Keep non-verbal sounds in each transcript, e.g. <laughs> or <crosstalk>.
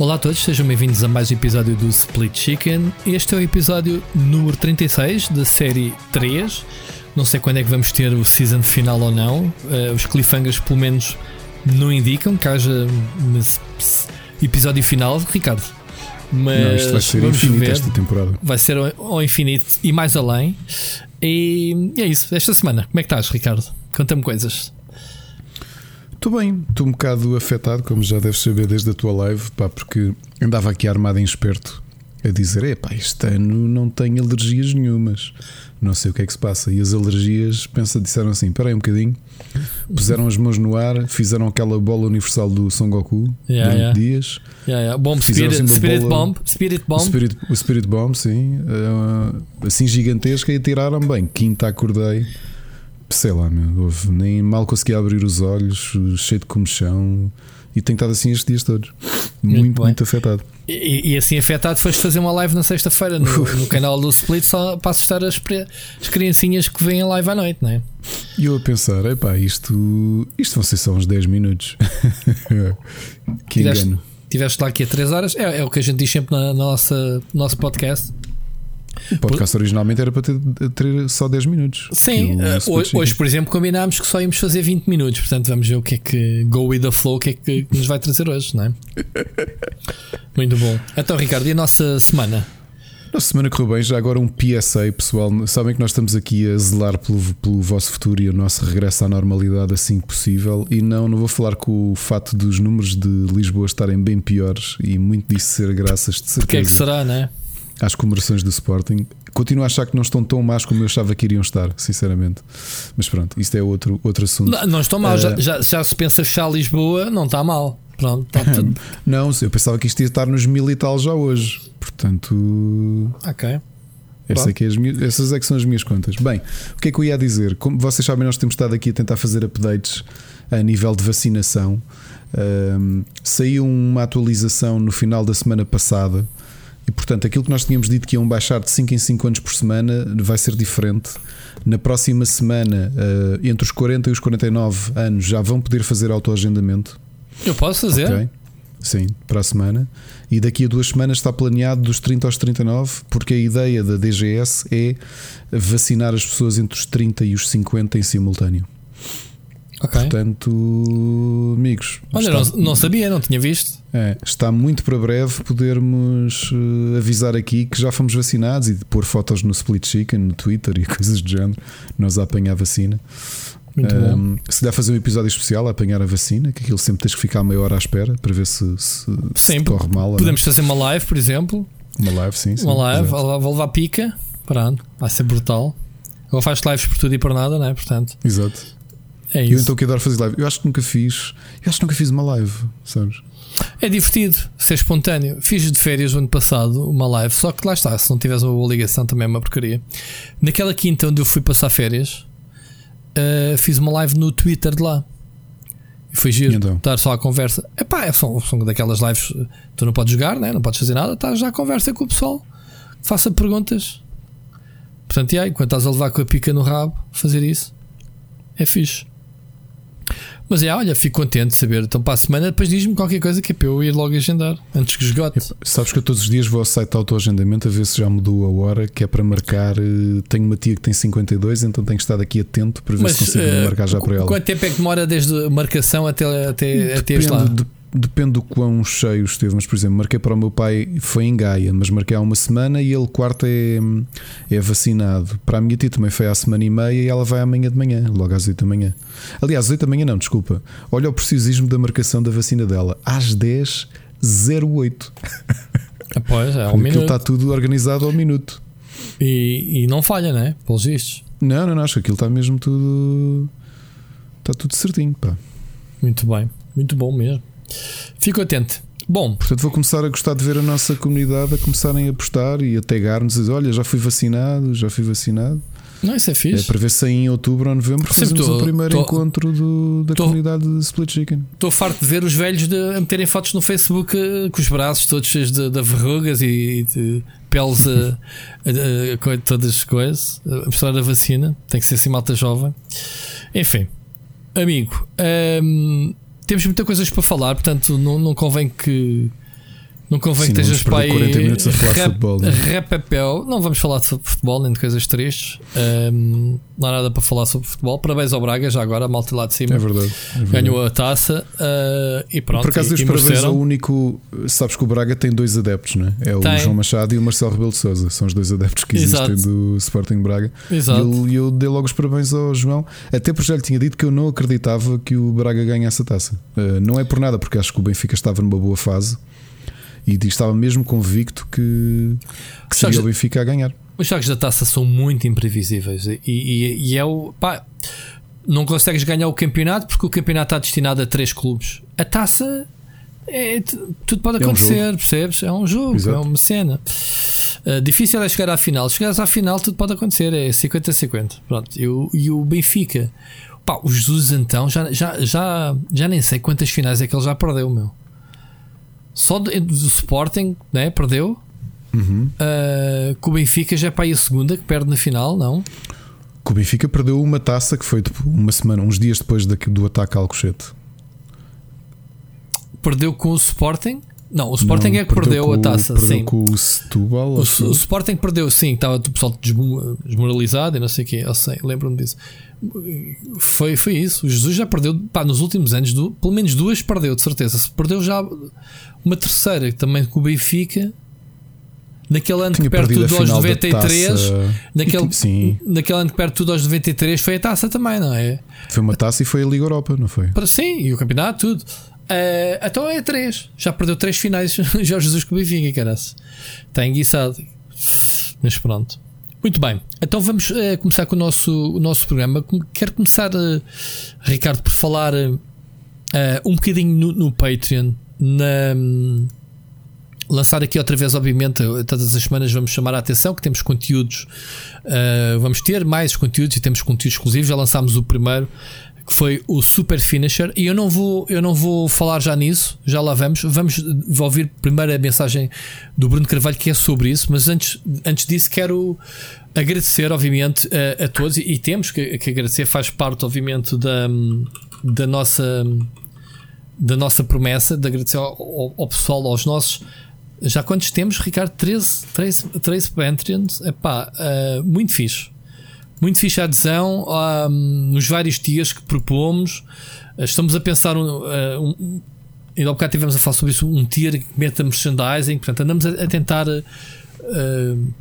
Olá a todos, sejam bem-vindos a mais um episódio do Split Chicken. Este é o episódio número 36 da série 3. Não sei quando é que vamos ter o season final ou não. Uh, os cliffhangers, pelo menos, não indicam que haja episódio final. Ricardo, mas não, isto vai ser infinito ver. esta temporada. Vai ser ao infinito e mais além. E é isso. Esta semana, como é que estás, Ricardo? Conta-me coisas. Estou bem, estou um bocado afetado, como já deves saber desde a tua live, pá, porque andava aqui armado em esperto a dizer: é pá, este ano não tenho alergias nenhumas, não sei o que é que se passa. E as alergias, pensa, disseram assim: espera aí um bocadinho, puseram as mãos no ar, fizeram aquela bola universal do Son Goku yeah, durante yeah. dias. Yeah, yeah. Bomb Spirit, assim Spirit bola, Bomb, Spirit Bomb. Spirit, o Spirit Bomb, sim, uh, assim gigantesca e tiraram bem. Quinta acordei sei lá, meu, houve, nem mal consegui abrir os olhos, cheio de comichão. E tenho estado assim estes dias todos. Muito, muito, muito afetado. E, e, assim afetado foste fazer uma live na sexta-feira no, <laughs> no, canal do Split só para assustar as, as criancinhas que vêm a live à noite, não é? E eu a pensar, epá, isto, isto vão ser só uns 10 minutos. <laughs> que tiveste, engano. Tiveste lá aqui a 3 horas, é, é, o que a gente diz sempre na, na nossa, no nosso podcast. O podcast por... originalmente era para ter, ter, só 10 minutos. Sim, uh, hoje, hoje, por exemplo, combinámos que só íamos fazer 20 minutos. Portanto, vamos ver o que é que Go with the Flow, o que é que nos vai trazer hoje, não é? <laughs> Muito bom. Então, Ricardo, e a nossa semana? Nossa semana correu bem, já agora um PSA, pessoal. Sabem que nós estamos aqui a zelar pelo, pelo vosso futuro e o nosso regresso à normalidade assim que possível. E não, não vou falar com o fato dos números de Lisboa estarem bem piores e muito disso ser graças de certeza. Porque é que será, não é? Às comemorações do Sporting. Continuo a achar que não estão tão más como eu achava que iriam estar, sinceramente. Mas pronto, isto é outro, outro assunto. Não, não estão mal, uh, já, já, já, se pensa fechar Lisboa, não está mal. Pronto, está tudo. <laughs> não, eu pensava que isto ia estar nos mil e tal já hoje. Portanto. Ok. Essa é é minhas, essas é que são as minhas contas. Bem, o que é que eu ia dizer? Como vocês sabem, nós temos estado aqui a tentar fazer updates a nível de vacinação. Um, saiu uma atualização no final da semana passada e portanto, aquilo que nós tínhamos dito que iam baixar de 5 em 5 anos por semana vai ser diferente. Na próxima semana, uh, entre os 40 e os 49 anos, já vão poder fazer autoagendamento. Eu posso fazer? Okay. Sim, para a semana. E daqui a duas semanas está planeado dos 30 aos 39, porque a ideia da DGS é vacinar as pessoas entre os 30 e os 50 em simultâneo. Okay. Portanto, amigos. Olha, está, não, não, sabia, não tinha visto. É, está muito para breve podermos uh, avisar aqui que já fomos vacinados e pôr fotos no Split Chicken, no Twitter e <laughs> coisas do género, nós a apanhar a vacina. Um. Se der fazer um episódio especial a apanhar a vacina, que aquilo sempre tens que ficar meia hora à espera para ver se, se, se corre mal. Podemos fazer uma live, por exemplo. Uma live, sim. sim uma live, vou levar pica. Pronto, vai ser brutal. Agora faz lives por tudo e por nada, não é? Portanto, Exato. É isso. Eu então que adoro fazer live. Eu acho que nunca fiz. Eu acho que nunca fiz uma live, sabes? É divertido ser espontâneo. Fiz de férias o ano passado uma live, só que lá está, se não tivesse uma boa ligação também é uma porcaria. Naquela quinta onde eu fui passar férias, uh, fiz uma live no Twitter de lá. E foi giro, então? estar só à conversa. Epá, é, são, são daquelas lives, tu não podes jogar, né? não podes fazer nada, estás já à conversa com o pessoal, faça perguntas. Portanto, e aí, enquanto estás a levar com a pica no rabo, fazer isso é fixe. Mas é, olha, fico contente de saber. Então para a semana depois diz-me qualquer coisa que é para eu ir logo agendar antes que esgote. Sabes que eu todos os dias vou ao site de autoagendamento a ver se já mudou a hora, que é para marcar. Eh, tenho uma tia que tem 52, então tenho que estar aqui atento para ver Mas, se consigo uh, marcar já para ela. Quanto tempo é que demora desde a marcação até, até, até lá? De, Depende do quão cheio esteve, mas por exemplo, marquei para o meu pai, foi em Gaia, mas marquei há uma semana e ele quarto é, é vacinado. Para a minha tia também foi há semana e meia e ela vai amanhã de manhã, logo às 8 da manhã. Aliás, às 8 da manhã não, desculpa. Olha o precisismo da marcação da vacina dela. Às 10, 08. <laughs> Pois, é, um minuto. está tudo organizado ao minuto. E, e não falha, né? Pelos vistos. Não, não, não, acho que aquilo está mesmo tudo. Está tudo certinho, pá. Muito bem, muito bom mesmo. Fico atento. Bom, portanto, vou começar a gostar de ver a nossa comunidade a começarem a postar e a tagar-nos e dizer: Olha, já fui vacinado, já fui vacinado. Não, isso é fixe. É para ver se em outubro ou novembro fazemos tô, o primeiro tô, encontro do, da tô, comunidade de Split Chicken. Estou farto de ver os velhos de, a meterem fotos no Facebook uh, com os braços todos cheios de, de verrugas e de peles uh, <laughs> uh, todas as coisas. A mostrar a vacina. Tem que ser assim malta jovem. Enfim, amigo. Um, temos muitas coisas para falar, portanto, não, não convém que, Não convém Sim, que estejas para aí 40 minutos a falar de futebol, né? repapel. Não vamos falar de futebol nem de coisas tristes. Ahm, não há nada para falar sobre futebol. Parabéns ao Braga, já agora, malta lá de cima. É verdade. é verdade. Ganhou a taça ah, e pronto. Por acaso, e, os parabéns ao único. Sabes que o Braga tem dois adeptos, não é? É o Tem. João Machado e o Marcelo Rebelo de Souza. São os dois adeptos que existem Exato. do Sporting Braga. Exato. E eu, eu dei logo os parabéns ao João, até porque já lhe tinha dito que eu não acreditava que o Braga ganhasse a taça. Uh, não é por nada, porque acho que o Benfica estava numa boa fase e estava mesmo convicto que, que seria o Benfica a ganhar. Os jogos da taça são muito imprevisíveis e, e- e é o. Pá, não consegues ganhar o campeonato porque o campeonato está destinado a três clubes. A taça. é- tudo pode É um acontecer, percebes? É um jogo, Exato. é uma cena. Uh, difícil é chegar à final. Chegares à final, tudo pode acontecer, é 50-50. Pronto. E o, e o Benfica, pá, o Jesus então, já, já, já, já nem sei quantas finais é que ele já perdeu, meu. Só do, do Sporting, né? Perdeu. Uhum. Uh, que o Benfica já é para aí a segunda que perde na final, não? Que o Benfica perdeu uma taça que foi tipo, uma semana, uns dias depois do ataque a Alcochete. Perdeu com o Sporting. Não, o Sporting Não, é que perdeu, com a taça, Perdeu sim. com o Setúbal. O, acho o. Sporting perdeu, sim, estava o pessoal desmo- desmoralizado e não sei o quê, eu sei, lembro-me disso. Foi, foi isso. O Jesus já perdeu, pá, nos últimos anos, du- pelo menos duas perdeu, de certeza. Se Perdeu já uma terceira também com o Benfica, naquele ano Tinha que perde tudo aos final da 93. taça. Naquele, E, sim, naquele ano que perde tudo aos 93 foi a taça também, não é? foi uma taça e foi a Liga Europa, não foi? Para sim, e o campeonato, tudo. Eh, então é três. Já perdeu três finais <laughs> Jorge Jesus com o Benfica, caraças. Está enguiçado. Mas pronto. Muito bem. Então vamos eh, começar com o nosso, o nosso programa. Quero começar, eh, Ricardo, por falar um bocadinho no, no Patreon. Na, hum, lançar aqui outra vez, obviamente, todas as semanas vamos chamar a atenção que temos conteúdos. eh, vamos ter mais conteúdos e temos conteúdos exclusivos. Já lançámos o primeiro foi o Super Finisher e eu não vou eu não vou falar já nisso já lá vamos. Vamos ouvir primeiro a mensagem do Bruno Carvalho que é sobre isso mas antes antes disso quero agradecer obviamente a, a todos e, e temos que, que agradecer faz parte obviamente da da nossa da nossa promessa de agradecer ao, ao- ao pessoal aos nossos. Já quantos temos Ricardo? 13 13, 13 Patreons? Epá, ah, muito fixe muito fixe a adesão ahm, nos vários tiers que propomos. Ah, Estamos a pensar um, ah, um- um- ainda há bocado estivemos a falar sobre isso, um tier que meta merchandising, portanto andamos a, a tentar ah,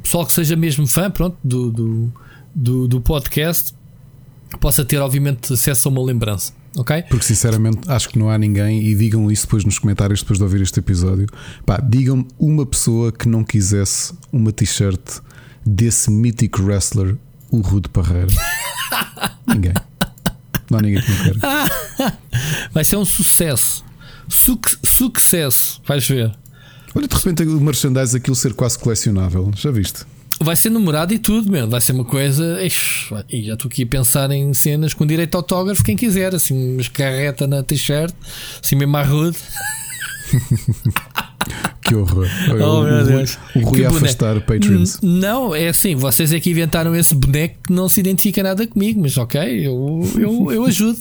pessoal que seja mesmo fã pronto, do, do, do, do podcast possa ter obviamente acesso a uma lembrança. Ok? Porque sinceramente acho que não há ninguém e digam isso depois nos comentários depois de ouvir este episódio. Pá, digam-me uma pessoa que não quisesse uma t-shirt desse mítico wrestler, o Rude Parreira. ninguém. Não há ninguém que não queira. <laughs> Vai ser um sucesso. Suc sucesso. Vais ver. Olha, de repente o merchandise aquilo ser quase colecionável. Já viste? Vai ser numerado e tudo, mesmo. Vai ser uma coisa. Ixi, E já estou aqui a pensar em cenas com direito a autógrafo, quem quiser, assim, umas carreta na t-shirt, assim mesmo à rude. <laughs> <laughs> Que horror. Oh, o, meu o Rui- Deus. o Rui Que a afastar Patreons. Não, é assim, vocês é que inventaram esse boneco que não se identifica nada comigo, mas ok, eu, eu, eu ajudo.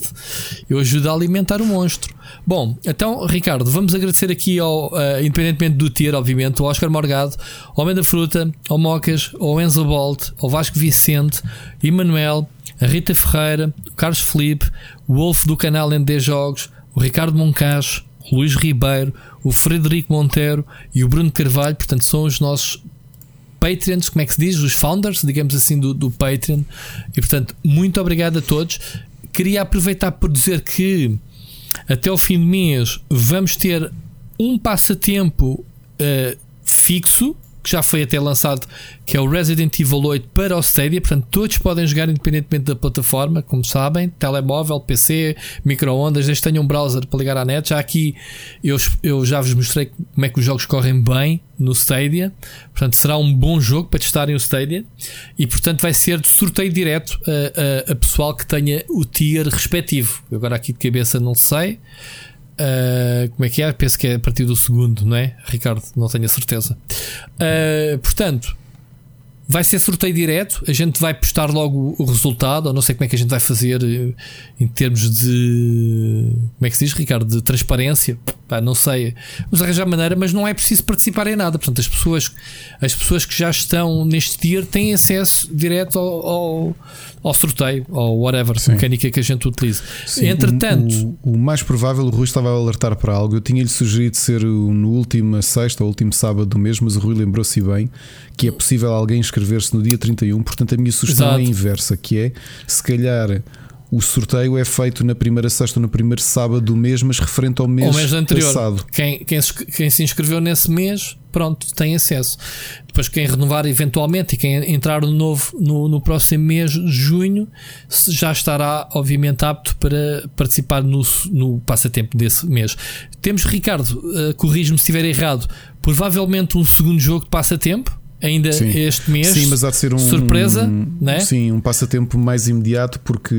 Eu ajudo a alimentar o monstro. Bom, então, Ricardo, vamos agradecer aqui ao, eh, independentemente do tier, obviamente, ao Oscar Morgado, ao Homem da Fruta, ao Mocas, ao Enzo Bolt, ao Vasco Vicente, Emanuel, a Rita Ferreira, o Carlos Felipe, o Wolf do canal ND Jogos, o Ricardo Moncacho, o Luís Ribeiro, o Frederico Monteiro e o Bruno Carvalho, portanto, são os nossos Patreons, como é que se diz? Os founders, digamos assim, do, do Patreon. E portanto, muito obrigado a todos. Queria aproveitar por dizer que até o fim do mês vamos ter um passatempo eh, fixo que já foi até lançado, que é o Resident Evil 8 para o Stadia. Portanto, todos podem jogar independentemente da plataforma, como sabem, telemóvel, PC, micro-ondas, desde que tenham um browser para ligar à net. Já aqui eu, eu já vos mostrei como é que os jogos correm bem no Stadia. Portanto, será um bom jogo para testarem o Stadia. E portanto, vai ser de sorteio direto a, a, a pessoal que tenha o tier respectivo. Eu agora aqui de cabeça não sei. Uh, como é que é? Penso que é a partir do segundo, não é? Ricardo, não tenho a certeza. Uh, portanto, vai ser sorteio direto. A gente vai postar logo o resultado. Ou não sei como é que a gente vai fazer eh, em termos de. Como é que se diz, Ricardo? De transparência. Pá, não sei, vamos arranjar maneira, mas não é preciso participar em nada. Portanto, as pessoas, as pessoas que já estão neste tier têm acesso direto ao, ao, ao sorteio ou whatever, Sim. mecânica que a gente utiliza. Sim, Entretanto, o, o, o, mais provável, o Rui estava a alertar para algo. Eu tinha-lhe sugerido ser no último sexta ou último sábado do mês, mas o Rui lembrou-se bem que é possível alguém inscrever-se no dia 31. Portanto, a minha sugestão é Exato. é inversa, que é se calhar o sorteio é feito na primeira sexta ou no primeiro sábado do mês, mas referente ao mês, mês anterior. Passado. Quem, quem, quem, se inscreveu nesse mês, pronto, tem acesso. Depois, quem renovar eventualmente e quem entrar no novo no, no próximo mês, junho, já estará, obviamente, apto para participar no, no passatempo desse mês. Temos, Ricardo, uh, corrige-me se estiver errado, provavelmente um segundo jogo de passatempo ainda sim. este mês. Sim, mas há de ser um surpresa, um, né? Sim, um passatempo mais imediato porque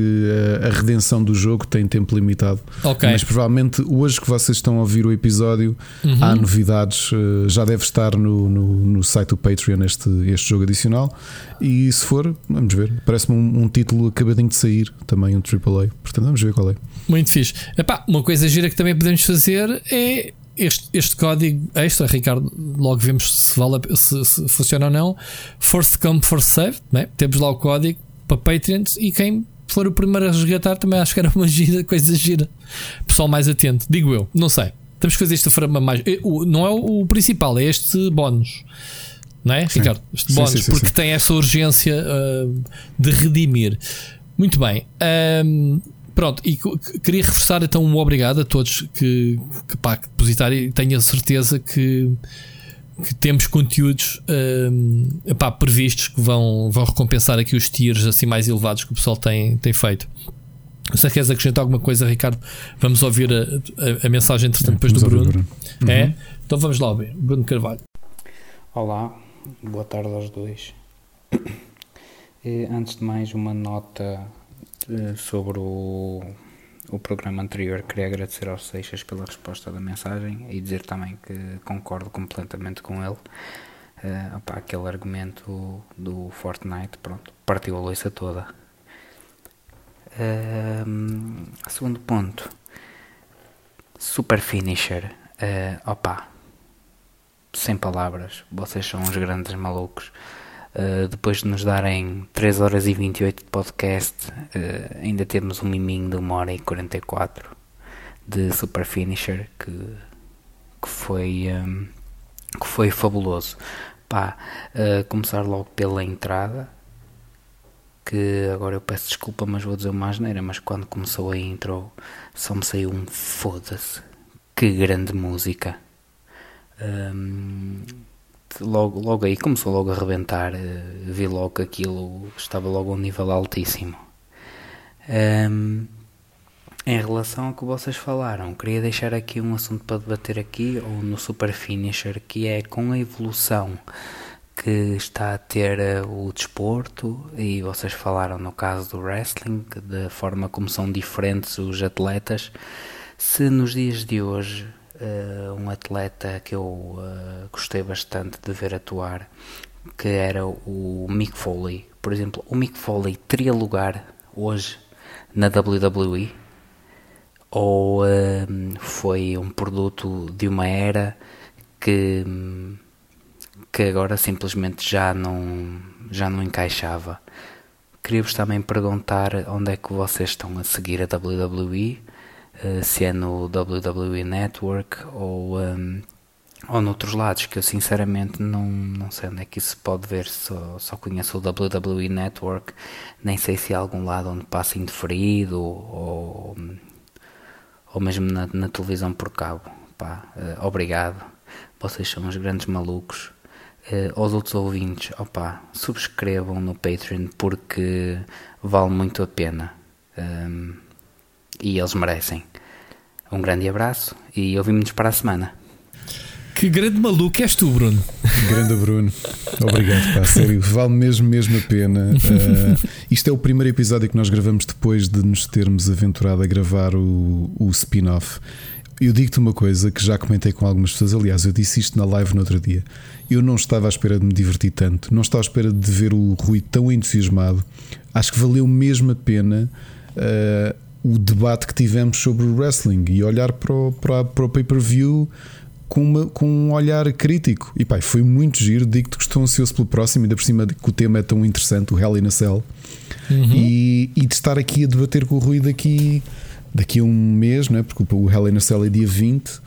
a, a, redenção do jogo tem tempo limitado. Okay. Mas provavelmente hoje que vocês estão a ouvir o episódio uhum. há novidades, eh, já deve estar no, no, no, site do Patreon este, este jogo adicional. E se for, vamos ver. Parece-me um, um, título acabadinho de sair, também um AAA. Portanto, vamos ver qual é. Muito fixe. Epá, uma coisa gira que também podemos fazer é este, este código extra, Ricardo, logo vemos se, vale, se, se funciona ou não. First come, first save, né? temos lá o código para Patreons e quem for o primeiro a resgatar também acho que era uma <laughs> gira, coisa gira. Pessoal mais atento, digo eu, não sei. Temos que fazer esta forma mais. Eh, não é o principal, é este bónus. Não é, sim. Ricardo? Este bónus, sim, sim, porque tem essa urgência uh, de redimir. Muito bem. Um, Pronto, e queria reforçar então um obrigado a todos que, que, pá, que depositarem e tenho a certeza que, que temos conteúdos um, pá, previstos que vão, vão recompensar aqui os tiers assim mais elevados que o pessoal tem, tem feito. Se queres acrescentar alguma coisa, Ricardo, vamos ouvir a, a, a mensagem entretanto depois do Bruno. Bruno. É? Uhum. Então vamos lá ouvir. Bruno Carvalho. Olá, boa tarde aos dois. <clears throat> Antes de mais, uma nota sobre o, o programa anterior, queria agradecer aos Seixas pela resposta da mensagem e dizer também que concordo completamente com ele. Uh, opa, aquele argumento do Fortnite, pronto, partiu a loiça toda. Uh, segundo ponto, Super Finisher. Uh, opa, sem palavras, vocês são uns grandes malucos. Uh, depois de nos darem 3 horas e 28 de podcast, uh, ainda temos um miminho de 1 hora e 44 de Super Finisher que, que, foi, um, ehm, que foi fabuloso. Pá, uh, começar logo pela entrada, que agora eu peço desculpa, mas vou dizer uma asneira, mas quando começou a intro só me saiu um foda-se. Que grande música. Um, ehm, logo, logo aí começou logo a rebentar, eh, vi logo que aquilo estava logo a um nível altíssimo. Um, em relação ao que vocês falaram, queria deixar aqui um assunto para debater aqui, ou no Super Finisher, que é com a evolução que está a ter eh, o desporto, e vocês falaram no caso do wrestling, da forma como são diferentes os atletas, se nos dias de hoje uh, um atleta que eu uh, gostei bastante de ver atuar, que era o Mick Foley. Por exemplo, o Mick Foley teria lugar hoje na WWE ou uh, foi um produto de uma era que, que agora simplesmente já não, já não encaixava. Queria-vos também perguntar onde é que vocês estão a seguir a WWE eh, se é no WWE Network ou, um, ehm, ou noutros lados, que eu sinceramente não, não sei onde é que isso se pode ver, só, só conheço o WWE Network, nem sei se há algum lado onde passa indeferido ou, ou mesmo na, na televisão por cabo. Pá, uh, obrigado, vocês são os grandes malucos. Uh, aos outros ouvintes, opa, subscrevam no Patreon porque vale muito a pena. Um, ehm, e eles merecem. Um grande abraço e ouvimos-nos para a semana. Que grande maluco és tu, Bruno. Grande Bruno. Obrigado, pá, sério. Vale mesmo, mesmo a pena. Uh, isto é o primeiro episódio que nós gravamos depois de nos termos aventurado a gravar o, o spin-off. Eu digo-te uma coisa que já comentei com algumas pessoas. Aliás, eu disse isto na live no outro dia. Eu não estava à espera de me divertir tanto. Não estava à espera de ver o Rui tão entusiasmado. Acho que valeu mesmo a pena. Uh, o debate que tivemos sobre o wrestling e olhar para o, para, para o pay-per-view com, uma, com um olhar crítico. E pá, foi muito giro. Digo-te que estou ansioso pelo próximo, ainda por cima que o tema é tão interessante, o Hell in a Cell. Uhum. E, e, de estar aqui a debater com o Rui daqui, daqui a um mês, não é? porque o Hell in a Cell é dia 20. Uh,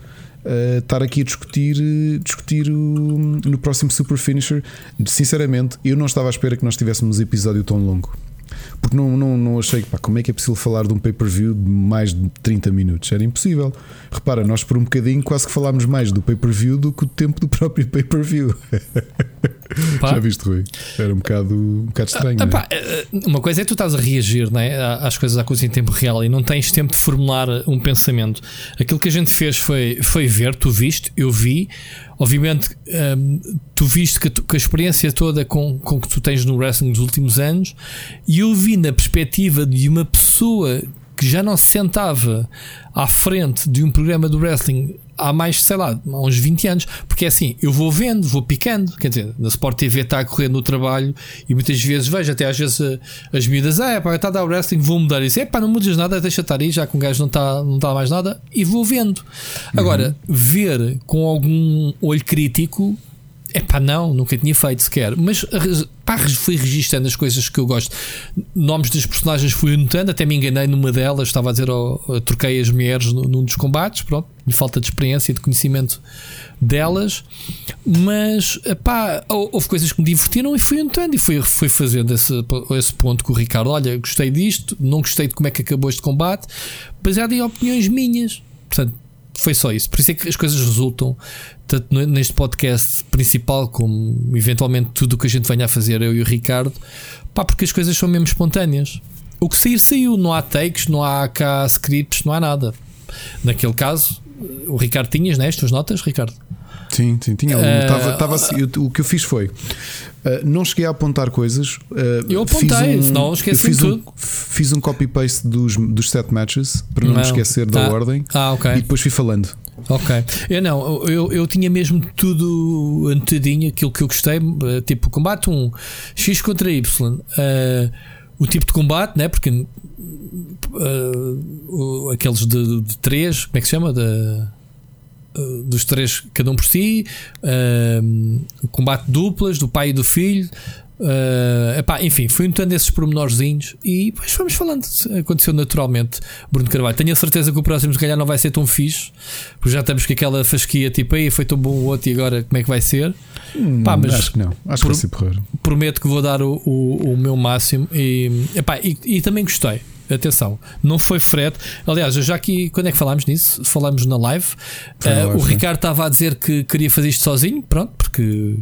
eh, estar aqui a discutir, discutir o, no próximo Super Finisher. Sinceramente, eu não estava à espera que nós tivéssemos um episódio tão longo. Porque não, não, não achei pá, como é que é possível falar de um pay-per-view de mais de 30 minutos? Era impossível. Repara, nós por um bocadinho quase que falámos mais do pay-per-view do que o tempo do próprio pay-per-view. <laughs> Já viste, Rui? Era um bocado, um bocado estranho. Ah, pá, eh, uma coisa é que tu estás a reagir né, às coisas à coisa em tempo real e não tens tempo de formular um pensamento. Aquilo que a gente fez foi, foi ver, tu viste, eu vi. Obviamente, um, tu viste que, tu, que, a experiência toda com, com que tu tens no wrestling dos últimos anos e eu vi na perspectiva de uma pessoa que já não se sentava à frente de um programa do wrestling há mais, sei lá, há uns 20 anos, porque é assim, eu vou vendo, vou picando, quer dizer, na Sport TV está a correr no trabalho e muitas vezes vejo, até às vezes as miúdas, ah, é pá, está a dar wrestling, vou mudar isso, é pá, não mudas nada, deixa estar aí, já que um gajo não está não tá mais nada, e vou vendo. Agora, uhum. ver com algum olho crítico é pá, não, nunca tinha feito sequer. Mas pá, fui registando as coisas que eu gosto. Nomes das personagens fui anotando, até me enganei numa delas. Estava a dizer, oh, troquei as mulheres num dos combates. Pronto, me falta de experiência e de conhecimento delas. Mas pá, houve coisas que me divertiram e fui anotando e fui, fui fazendo esse, esse ponto com o Ricardo. Olha, gostei disto, não gostei de como é que acabou este combate, baseado em opiniões minhas. Portanto, foi só isso. Por isso é que as coisas resultam, tanto neste podcast principal, como eventualmente tudo o que a gente venha a fazer, eu e o Ricardo, pá, porque as coisas são mesmo espontâneas. O que sair, saiu. Não há takes, não há cá scripts, não há nada. Naquele caso, o Ricardo tinhas, né? As tuas notas, Ricardo? Sim, sim, tinha. Uh, tava, tava assim, o que eu fiz foi. Uh, não cheguei a apontar coisas. Uh, eu apontei, um, não esqueci fiz tudo. Um, fiz um copy-paste dos, dos set matches para não, não me esquecer da tá. ordem. Ah, ok. E depois fui falando. Ok. Eu não, eu, eu tinha mesmo tudo anotadinho, aquilo que eu gostei, tipo combate 1, X contra Y. Uh, o tipo de combate, né? Porque uh, aqueles de, de 3, como é que se chama? De, eh, dos três, cada um por si, uh, o combate duplas do pai e do filho. Uh, epá, enfim, fui notando esses pormenorzinhos e depois fomos falando. Aconteceu naturalmente. Bruno Carvalho, tenho a certeza que o próximo, se calhar, não vai ser tão fixe, porque já estamos com aquela fasquia tipo aí foi tão bom o outro e agora como é que vai ser? Hum, Pá, mas acho que não, acho que vai ser porreiro. Prometo que vou dar o, o, o meu máximo e, epá, e, e também gostei. Atenção, não foi frete. Aliás, já aqui, quando é que falámos nisso? Falámos na live. Uh, o Ricardo estava a dizer que queria fazer isto sozinho, pronto, porque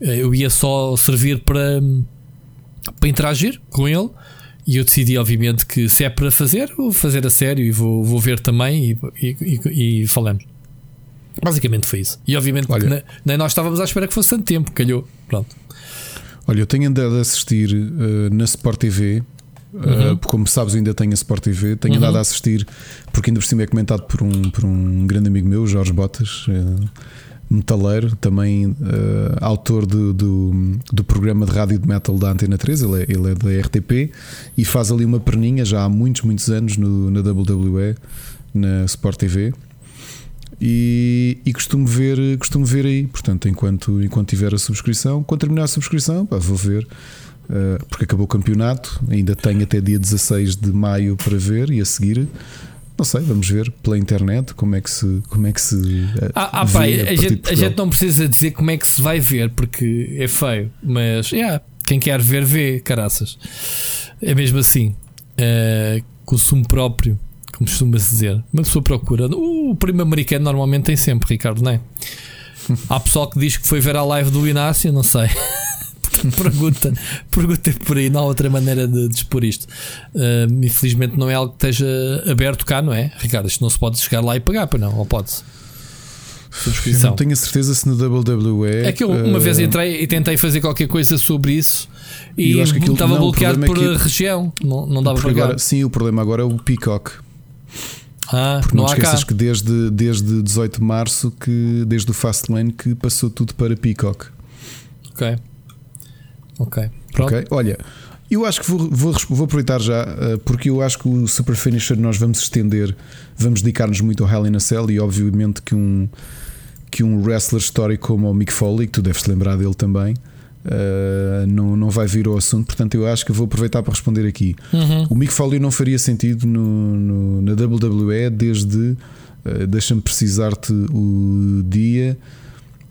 eh, eu ia só servir para, para interagir com ele. E eu decidi, obviamente, que se é para fazer, vou fazer a sério e vou, vou ver também e, e, e, e falamos. Basicamente foi isso. E obviamente Olha, nem nós estávamos à espera que fosse tanto tempo, calhou. Pronto. Olha, eu tenho andado a assistir uh, na Sport TV Uhum. Uh, como sabes, ainda tenho a Sport TV, tenho uhum. andado a assistir, porque ainda por cima é comentado por um, por um grande amigo meu, Jorge Botas, uh, metaleiro, também uh, autor do, do, do, programa de rádio de metal da Antena 3, ele é, ele é da RTP e faz ali uma perninha já há muitos, muitos anos no, na WWE, na Sport TV. E, e, costumo ver costumo ver aí portanto enquanto enquanto tiver a subscrição quando terminar a subscrição pá, vou ver porque acabou o campeonato, ainda tenho até dia 16 de maio para ver e a seguir. Não sei, vamos ver pela internet como é que se. Como é que se eh, ah, ah pai, a, a, gente, a, gente, não precisa dizer como é que se vai ver, porque é feio, mas yeah, quem quer ver, vê, caraças. É mesmo assim. Uh, consumo próprio, como costuma-se dizer. Uma pessoa procura. Uh, o primo americano normalmente tem sempre, Ricardo, não é? <laughs> Há pessoal que diz que foi ver a live do Inácio, não sei. <laughs> <laughs> pergunta, pergunta por aí, não há outra maneira de, de expor isto. Uh, infelizmente não é algo que esteja aberto cá, não é? Ricardo, isto não se pode chegar lá e pagar, para não, ou pode-se? Eu não tenho a certeza se no WWE. É que eu uma uh, vez entrei e tentei fazer qualquer coisa sobre isso e estava não, bloqueado por é região, não, não dava para agora, Sim, o problema agora é o Peacock. Ah, Porque não, não esqueças cá. que desde, desde 18 de março, que, desde o Fastlane, que passou tudo para Peacock. Ok. Ok. Pronto. Ok. Olha, Eu acho que vou, vou, vou aproveitar já, uh, porque eu acho que o Super Finisher nós vamos estender, vamos dedicar-nos muito ao Hell in a Cell e obviamente que um, que um wrestler histórico como o Mick Foley, que tu deves lembrar dele também, uh, não, não vai vir ao assunto, portanto eu acho que vou aproveitar para responder aqui. Uhum. O Mick Foley não faria sentido no, no na WWE desde, uh, deixa-me precisar-te o dia,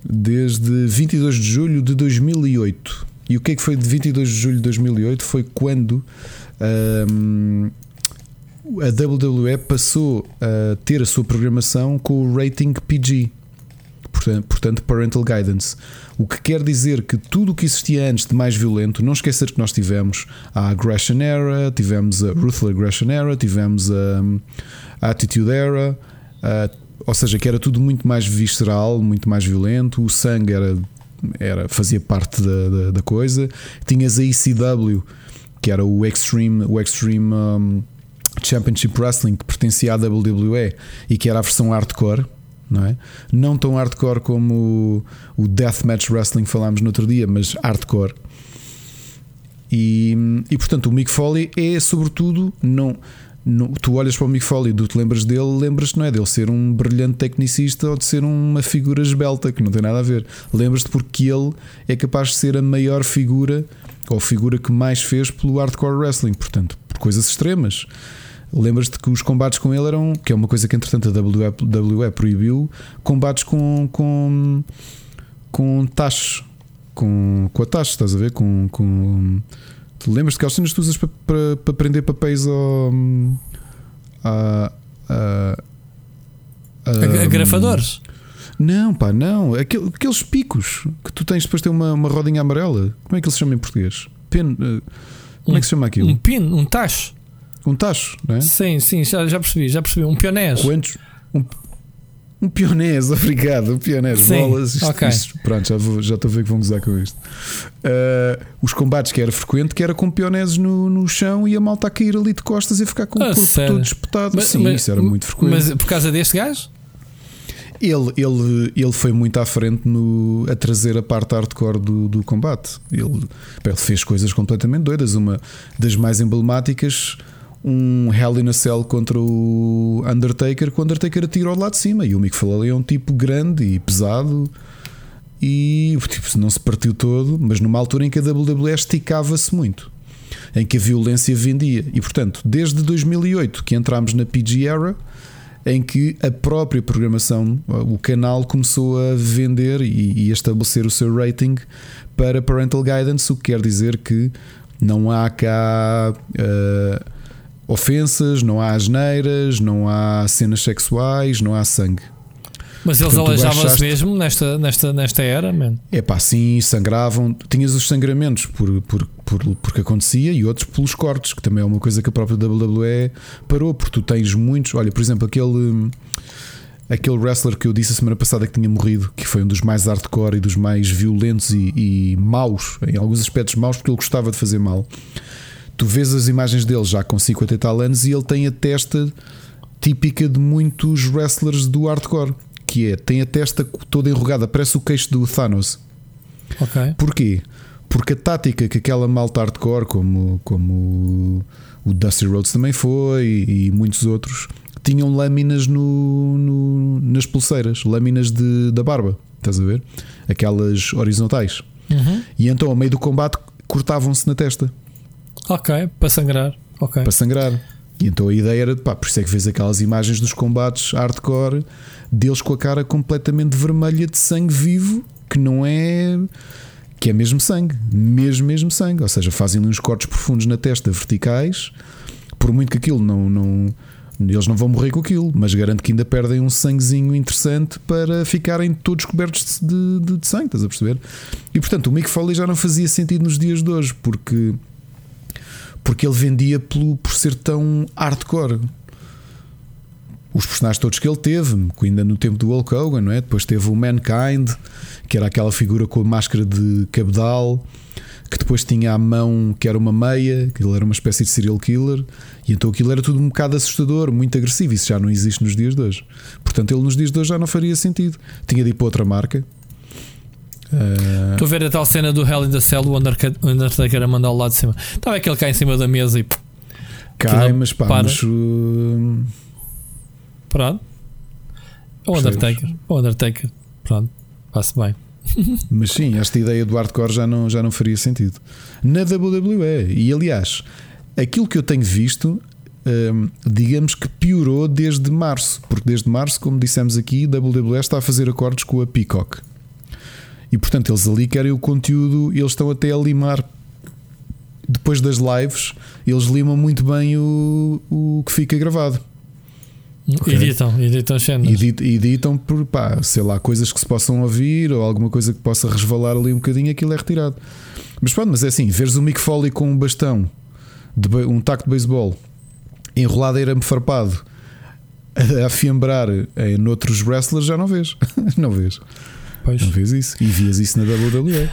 desde 22 de julho de 2008. E o que é que foi de 22 de julho de 2008? Foi quando um, a WWE passou a ter a sua programação com o rating PG, portanto, Parental Guidance. O que quer dizer que tudo o que existia antes de mais violento, não esquecer que nós tivemos a Aggression Era, tivemos a Ruthless Aggression Era, tivemos a, a Attitude Era, a, ou seja, que era tudo muito mais visceral, muito mais violento, o sangue era era, fazia parte da, da, da, coisa. Tinhas a ECW, que era o Extreme, o Extreme um, Championship Wrestling, que pertencia à WWE e que era a versão hardcore. Não, é? não tão hardcore como o, o Deathmatch Wrestling que falámos no outro dia, mas hardcore. E, e portanto, o Mick Foley é sobretudo não tu olhas para o Mick Foley e tu te lembras dele, lembras-te, não é? Dele ser um brilhante tecnicista ou de ser uma figura esbelta, que não tem nada a ver. Lembras-te porque ele é capaz de ser a maior figura ou figura que mais fez pelo hardcore wrestling, portanto, por coisas extremas. Lembras-te que os combates com ele eram, que é uma coisa que entretanto a WWE proibiu, combates com com com tachos, com, com a taxa, estás a ver? Com, com Lembras-te que as cenas tu usas para, para, para prender papéis ao. A, a, a, Agrafadores? Não, pá, não. Aquele, aqueles picos que tu tens depois tem uma, uma rodinha amarela. Como é que ele se chama em português? Pen, uh, como um, é que se chama aquilo? Um pin, um tacho. Um tacho, não é? Sim, sim, já, já percebi, já percebi. Um pionés. Quantos? Um, um pionês, obrigado. Um pionês, Sim, bolas. Isto, okay. isto, pronto, já, vou, já estou a ver que vão gozar com isto. Uh, os combates que era frequente, que era com pioneses no, no chão e a malta a cair ali de costas e ficar com ah, o corpo sério? todo espetado. Mas, Sim, mas, isso era muito frequente. Mas por causa deste gajo? Ele, ele, ele foi muito à frente no, a trazer a parte hardcore do, do combate. Ele, ele fez coisas completamente doidas. Uma das mais emblemáticas um Hell in a Cell contra o Undertaker, que o Undertaker ao lado de cima. E o Mick Foley é um tipo grande e pesado e tipo, não se partiu todo, mas numa altura em que a WWE esticava-se muito, em que a violência vendia. E portanto, desde 2008 que entramos na PG Era, em que a própria programação, o canal começou a vender e, e a estabelecer o seu rating para Parental Guidance, o que quer dizer que não há cá. Uh, ofensas, não há asneiras, não há cenas sexuais, não há sangue. Mas eles aleijavam-se mesmo nesta, nesta, nesta era, man. É pá, sim, sangravam. Tinhas os sangramentos por, por, por, porque acontecia e outros pelos cortes, que também é uma coisa que a própria WWE parou, porque tu tens muitos. Olha, por exemplo, aquele. Aquele wrestler que eu disse a semana passada que tinha morrido, que foi um dos mais hardcore e dos mais violentos e, e maus, em alguns aspectos maus, porque ele gostava de fazer mal tu vês as imagens dele já com 50 e tal anos e ele tem a testa típica de muitos wrestlers do hardcore, que é tem a testa toda enrugada, parece o queixo do Thanos. Ok. Porquê? Porque a tática que aquela malta hardcore, como, como o Dusty Rhodes também foi e, e muitos outros, tinham lâminas no, no, nas pulseiras, lâminas de, da barba, estás a ver? Aquelas horizontais. Uhum. E então, ao meio do combate, cortavam-se na testa. Ok, para sangrar. Okay. Para sangrar. E então a ideia era, pá, por isso é que vês aquelas imagens dos combates hardcore deles com a cara completamente vermelha de sangue vivo, que não é. que é mesmo sangue, mesmo, mesmo sangue. Ou seja, fazem uns cortes profundos na testa verticais, por muito que aquilo não. não eles não vão morrer com aquilo, mas garanto que ainda perdem um sanguezinho interessante para ficarem todos cobertos de, de, de sangue, estás a perceber? E portanto, o Mick Foley já não fazia sentido nos dias de hoje, porque porque ele vendia pelo, por ser tão hardcore. Os personagens todos que ele teve, ainda no tempo do Hulk Hogan, não é? depois teve o Mankind, que era aquela figura com a máscara de cabedal, que depois tinha a mão que era uma meia, que ele era uma espécie de serial killer, e então aquilo era tudo um bocado assustador, muito agressivo. Isso já não existe nos dias de hoje. Portanto, ele nos dias de hoje já não faria sentido. Tinha de ir para outra marca, Uh, Estou a ver a tal cena do Hell in the Cell, o o Undertaker a mandar lá de cima. Estava aquele cá em cima da mesa e cai, mas pá, para. mas, uh, pronto. O Percebes? Undertaker. O Undertaker. Pronto. Faz-se bem. <laughs> mas sim, esta ideia do hardcore já não, já não faria sentido. Na WWE, e aliás, aquilo que eu tenho visto, hum, digamos que piorou desde março, porque desde março, como dissemos aqui, a WWE está a fazer acordos com a Peacock. E portanto, eles ali querem o conteúdo, eles estão até a limar. Depois das lives, eles limam muito bem o, o que fica gravado. Ok. Editam, editam cenas. Edit- editam por pá, sei lá, coisas que se possam ouvir ou alguma coisa que possa resvalar ali um bocadinho, aquilo é retirado. Mas pronto, mas é assim: veres o Mick Foley com um bastão, de um taco de beisebol, enrolado a arame farpado, a afiembrar em noutros wrestlers, já não vês. <laughs> não vês. Pois. Não vês isso. E vias isso na WWE.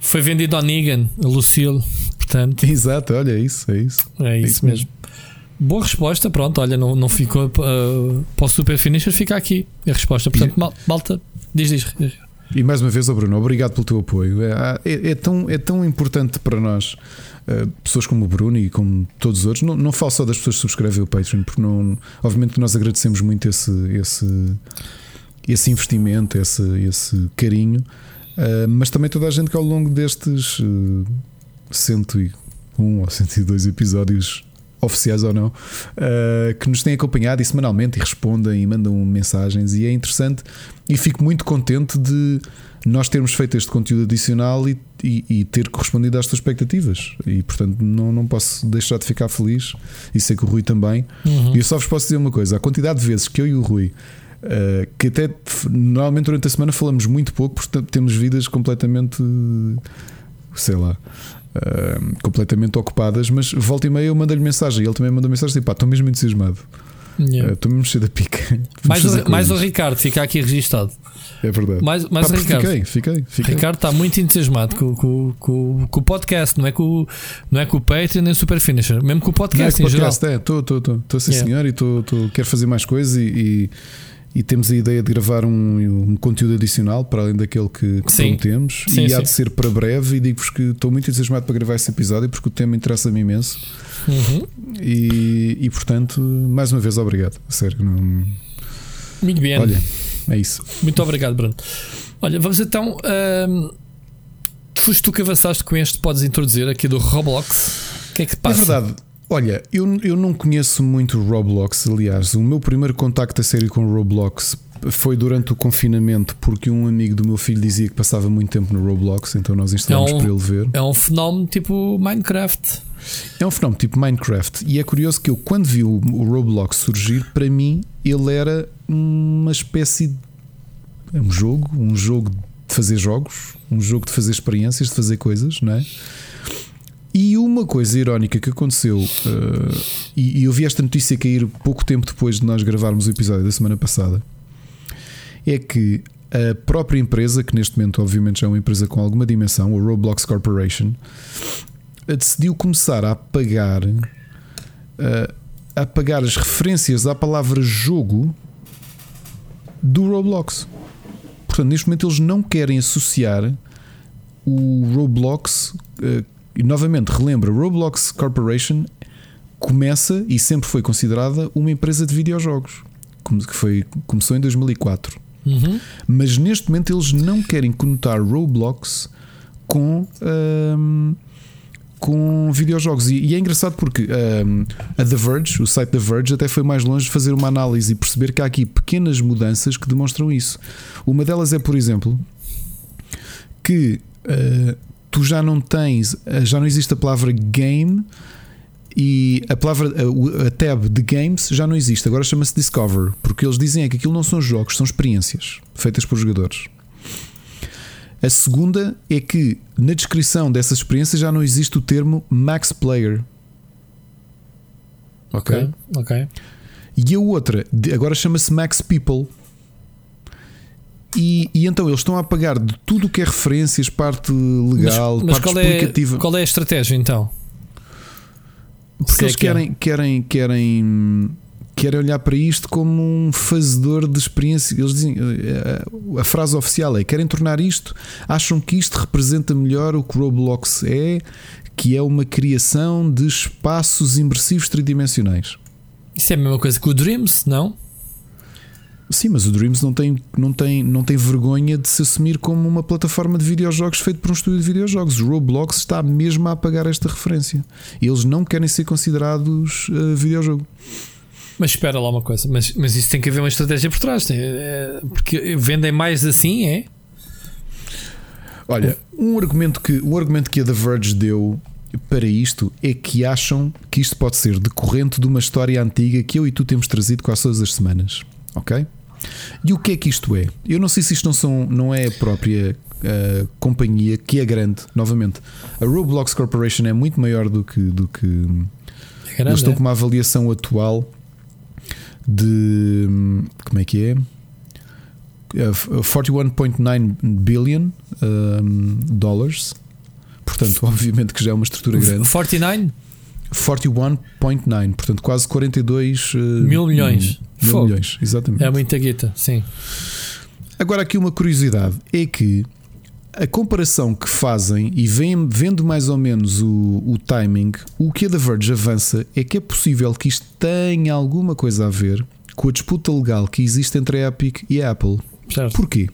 Foi vendido ao Negan, a Lucille. Portanto, <laughs> Exato, olha, é isso, é isso. é isso isso mesmo. Boa resposta, pronto. Olha, não, não ficou uh, para o Super Finisher, fica aqui a resposta. Portanto, mal- malta, diz, diz. E mais uma vez, ó Bruno, obrigado pelo teu apoio. É, é- é tão, é tão importante para nós, eh, pessoas como o Bruno e como todos os outros. Não, não falo só das pessoas que subscrevem o Patreon, porque não, obviamente nós agradecemos muito esse, esse, esse investimento, esse, esse carinho, eh, mas também toda a gente que ao longo destes eh, 101 ou 102 episódios. Oficiais ou não, eh, que nos têm acompanhado e semanalmente e respondem e mandam mensagens, e é interessante e fico muito contente de nós termos feito este conteúdo adicional e, e- e ter correspondido às tuas expectativas. E portanto não, não posso deixar de ficar feliz e sei que o Rui também. Uhum. E eu só vos posso dizer uma coisa: a quantidade de vezes que eu e o Rui, eh, que até normalmente durante a semana falamos muito pouco, porque temos vidas completamente sei lá. eh, completamente ocupadas, mas volta e meia eu mando-lhe mensagem e ele também manda mensagem assim: pá, estou mesmo entusiasmado, Yeah. Eh, estou mesmo cheio da pica. <laughs> Mais, o, mais o. Ricardo, fica aqui registado. É verdade. Mais, mais Pá, o porque Ricardo. fiquei, fiquei, fiquei. Ricardo está muito entusiasmado com, com, com, com o podcast, não é com, o- não é com o Patreon nem o Super Finisher, mesmo com o Não é podcast em geral. podcast, é, estou, estou, estou, estou sim Yeah. senhor e estou, estou, quero fazer mais coisas e, e, e temos a ideia de gravar um, um conteúdo adicional para além daquele que, que Sim. prometemos Sim, e há sim. de ser para breve e digo-vos que estou muito entusiasmado para gravar esse episódio porque o tema interessa-me imenso Uhum. e, e portanto, mais uma vez obrigado. Sério, não, Muito bem. olha, é isso. Muito obrigado, Bruno. Olha, vamos então. ahm, foste tu que avançaste com este, podes introduzir aqui do Roblox. O que é que É passa? verdade. Olha, eu, eu não conheço muito o Roblox, aliás, o meu primeiro contacto a sério com o Roblox foi durante o confinamento, porque um amigo do meu filho dizia que passava muito tempo no Roblox, então nós instalámos É um- para ele ver. É um fenómeno tipo Minecraft. É um fenómeno tipo Minecraft, e é curioso que eu, quando vi o, o Roblox surgir, para mim ele era uma espécie de um jogo, um jogo de fazer jogos, um jogo de fazer experiências, de fazer coisas, não é? E uma coisa irónica que aconteceu, eh, e, e eu vi esta notícia cair pouco tempo depois de nós gravarmos o episódio da semana passada, é que a própria empresa, que neste momento obviamente já é uma empresa com alguma dimensão, a Roblox Corporation, eh, decidiu começar a apagar eh, a apagar as referências à palavra jogo do Roblox. Portanto, neste momento eles não querem associar o Roblox. eh, e novamente, relembra, Roblox Corporation começa e sempre foi considerada uma empresa de videojogos. Como- Que foi, começou em 2004. Uhum. Mas neste momento eles não querem conotar Roblox com, ahm, com videojogos. E, e é engraçado porque ahm, a The Verge, o site da Verge, até foi mais longe de fazer uma análise e perceber que há aqui pequenas mudanças que demonstram isso. Uma delas é, por exemplo, que ah, tu já não tens, ah, já não existe a palavra game. E a palavra, a, o- a tab de games já não existe, agora chama-se Discover, porque eles dizem é que aquilo não são jogos, são experiências feitas por jogadores. A segunda é que na descrição dessas experiências já não existe o termo Max Player. Ok. Ok. E a outra, agora chama-se Max People. E, e então eles estão a apagar de tudo o que é referências, parte legal, mas mas parte qual, é, explicativa. qual é a estratégia então? Porque Se é eles que é. querem, querem, querem, querem olhar para isto como um fazedor de experiência. Eles dizem, eh, a frase oficial é: querem tornar isto, acham que isto representa melhor o que Roblox é, que é uma criação de espaços imersivos tridimensionais. Isso é a mesma coisa que o Dreams, não? Sim, mas o Dreams não tem, não, tem, não tem vergonha de se assumir como uma plataforma de videojogos feito por um estúdio de videojogos. O Roblox está mesmo a apagar esta referência. Eles não querem ser considerados uh, videojogo. Mas espera lá uma coisa, mas, mas isso tem que haver uma estratégia por trás, é, porque vendem mais assim, é? Olha, um argumento que, um argumento que a The Verge deu para isto é que acham que isto pode ser decorrente de uma história antiga que eu e tu temos trazido quase todas as semanas. Ok? E o que é que isto é? Eu não sei se isto não, são, não é a própria uh, companhia que é grande. Novamente, a Roblox Corporation é muito maior do que. Do que é grande, eles estão é? com uma avaliação atual de. Como é que é? 41.9 billion um, dollars. Portanto, <laughs> obviamente que já é uma estrutura grande. 49? 41.9, portanto, quase 42 uh, mil milhões. Mil milhões, exatamente. É muita guita, sim. Agora, aqui uma curiosidade é que a comparação que fazem e vem, vendo mais ou menos o, o timing, o que a The Verge avança é que é possível que isto tenha alguma coisa a ver com a disputa legal que existe entre a Epic e a Apple. Certo. Porquê?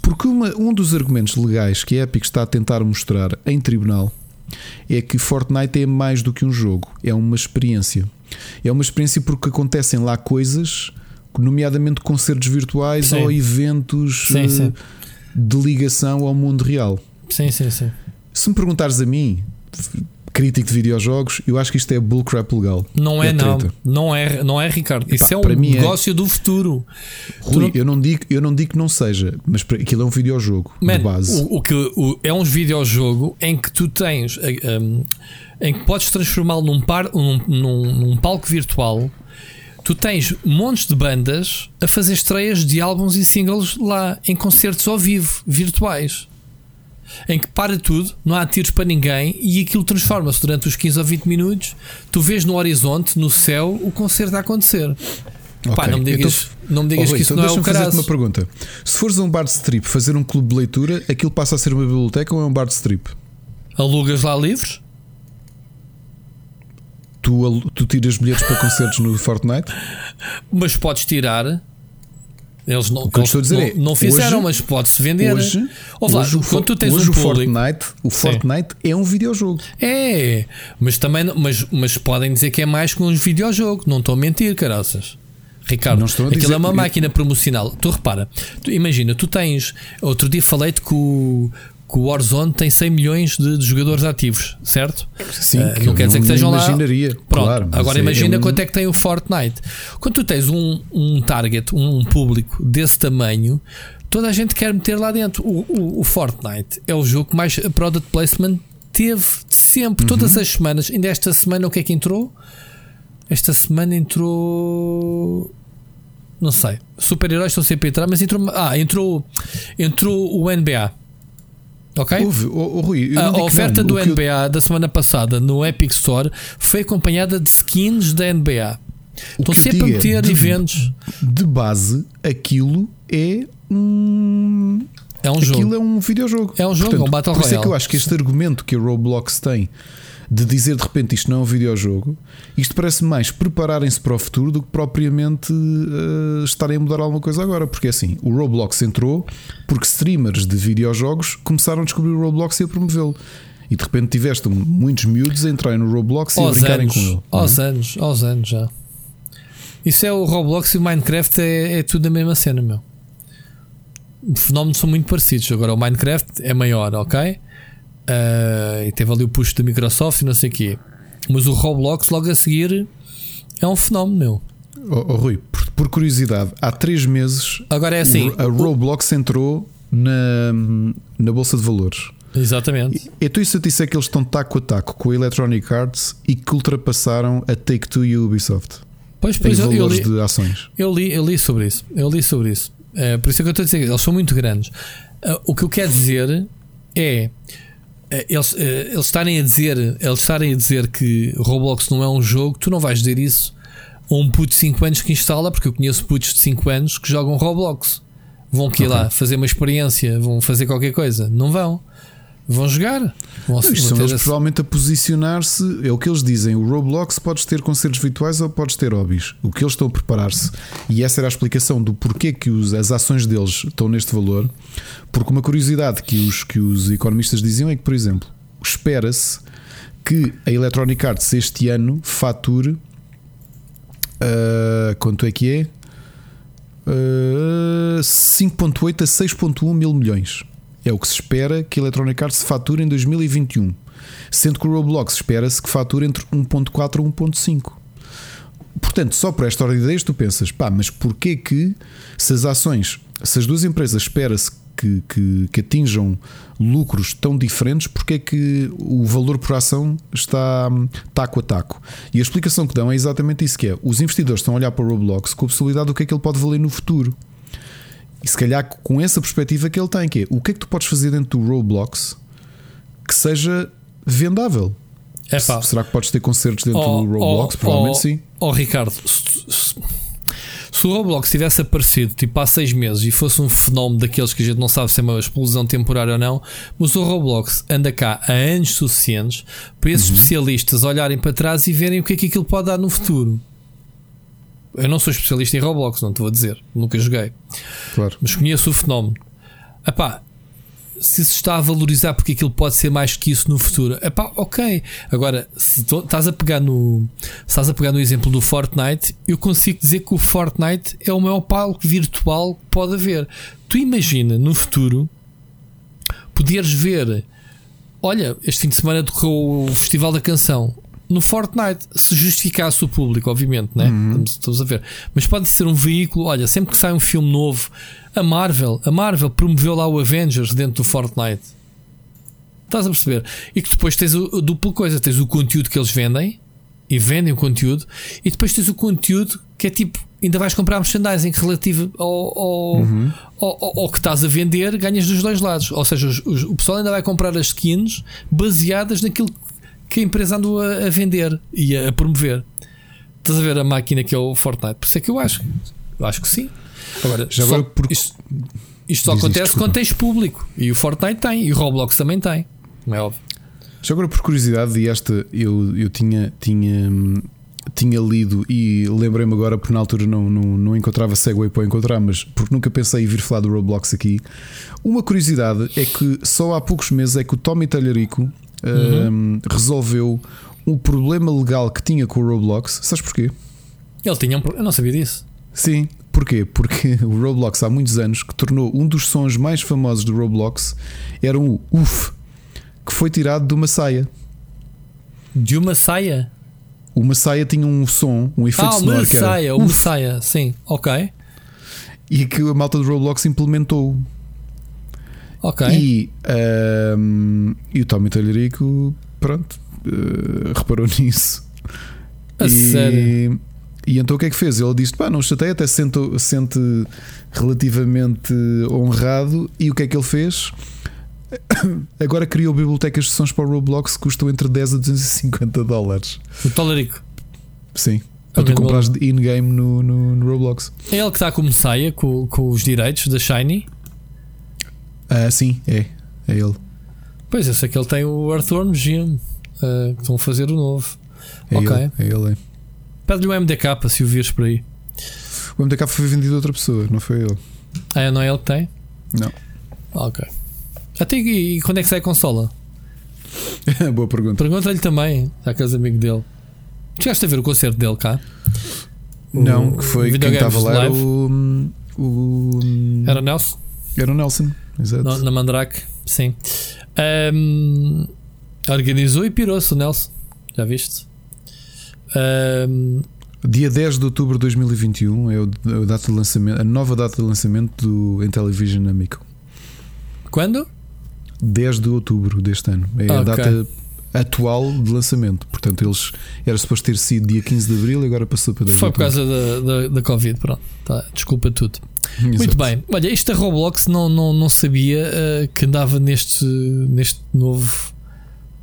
Porque uma, um dos argumentos legais que a Epic está a tentar mostrar em tribunal é que Fortnite é mais do que um jogo, é uma experiência. É uma experiência porque acontecem lá coisas, nomeadamente concertos virtuais sim. ou eventos sim, sim. Eh, de ligação ao mundo real. Sim, sim, sim. Se me perguntares a mim, crítico de videojogos, eu acho que isto é bullcrap legal. Não é, é não. Não é, não é Ricardo. Epá, Isso é um é- negócio é... do futuro. Rui, não... eu, não digo, eu não digo que não seja, mas aquilo é um videojogo Man, de base. O, o que o, é um videojogo em que tu tens. Um, eh, ehm, em que podes transformá-lo num, par, num, num, num palco virtual tu tens montes de bandas a fazer estreias de álbuns e singles lá em concertos ao vivo, virtuais em que para tudo, não há tiros para ninguém e aquilo transforma-se durante os 15 ou 20 minutos. Tu vês no horizonte, no céu, o concerto a acontecer. Okay. Pá, não me digas, então, não me digas oh, que isso então não é o caso. uma pergunta. Se fores a um bar de strip fazer um clube de leitura, aquilo passa a ser uma biblioteca ou é um bar de strip? Alugas lá livros? Tu, tu tiras bilhetes para concertos no Fortnite? <laughs> Mas podes tirar eles não, o eles estou a dizer não, é, não fizeram, hoje, mas pode-se vender. Hoje, lá, hoje, quando tu tens hoje um o público, Fortnite, o Fortnite é um videojogo. É, mas também mas, mas podem dizer que é mais que um videojogo. Não estou a mentir, caraças. Ricardo, aquilo dizer, é uma máquina promocional. Tu repara, tu, imagina, tu tens. Outro dia falei-te que o, que o Warzone tem 100 milhões de, de jogadores ativos, certo? Sim, uh, não quer dizer que estejam lá. Pronto, claro, agora é imagina é um... quanto é que tem o Fortnite. Quando tu tens um, um target, um, público desse tamanho, toda a gente quer meter lá dentro. O, o, o Fortnite é o jogo que mais product placement teve de sempre, uhum. todas as semanas. Ainda esta semana o que é que entrou? Esta semana entrou. Não sei. Super-heróis estão sempre a entrar, mas entrou. Ah, entrou. Entrou o NBA. Ok? Houve, oh, oh, Rui, a oferta do NBA eu... da semana passada no Epic Store foi acompanhada de skins da NBA. Estão sempre a é, meter de, eventos. De base, aquilo é um. É um aquilo jogo. é um videojogo. É um jogo, Portanto, é um Battle Royale. Por isso é que eu acho que este argumento que a Roblox tem de dizer de repente isto não é um videojogo, isto parece mais prepararem-se para o futuro do que propriamente uh, estarem a mudar alguma coisa agora. Porque assim, o Roblox entrou porque streamers de videojogos começaram a descobrir o Roblox e a promovê-lo. E de repente tiveste muitos miúdos a entrarem no Roblox e a brincarem anos, com ele. Aos é? anos, aos anos já. Isso é o Roblox e o Minecraft é, é tudo a mesma cena, meu. Os fenómenos são muito parecidos. Agora o Minecraft é maior, ok? Uh, e teve ali o push da Microsoft e não sei o quê. Mas o Roblox logo a seguir é um fenómeno, meu. Oh, oh, Rui, por, por, curiosidade, há três meses Agora é assim, a Roblox entrou na, na Bolsa de Valores. Exatamente. Então, isso eu disse é que eles estão taco a taco com a Electronic Arts e que ultrapassaram a Take-Two e a Ubisoft. Pois, pois em eu, valores eu li, de ações. Eu li, eu li sobre isso. Eu li sobre isso. É, por isso é que eu estou a dizer, eles são muito grandes. Uh, o que eu quero dizer é eh, eles, eh, eles estarem a dizer eles estarem a dizer que Roblox não é um jogo, tu não vais dizer isso ou um puto de 5 anos que instala, porque eu conheço putos de 5 anos que jogam Roblox. Vão aqui okay. lá fazer uma experiência, vão fazer qualquer coisa. Não vão. Vão jogar. Vão, Isto são eles provavelmente a posicionar-se. É o que eles dizem. O Roblox podes ter concertos virtuais ou podes ter hobbies. O que eles estão a preparar-se. E essa era a explicação do porquê que os, as ações deles estão neste valor. Porque uma curiosidade que os, que os economistas diziam é que, por exemplo, espera-se que a Electronic Arts este ano fature. Uh, quanto é que é? Uh, 5,8 a 6,1 mil milhões. É o que se espera que a Electronic Arts fature em 2021. Sendo que o Roblox espera-se que fature entre 1.4 e 1.5. Portanto, só por esta ordem de ideias tu pensas, pá, mas porquê que se as ações, se as duas empresas espera-se que, que, que, atinjam lucros tão diferentes, porque é que o valor por ação está taco a taco? E a explicação que dão é exatamente isso que é. Os investidores estão a olhar para o Roblox com a possibilidade do que é que ele pode valer no futuro. E se calhar com essa perspectiva que ele tem, que é o que é que tu podes fazer dentro do Roblox que seja vendável? Epá. Será que podes ter concertos dentro oh, do Roblox? Oh, Provavelmente oh, sim. Oh, Ricardo, se, se, se, o Roblox tivesse aparecido tipo há seis meses e fosse um fenómeno daqueles que a gente não sabe se é uma explosão temporária ou não, mas o Roblox anda cá há anos suficientes para esses uhum. especialistas olharem para trás e verem o que é que aquilo pode dar no futuro. Eu não sou especialista em Roblox, não te vou dizer, nunca joguei. Claro. Mas conheço o fenómeno. Epá, se se está a valorizar porque aquilo pode ser mais que isso no futuro, epá, ok. Agora, se estás a pegar no estás a pegar no exemplo do Fortnite, eu consigo dizer que o Fortnite é o maior palco virtual que pode haver. Tu imagina no futuro poderes ver, olha, este fim de semana decorreu o Festival da Canção no Fortnite, se justificasse o público, obviamente, né? Uhum. Estamos, estamos, a ver. Mas pode ser um veículo, olha, sempre que sai um filme novo, a Marvel, a Marvel promoveu lá o Avengers dentro do Fortnite. Estás a perceber? E que depois tens a dupla coisa, tens o conteúdo que eles vendem e vendem o conteúdo, e depois tens o conteúdo que é tipo, ainda vais comprar merchandising relativo ao, ao, uhum. ao, ao, ao que estás a vender, ganhas dos dois lados. Ou seja, os, os, o pessoal ainda vai comprar as skins baseadas naquilo que a empresa andou a, a vender e a, a, promover. Estás a ver a máquina que é o Fortnite? Por isso é que eu acho. Eu acho que sim. Agora, Já só, porque... isto, isto só acontece isto, quando tens público. E o Fortnite tem, e o Roblox também tem. Não é óbvio. Já agora, por curiosidade, e esta eu, eu tinha, tinha, tinha lido e lembrei-me agora, porque na altura não, não, não encontrava segue para encontrar, mas porque nunca pensei em vir falar do Roblox aqui. Uma curiosidade é que só há poucos meses é que o Tommy Talharico uhum. resolveu o problema legal que tinha com o Roblox. Sabes porquê? Ele tinha um Eu não sabia disso. Sim, porquê? Porque <laughs> o Roblox há muitos anos que tornou um dos sons mais famosos do Roblox era um UF que foi tirado de uma saia. De uma saia? Uma saia tinha um som, um efeito ah, sonoro. Uma saia, uma saia, sim, ok. E que a malta do Roblox implementou. Ok. E, um, e o Tommy Talharico, pronto, uh, reparou <laughs> nisso. A e, sério? E então o que é que fez? Ele disse: pá, não chatei, até se sente, sente relativamente honrado. E o que é que ele fez? <coughs> Agora criou bibliotecas de sons para o Roblox que custam entre 10 a 250 dólares. O Talarico? Sim. Para tu comprares in-game no, no, no, Roblox. É ele que está como saia com, com os direitos da Shiny? Ah, sim, é. É ele. Pois, eu sei que ele tem o Earthworm Jim. Uh, que estão a fazer o novo. É ok. Ele, é ele. É. Pede-lhe o MDK se o vires por aí. O MDK foi vendido a outra pessoa, não foi ele. Ah, não é ele que tem? Não. Ok. Até e quando é que sai a consola? <laughs> Boa pergunta. Pergunta-lhe também, aqueles amigos dele. Chegaste a ver o concerto dele cá? Não, o, que foi quem estava lá era o, o. Era o Nelson? Era o Nelson. Exato. No, na Mandrake, sim. Um, organizou e pirou-se o Nelson. Já viste? Um, Dia 10 de outubro de 2021 é o, a, data de lançamento, a nova data de lançamento do Intellivision Amico. Quando? 10 de outubro deste ano. É a data atual de lançamento. Portanto, eles era suposto ter sido dia 15 de abril e agora passou para 10 Foi por causa da, da, da Covid. Pronto, tá, desculpa tudo. Exato. Muito bem. Olha, esta Roblox não, não, não sabia uh, que andava neste, neste novo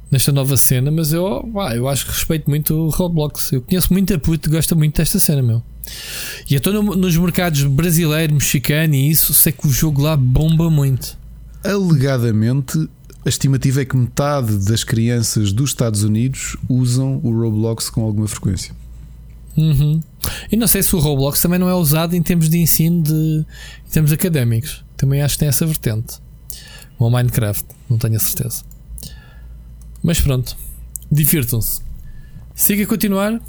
nesta nova cena, mas eu, pá, eu acho que respeito muito o Roblox. Eu conheço muita puta que gosta muito desta cena, meu. E eu estou no, nos mercados brasileiro, mexicano e isso, sei que o jogo lá bomba muito. Alegadamente, a estimativa é que metade das crianças dos Estados Unidos usam o Roblox com alguma frequência. Uhum. E não sei se o Roblox também não é usado em termos de ensino de, em termos académicos. Também acho que tem essa vertente. Ou Minecraft, não tenho a certeza. Mas pronto, divirtam-se. Siga a continuar.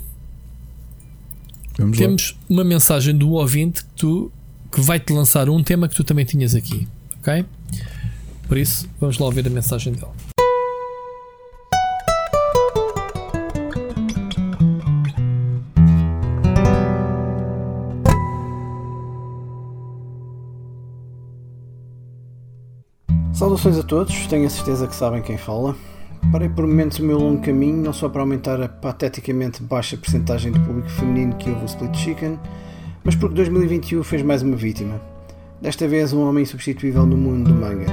Vamos Temos lá. uma mensagem do ouvinte que, tu, que vai te lançar um tema que tu também tinhas aqui. Ok? Por isso, vamos lá ouvir a mensagem dele. Saudações a todos, tenho a certeza que sabem quem fala. Parei por momentos o meu longo caminho, não só para aumentar a pateticamente baixa percentagem de público feminino que houve o Split Chicken, mas porque 2021 fez mais uma vítima. Desta vez um homem insubstituível no mundo do manga,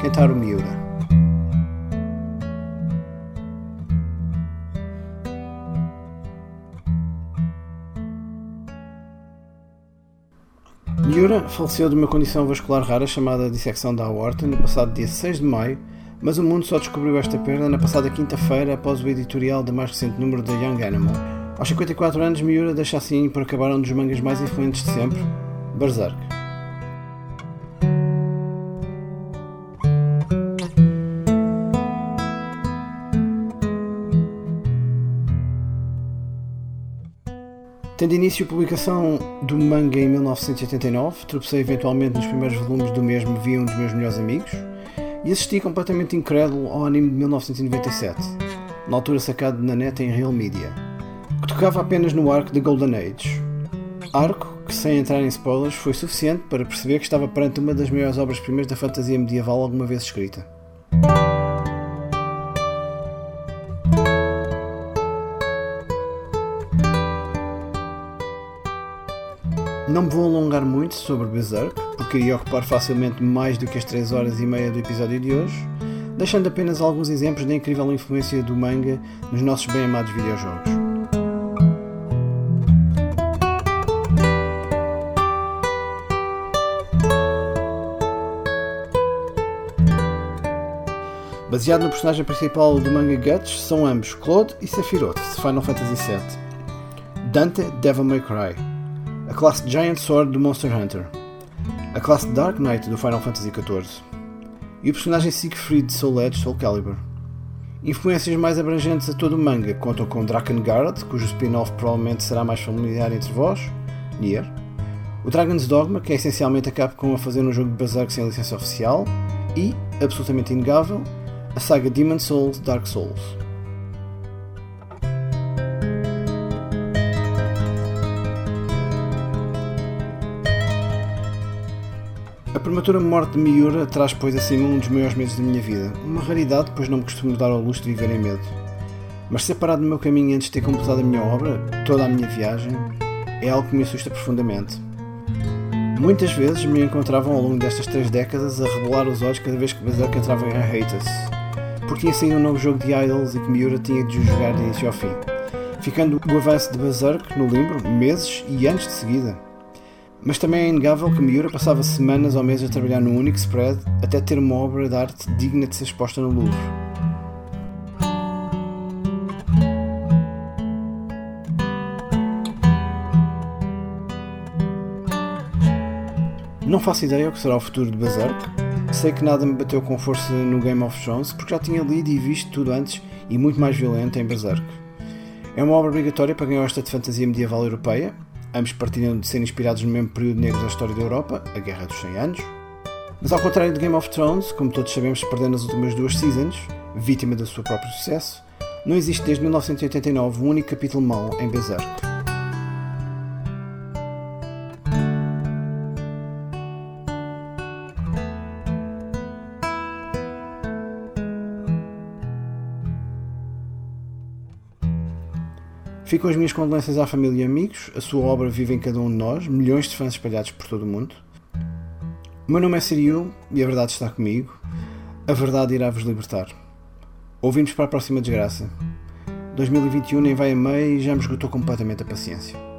Kentaro Miura. Miura faleceu de uma condição vascular rara chamada dissecção da aorta no passado dia 6 de maio, mas o mundo só descobriu esta perda na passada quinta-feira após o editorial do mais recente número da Young Animal. Aos 54 anos, Miura deixa assim por acabar um dos mangas mais influentes de sempre, Berserk. Tendo início a publicação do manga em 1989, tropecei eventualmente nos primeiros volumes do mesmo via um dos meus melhores amigos e assisti completamente incrédulo ao anime de 1997, na altura sacado na net em Real Media, que tocava apenas no arco de Golden Age. Arco que, sem entrar em spoilers, foi suficiente para perceber que estava perante uma das maiores obras-primas da fantasia medieval alguma vez escrita. Não me vou alongar muito sobre Berserk, porque iria ocupar facilmente mais do que as 3 horas e meia do episódio de hoje, deixando apenas alguns exemplos da incrível influência do manga nos nossos bem-amados videojogos. Baseado no personagem principal do manga Guts, são ambos Claude e Sephiroth, de Final Fantasy VII. Dante Devil May Cry, a classe Giant Sword do Monster Hunter, a classe Dark Knight do Final Fantasy XIV e o personagem Siegfried de Soul Edge Soul Calibur. Influências mais abrangentes a todo o manga contam com Drakengard, cujo spin-off provavelmente será mais familiar entre vós, Nier, o Dragon's Dogma, que é essencialmente a Capcom a fazer um jogo de Berserk sem licença oficial, e, absolutamente inegável, a saga Demon Souls Dark Souls. Prematura morte de Miura traz, pois, acima um dos maiores medos da minha vida. Uma raridade, pois não me costumo dar ao luxo de viver em medo. Mas ser parado no meu caminho antes de ter completado a minha obra, toda a minha viagem, é algo que me assusta profundamente. Muitas vezes me encontravam ao longo destas três décadas a rebolar os olhos cada vez que Berserk entrava em hiatus, porque tinha saído um novo jogo de Idols e que Miura tinha de jogar de início ao fim, ficando o avanço de Berserk no limbo meses e anos de seguida. Mas também é inegável que Miura passava semanas ou meses a trabalhar no único spread até ter uma obra de arte digna de ser exposta no Louvre. Não faço ideia o que será o futuro de Berserk. Sei que nada me bateu com força no Game of Thrones porque já tinha lido e visto tudo antes e muito mais violento em Berserk. É uma obra obrigatória para quem gosta de fantasia medieval europeia, ambos partilham de ser inspirados no mesmo período negro da história da Europa, a Guerra dos 100 Anos. Mas ao contrário de Game of Thrones, como todos sabemos, perdeu nas últimas duas seasons, vítima do seu próprio sucesso, não existe desde 1989 um único capítulo mau em Berserk. Ficam as minhas condolências à família e amigos, a sua obra vive em cada um de nós, milhões de fãs espalhados por todo o mundo. O meu nome é Siriu e a verdade está comigo. A verdade irá vos libertar. Ouvimos para a próxima desgraça. 2021 nem vai a meio e já me esgotou completamente a paciência.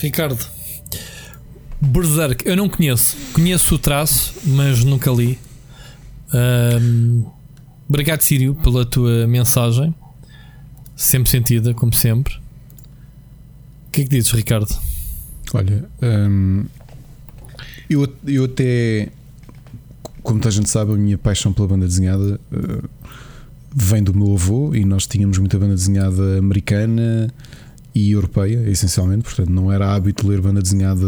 Ricardo, Berserk, eu não conheço. Conheço o traço, mas nunca li. Um, obrigado, Sírio, pela tua mensagem. Sempre sentida, como sempre. O que é que dizes, Ricardo? Olha, hum, eu, eu até, como toda a gente sabe, a minha paixão pela banda desenhada uh, vem do meu avô e nós tínhamos muita banda desenhada americana e europeia, essencialmente, portanto não era hábito ler banda desenhada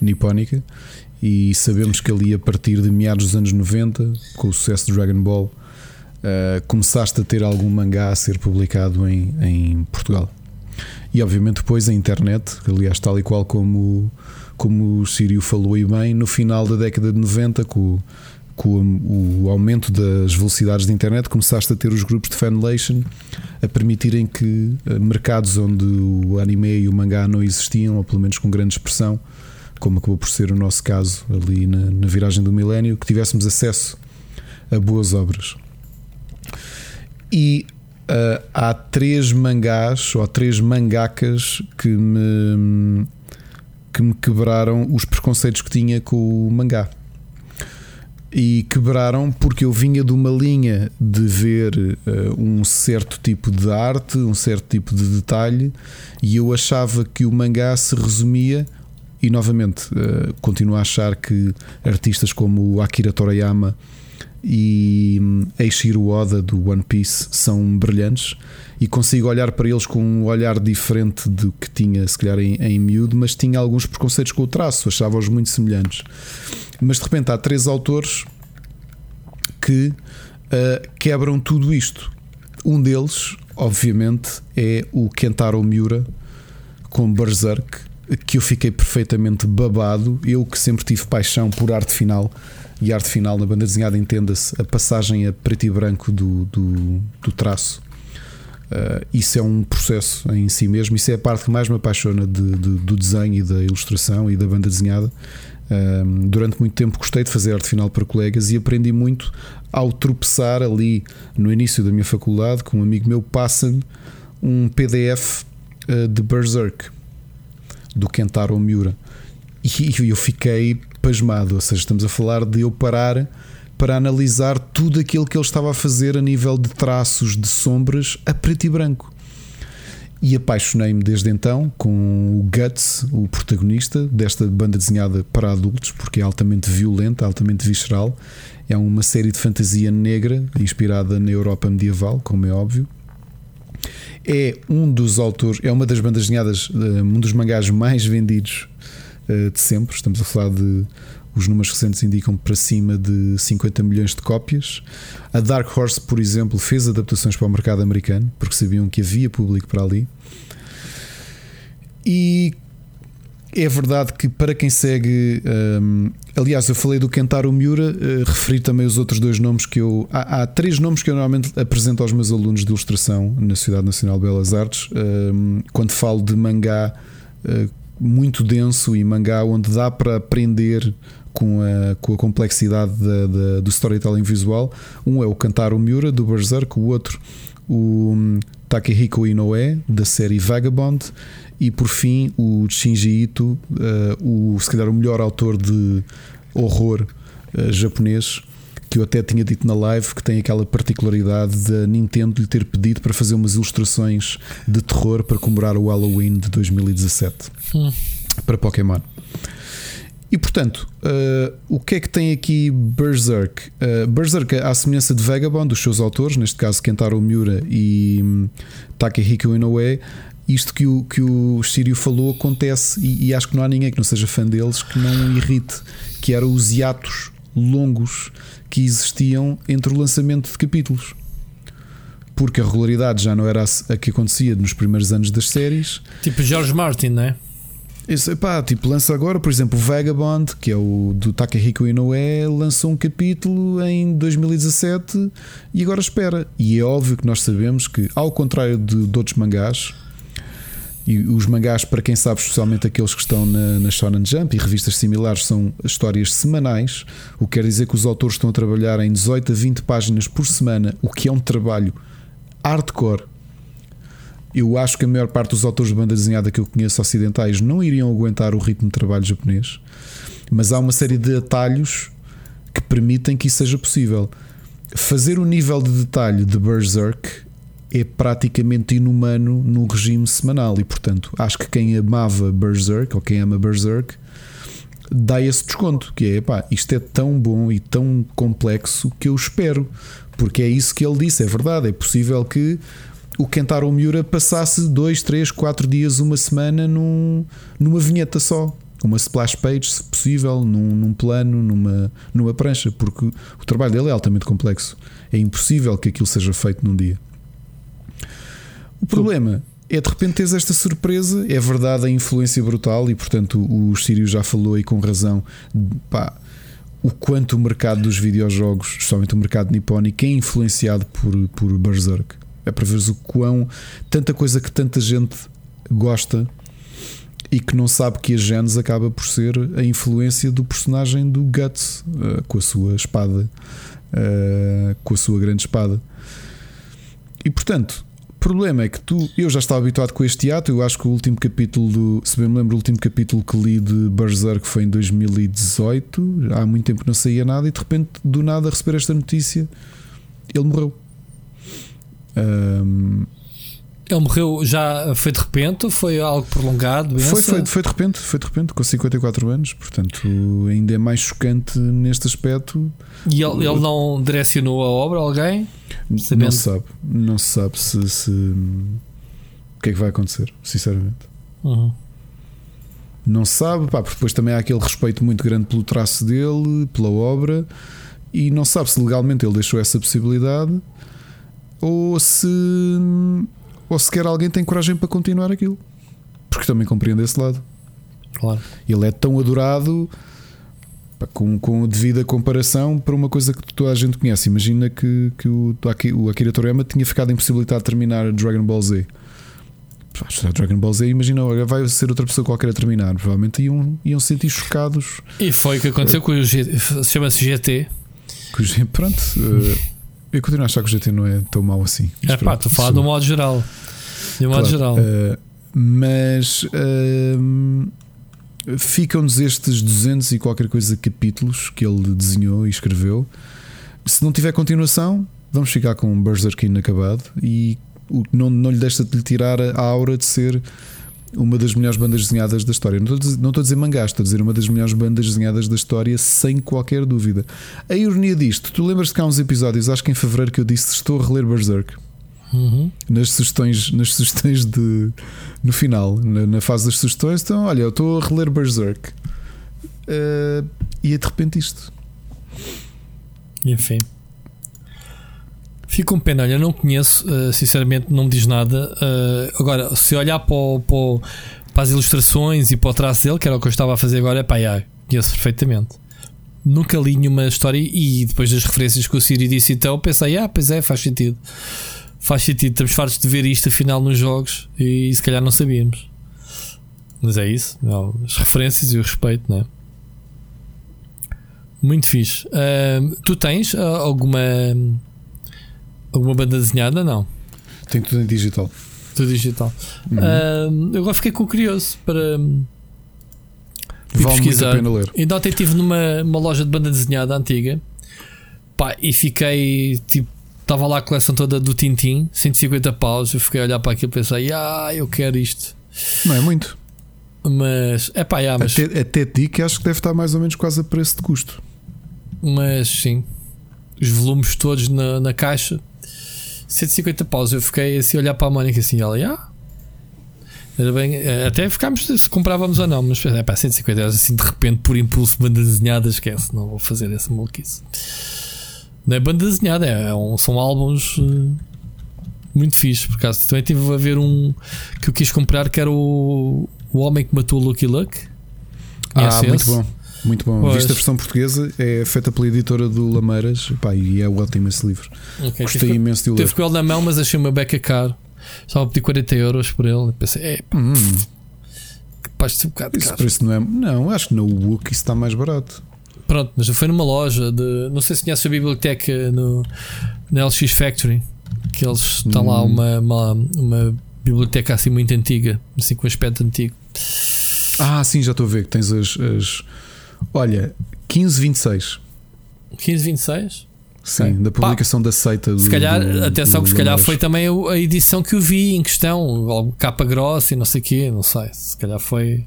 nipónica e sabemos que ali a partir de meados dos anos 90, com o sucesso do Dragon Ball, uh, começaste a ter algum mangá a ser publicado em, em Portugal. E obviamente depois a internet, aliás, tal e qual como, como o Sírio falou e bem, no final da década de 90, com, com o, aumento das velocidades da internet, começaste a ter os grupos de fanlation a permitirem que eh, mercados onde o anime e o mangá não existiam, ou pelo menos com grande expressão, como acabou por ser o nosso caso ali na, na viragem do milénio, que tivéssemos acesso a boas obras. E uh, há três mangás ou três mangakas que me, que me quebraram os preconceitos que tinha com o mangá. E quebraram porque eu vinha de uma linha de ver uh, um certo tipo de arte, um certo tipo de detalhe, e eu achava que o mangá se resumia e novamente, uh, continuo a achar que artistas como Akira Toriyama e hum, Eiichiro Oda do One Piece são brilhantes e consigo olhar para eles com um olhar diferente do que tinha, se calhar, em, em miúdo, mas tinha alguns preconceitos com o traço, achava-os muito semelhantes. Mas de repente há três autores que uh, quebram tudo isto. Um deles, obviamente, é o Kentaro Miura com Berserk, que eu fiquei perfeitamente babado. Eu que sempre tive paixão por arte final e arte final na banda desenhada, entenda-se a passagem a preto e branco do, do, do traço. Uh, isso é um processo em si mesmo. Isso é a parte que mais me apaixona de, de, do desenho e da ilustração e da banda desenhada. Uh, durante muito tempo gostei de fazer arte final para colegas e aprendi muito ao tropeçar ali no início da minha faculdade com um amigo meu passa-me um PDF uh, ah, de Berserk do Kentaro Miura. E eu fiquei pasmado, ou seja, estamos a falar de eu parar para analisar tudo aquilo que ele estava a fazer a nível de traços, de sombras, a preto e branco. E apaixonei-me desde então com o Guts, o protagonista desta banda desenhada para adultos, porque é altamente violenta, altamente visceral. É uma série de fantasia negra, inspirada na Europa medieval, como é óbvio é um dos autores, é uma das bandas desenhadas, eh, um dos mangás mais vendidos eh, de sempre. Estamos a falar de. Os números recentes indicam para cima de 50 milhões de cópias. A Dark Horse, por exemplo, fez adaptações para o mercado americano, porque sabiam que havia público para ali. E é verdade que para quem segue, um, aliás, eu falei do Kentaro Miura, uh, referi também os outros dois nomes que eu. Há, há, três nomes que eu normalmente apresento aos meus alunos de ilustração na Sociedade Nacional de Belas Artes, um, quando falo de mangá uh, muito denso e mangá onde dá para aprender com a, com a complexidade da, da, do storytelling visual. Um é o Kentaro Miura do Berserk, o outro o um, Takehiko Inoue da série Vagabond e por fim o Shinji Ito, uh, o, se calhar o melhor autor de horror uh, japonês, que eu até tinha dito na live que tem aquela particularidade da Nintendo lhe ter pedido para fazer umas ilustrações de terror para comemorar o Halloween de 2017 hum. para Pokémon. E portanto, uh, o que é que tem aqui Berserk? Uh, Berserk, à semelhança de Vagabond, dos seus autores, neste caso Kentaro Miura e um, Takehiko Inoue, isto que o, que o Sírio falou acontece e, e, acho que não há ninguém que não seja fã deles que não irrite, que eram os hiatos longos que existiam entre o lançamento de capítulos. Porque a regularidade já não era a que acontecia nos primeiros anos das séries. Tipo George Martin, não é? Isso, pá, tipo, lança agora, por exemplo, Vagabond, que é o do Takahiko Inoue, lançou um capítulo em 2017 e agora espera. E é óbvio que nós sabemos que, ao contrário de, de outros mangás, e os mangás, para quem sabe, especialmente aqueles que estão na, na Shonen Jump e revistas similares, são histórias semanais, o que quer dizer que os autores estão a trabalhar em 18 a 20 páginas por semana, o que é um trabalho hardcore eu acho que a maior parte dos autores de banda desenhada que eu conheço ocidentais não iriam aguentar o ritmo de trabalho japonês, mas há uma série de atalhos que permitem que isso seja possível. Fazer o nível de detalhe de Berserk é praticamente inumano num regime semanal e, portanto, acho que quem amava Berserk ou quem ama Berserk dá esse desconto, que é pá, isto é tão bom e tão complexo que eu espero, porque é isso que ele disse, é verdade, é possível que o Kentaro Miura passasse 2, 3, 4 dias, uma semana num, numa vinheta só. Uma splash page, se possível, num, num, plano, numa, numa prancha, porque o trabalho dele é altamente complexo. É impossível que aquilo seja feito num dia. O problema é de repente teres esta surpresa. É verdade a influência brutal, e portanto o Sírio já falou aí com razão. Pá, o quanto o mercado dos videojogos, especialmente o mercado nipónico, é influenciado por, por Berserk. É para veres o quão tanta coisa que tanta gente gosta e que não sabe que a Genes acaba por ser a influência do personagem do Guts uh, com a sua espada, uh, com a sua grande espada. E portanto, problema é que tu, eu já estava habituado com este ato. Eu acho que o último capítulo, do, se bem me lembro, o último capítulo que li de Berserk foi em 2018. Há muito tempo que não saía nada e de repente, do nada, receber esta notícia, ele morreu. Um, ele morreu já foi de repente foi algo prolongado? Foi, foi, foi de repente, foi de repente, com 54 anos, portanto ainda é mais chocante neste aspecto. E ele, ele não direcionou a obra a alguém? Sabendo? Não se sabe, não se sabe se, se, o que é que vai acontecer, sinceramente. Uhum. Não se sabe, pá, porque depois também há aquele respeito muito grande pelo traço dele, pela obra, e não se sabe se legalmente ele deixou essa possibilidade ou se ou sequer alguém tem coragem para continuar aquilo. Porque também compreendo esse lado. Claro. Ele é tão adorado com, com devida comparação para uma coisa que toda a gente conhece. Imagina que, que o, o Akira Toriyama tinha ficado impossibilitado de terminar Dragon Ball Z. Dragon Ball Z, imagina, agora vai ser outra pessoa qualquer a terminar. Provavelmente iam, iam sentir chocados. E foi o que aconteceu com o GT. Chama-se GT. Pronto. Uh, eu continuo a achar que o GT não é tão mau assim. É pá, estou a falar do modo geral. De um claro, modo geral. Uh, mas uh, ficam-nos estes 200 e qualquer coisa capítulos que ele desenhou e escreveu. Se não tiver continuação, vamos ficar com um Berserk inacabado e não, não lhe deixa de lhe tirar a aura de ser uma das melhores bandas desenhadas da história. Não estou, não estou a dizer mangás, estou a dizer uma das melhores bandas desenhadas da história, sem qualquer dúvida. A ironia disto, tu lembras-te que há uns episódios, acho que em fevereiro, que eu disse estou a reler Berserk. Uhum. Nas sugestões, nas sugestões de no final, na, na, fase das sugestões, então olha, eu estou a reler Berserk uh, e é de repente isto. Enfim, Fico com pena, olha, não conheço, uh, sinceramente não me diz nada. Uh, agora, se olhar para, o, para, o, para, as ilustrações e para o traço dele, que era o que eu estava a fazer agora, é pá, já, conheço perfeitamente. Nunca li nenhuma história e depois das referências que o Siri disse, então pensei, ah, pois é, faz sentido. Faz sentido, estamos fartos de ver isto afinal nos jogos e, se calhar não sabíamos. Mas é isso, não, as referências e o respeito, não é? Muito fixe. Uh, tu tens uh, alguma Alguma banda desenhada? Não. Tem tudo em digital. Tudo digital. Uhum. Uh, agora fiquei com curioso para. Vale pesquisar. Muito a pena ler. Ainda ontem estive numa uma loja de banda desenhada antiga pá, e fiquei tipo. Estava lá a coleção toda do Tintin, 150 paus. Eu fiquei a olhar para aquilo e pensei, ah, eu quero isto. Não é muito. Mas é pá, yeah, mas... até, até ti que acho que deve estar mais ou menos quase a preço de custo. Mas sim, os volumes todos na, na caixa 150 paus. Eu fiquei assim a olhar para a Mónica assim, ela, ah. Era bem, eh, até ficámos se comprávamos ou não, mas é pá, 150 euros assim de repente por impulso, banda desenhada, esquece, não vou fazer essa maluquice. Não é banda desenhada, é, é um, são álbuns uh, Muito fixe, por acaso. Também tive a ver um que eu quis comprar que era o, o Homem que Matou Lucky Luck. Ah, muito bom. Muito bom. Pois. Viste a versão portuguesa, é feita pela editora do Lameiras pá, e é ótimo esse livro. Okay, Gostei tive, imenso de o ler. Teve com ele na mão, mas achei uma beca caro. Estava a pedir 40 euros por ele. Pensei, é pá, hum. um bocado Esse preço não é. Não, acho que no Book isso está mais barato. Pronto, mas foi numa loja de. Não sei se conhece a biblioteca no, na LX Factory. Que eles estão hum. lá uma, uma, uma biblioteca assim muito antiga, assim com aspecto antigo. Ah, sim, já estou a ver que tens as, as Olha, 1526. 1526? Sim, é. da publicação Pá, da seita do, Se calhar, do, atenção, do que se calhar foi também a edição que eu vi em questão, capa grossa e não sei o quê, não sei. Se calhar foi.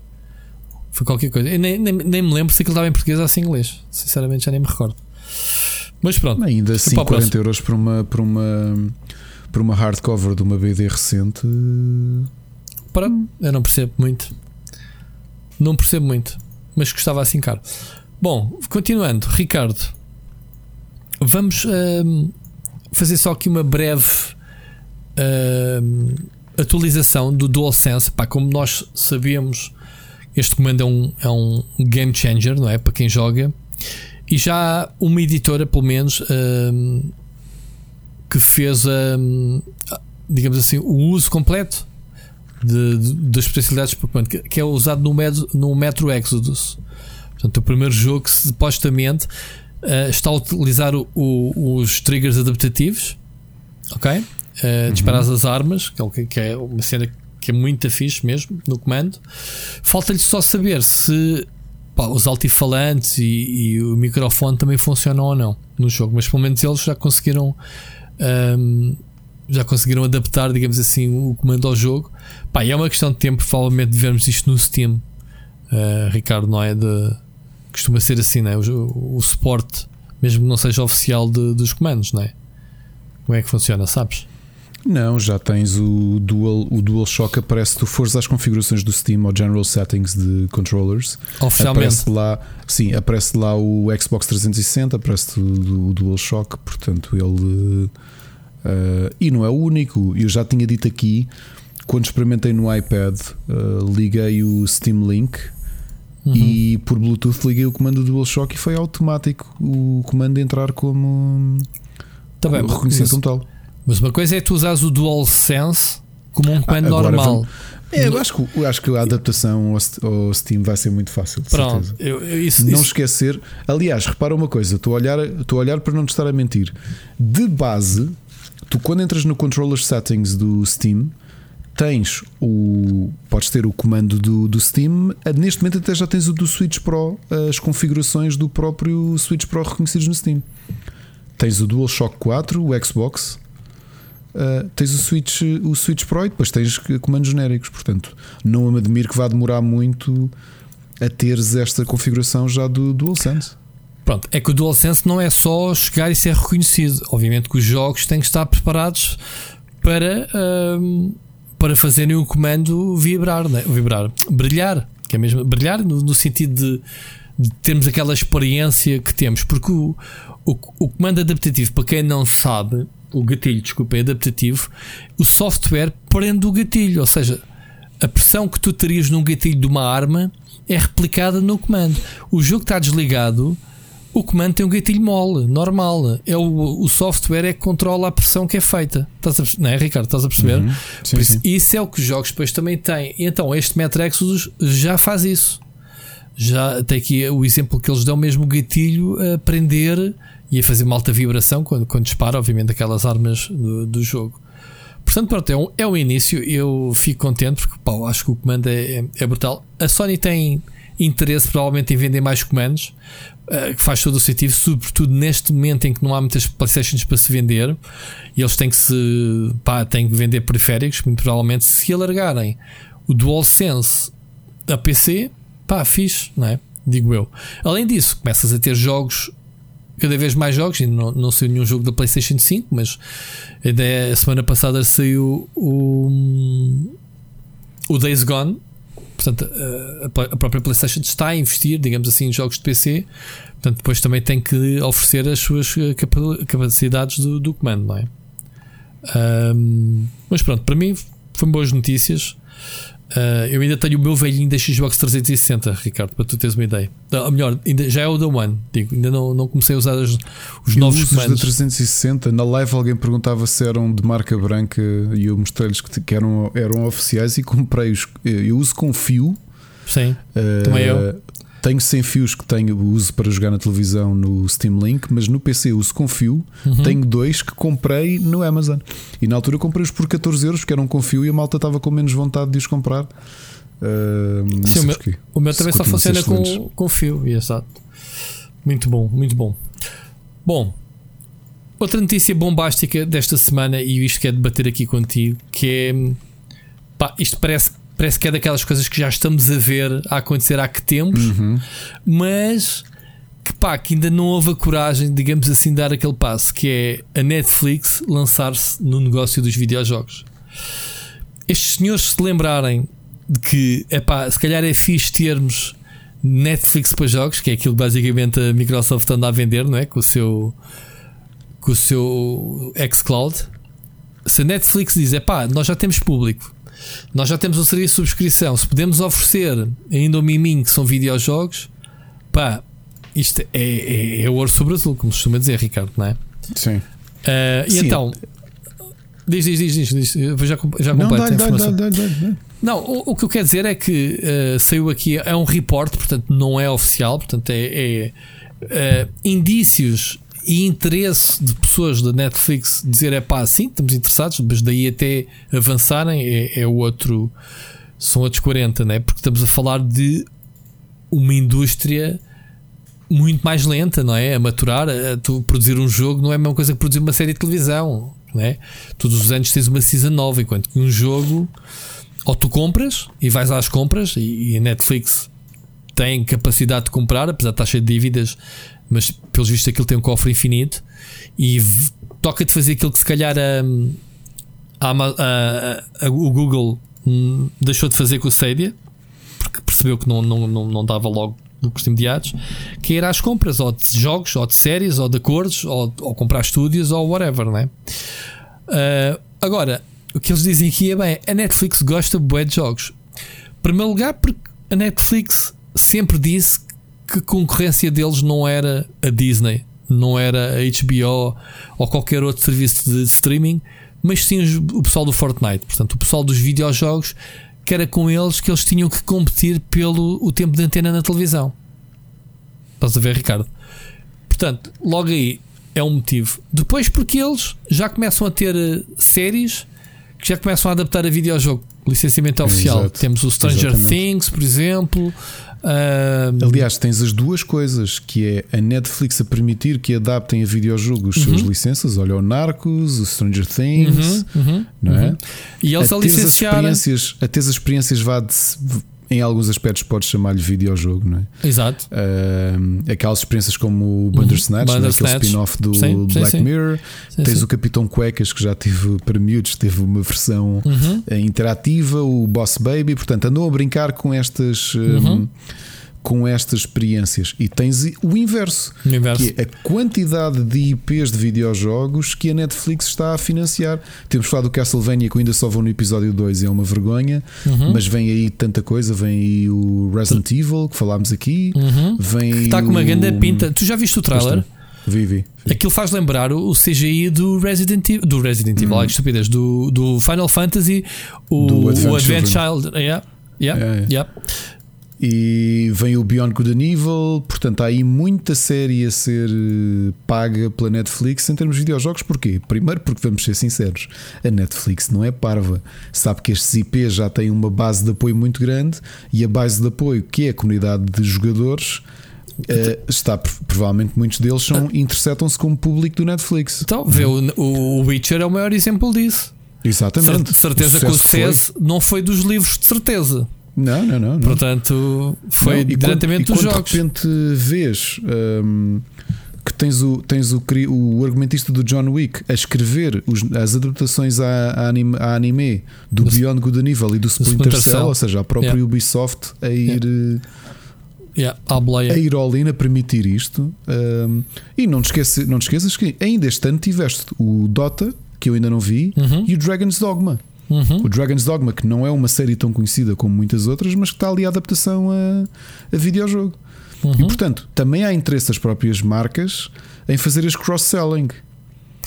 Foi qualquer coisa. Eu nem, nem, nem me lembro se aquilo estava em português ou em inglês. Sinceramente, já nem me recordo. Mas pronto. Ainda assim, 40 euros por uma, por uma, por uma hardcover de uma BD recente. Para, eu não percebo muito. Não percebo muito mas custava assim caro. Bom, continuando, Ricardo, vamos uh, fazer só aqui uma breve uh, atualização do DualSense. Pá, como nós sabemos, este comando é um, é um game changer, não é? Para quem joga, e já há uma editora, pelo menos, uh, que fez, digamos assim, o uso completo de, de, das especialidades Pokémon, que, que é usado no, med, no Metro Exodus. Portanto, o primeiro jogo que supostamente uh, está a utilizar o, o, os triggers adaptativos, ok? Uh, uhum. Disparar as armas, é que é uma cena que é muito fixe mesmo no comando. Falta-lhe só saber se pá, os altifalantes e, e, o microfone também funcionam ou não no jogo, mas pelo menos eles já conseguiram. Um, já conseguiram adaptar, digamos assim, o comando ao jogo. Pá, é uma questão de tempo, provavelmente, de vermos isto no Steam, uh, Ricardo, não é? De, costuma ser assim, não é? O, o suporte, mesmo que não seja oficial de, dos comandos, não é? Como é que funciona, sabes? Não, já tens o Dual, o DualShock aparece, tu fores às configurações do Steam ou General Settings de controllers. Oficialmente. Aparece lá, sim, aparece lá o Xbox 360, aparece o, o DualShock, portanto ele Uh, e não é o único. Eu já tinha dito aqui, quando experimentei no iPad, uh, liguei o Steam Link uhum. e por Bluetooth liguei o comando do DualShock e foi automático o comando entrar como, tá como bem, reconhecimento total. Mas uma coisa é tu usares o DualSense como um comando ah, normal. Vamos, é, eu acho, que, eu acho que a adaptação ao Steam vai ser muito fácil. Pronto, eu, eu, isso, não isso. esquecer. Aliás, repara uma coisa: estou a, olhar, estou a olhar para não te estar a mentir. De base, tu quando entras no controller settings do Steam, tens o. Podes ter o comando do, do Steam. Neste momento até já tens o do Switch Pro, as configurações do próprio Switch Pro reconhecidos no Steam. Tens o DualShock 4, o Xbox, uh, tens o Switch, o Switch Pro e depois tens comandos genéricos. Portanto, não me admiro que vá demorar muito a teres esta configuração já do DualSense. Pronto, é que o DualSense não é só chegar e ser reconhecido. Obviamente que os jogos têm que estar preparados para, um, para fazerem o comando vibrar, né? vibrar, brilhar, que é mesmo brilhar no, no sentido de, de, termos aquela experiência que temos, porque o, o, o, comando adaptativo, para quem não sabe, o gatilho, desculpa, é adaptativo, o software prende o gatilho, ou seja, a pressão que tu terias num gatilho de uma arma é replicada no comando. O jogo está desligado o comando tem um gatilho mole, normal. É o, o software é que controla a pressão que é feita. Estás a, não é, Ricardo? Estás a perceber? Uhum. Sim, isso, isso, é o que os jogos depois também têm. Então, este Metro Exodus já faz isso. Já tem aqui o exemplo que eles dão mesmo o gatilho a prender e a fazer uma alta vibração quando, quando dispara, obviamente, aquelas armas do, do jogo. Portanto, pronto, é, um, é o início. Eu fico contente porque pá, acho que o comando é, é, é brutal. A Sony tem interesse provavelmente em vender mais comandos, uh, que faz todo o sentido, sobretudo neste momento em que não há muitas Playstations para se vender e eles têm que se pá, têm que vender periféricos, muito provavelmente se alargarem o DualSense a PC, pá, fixe, não é? Digo eu. Além disso, começas a ter jogos cada vez mais jogos, e não, não saiu nenhum jogo da PlayStation 5, mas ainda é, a semana passada saiu o, o Days Gone, Portanto, a própria PlayStation está a investir, digamos assim, em jogos de PC. Portanto, depois também tem que oferecer as suas eh, capacidades do, do comando, não é? Um, mas pronto, para mim foram boas notícias. Uh, eu ainda tenho o meu velhinho da Xbox 360, Ricardo, para tu teres uma ideia. Ou melhor, ainda, já é o da One, digo, ainda não, não comecei a usar os, os novos comandos. da 360, na live alguém perguntava se eram de marca branca e eu mostrei-lhes que, que, eram, eram oficiais e comprei-os. Eu uso com fio. Sim, uh, também eu. Tenho sem fios que tenho, uso para jogar na televisão no Steam Link, mas no PC uso com fio. Uhum. Tenho dois que comprei no Amazon. E na altura comprei-os por 14 euros, porque eram com fio e a malta estava com menos vontade de os comprar. Uh, Sim, o meu, o meu, também só funciona com, com fio, exato. Muito bom, muito bom. Bom, outra notícia bombástica desta semana, e isto quer debater aqui contigo, que é pá, isto parece parece que é daquelas coisas que já estamos a ver a acontecer há que tempos, uhum. mas que pá, que ainda não houve a coragem, digamos assim, de dar aquele passo, que é a Netflix lançar-se no negócio dos videojogos. Estes senhores se lembrarem de que é pá, se calhar é fixe termos Netflix para jogos, que é aquilo que basicamente a Microsoft anda a vender, não é? Com o seu com o seu xCloud. Se a Netflix diz, é pá, nós já temos público, nós já temos um serviço de subscrição. Se podemos oferecer ainda o um miminho que são videojogos, pá, isto é, é, é ouro sobre azul, como se costuma dizer, Ricardo, não é? Sim. Uh, e Sim. então, diz, diz, diz, diz, diz eu já, já completo a informação. Dá, dá, dá, não, o, o, que eu quero dizer é que uh, saiu aqui, é um report, portanto não é oficial, portanto é, é uh, indícios e interesse de pessoas da Netflix dizer é pá, sim, estamos interessados, mas daí até avançarem é, é outro, são outros 40, né? porque estamos a falar de uma indústria muito mais lenta, não é? A maturar, a tu produzir um jogo não é a mesma coisa que produzir uma série de televisão, não é? Todos os anos tens uma season nova, enquanto que um jogo ou tu compras e vais às compras e, e a Netflix tem capacidade de comprar, apesar de estar cheio de dívidas, mas pelos vistos aquilo tem um cofre infinito e toca-te fazer aquilo que se calhar a, a, a, o Google hum, deixou de fazer com o Stadia porque percebeu que não, não, não, não dava logo lucros imediatos, que era às compras ou de jogos, ou de séries, ou de acordos, ou, ou comprar estúdios, ou whatever, não é? Uh, agora, o que eles dizem aqui é bem, a Netflix gosta de jogos. Em primeiro lugar, porque a Netflix sempre disse que concorrência deles não era a Disney, não era a HBO ou qualquer outro serviço de streaming, mas sim o pessoal do Fortnite, portanto, o pessoal dos videojogos, que era com eles que eles tinham que competir pelo o tempo de antena na televisão. Estás a ver, Ricardo? Portanto, logo aí é um motivo. Depois, porque eles já começam a ter eh, séries que já começam a adaptar a videojogo. Licenciamento oficial. Exato. Temos o Stranger Exatamente. Things, por exemplo. Uh... Aliás, tens as duas coisas, que é a Netflix a permitir que adaptem a videojogo as suas uhum. licenças. Olha, o Narcos, o Stranger Things, uhum, uhum, não é? Uhum. E eles a, a licenciar... experiências, a ter as experiências vá de, em alguns aspectos podes chamar-lhe videojogo, não é? Exato. Uh, aquelas experiências como o Bandersnatch, uhum. Bandersnatch. Né? aquele spin-off do sim, Black sim, sim. Mirror. Tens o Capitão Cuecas, que já teve para miúdos, teve uma versão uhum. Eh, interativa, o Boss Baby, portanto, andou a brincar com estas. Uhum com estas experiências. E tens o inverso, o inverso. que é a quantidade de IPs de videojogos que a Netflix está a financiar. Temos falado do Castlevania que ainda só vão no episódio 2 é uma vergonha, uhum. mas vem aí tanta coisa, vem aí o Resident Evil que falámos aqui, uhum. vem está com uma grande pinta. Tu já viste o trailer? Vivi. Aquilo faz lembrar o CGI do Resident Evil, do Resident Evil, hum. estupidez, do, do Final Fantasy, o, do Advent, o Advent Child. Yeah, yeah, yeah. yeah e vem o Beyond Good and Evil, portanto há aí muita série a ser eh, paga pela Netflix em termos de videojogos. Porquê? Primeiro, porque vamos ser sinceros, a Netflix não é parva, sabe que estes IPs já têm uma base de apoio muito grande e a base de apoio, que é a comunidade de jogadores. Uh, está provavelmente muitos deles são interceptam-se como público do Netflix. Então, vê o, o Witcher é o maior exemplo disso. Exatamente. De certeza o que o sucesso foi... não foi dos livros, de certeza. Não, não, não. Portanto, foi não, diretamente quando, dos jogos. de repente vês um, que tens, o, tens o, o argumentista do John Wick a escrever os, as adaptações a, a, anime, a anime do, do Beyond Good and Evil e do Splinter, Cell, Cell, ou seja, a própria yeah. Ubisoft a ir. Yeah. Yeah, a ir all in a permitir isto. Um, e não te, esqueças, não te esqueças que ainda este ano tiveste o Dota que eu ainda não vi, Uhum. e o Dragon's Dogma. Uhum. O Dragon's Dogma, que não é uma série tão conhecida como muitas outras, mas que está ali a adaptação a, a videojogo. E Uhum. portanto, também há interesse das próprias marcas em fazer as cross-selling.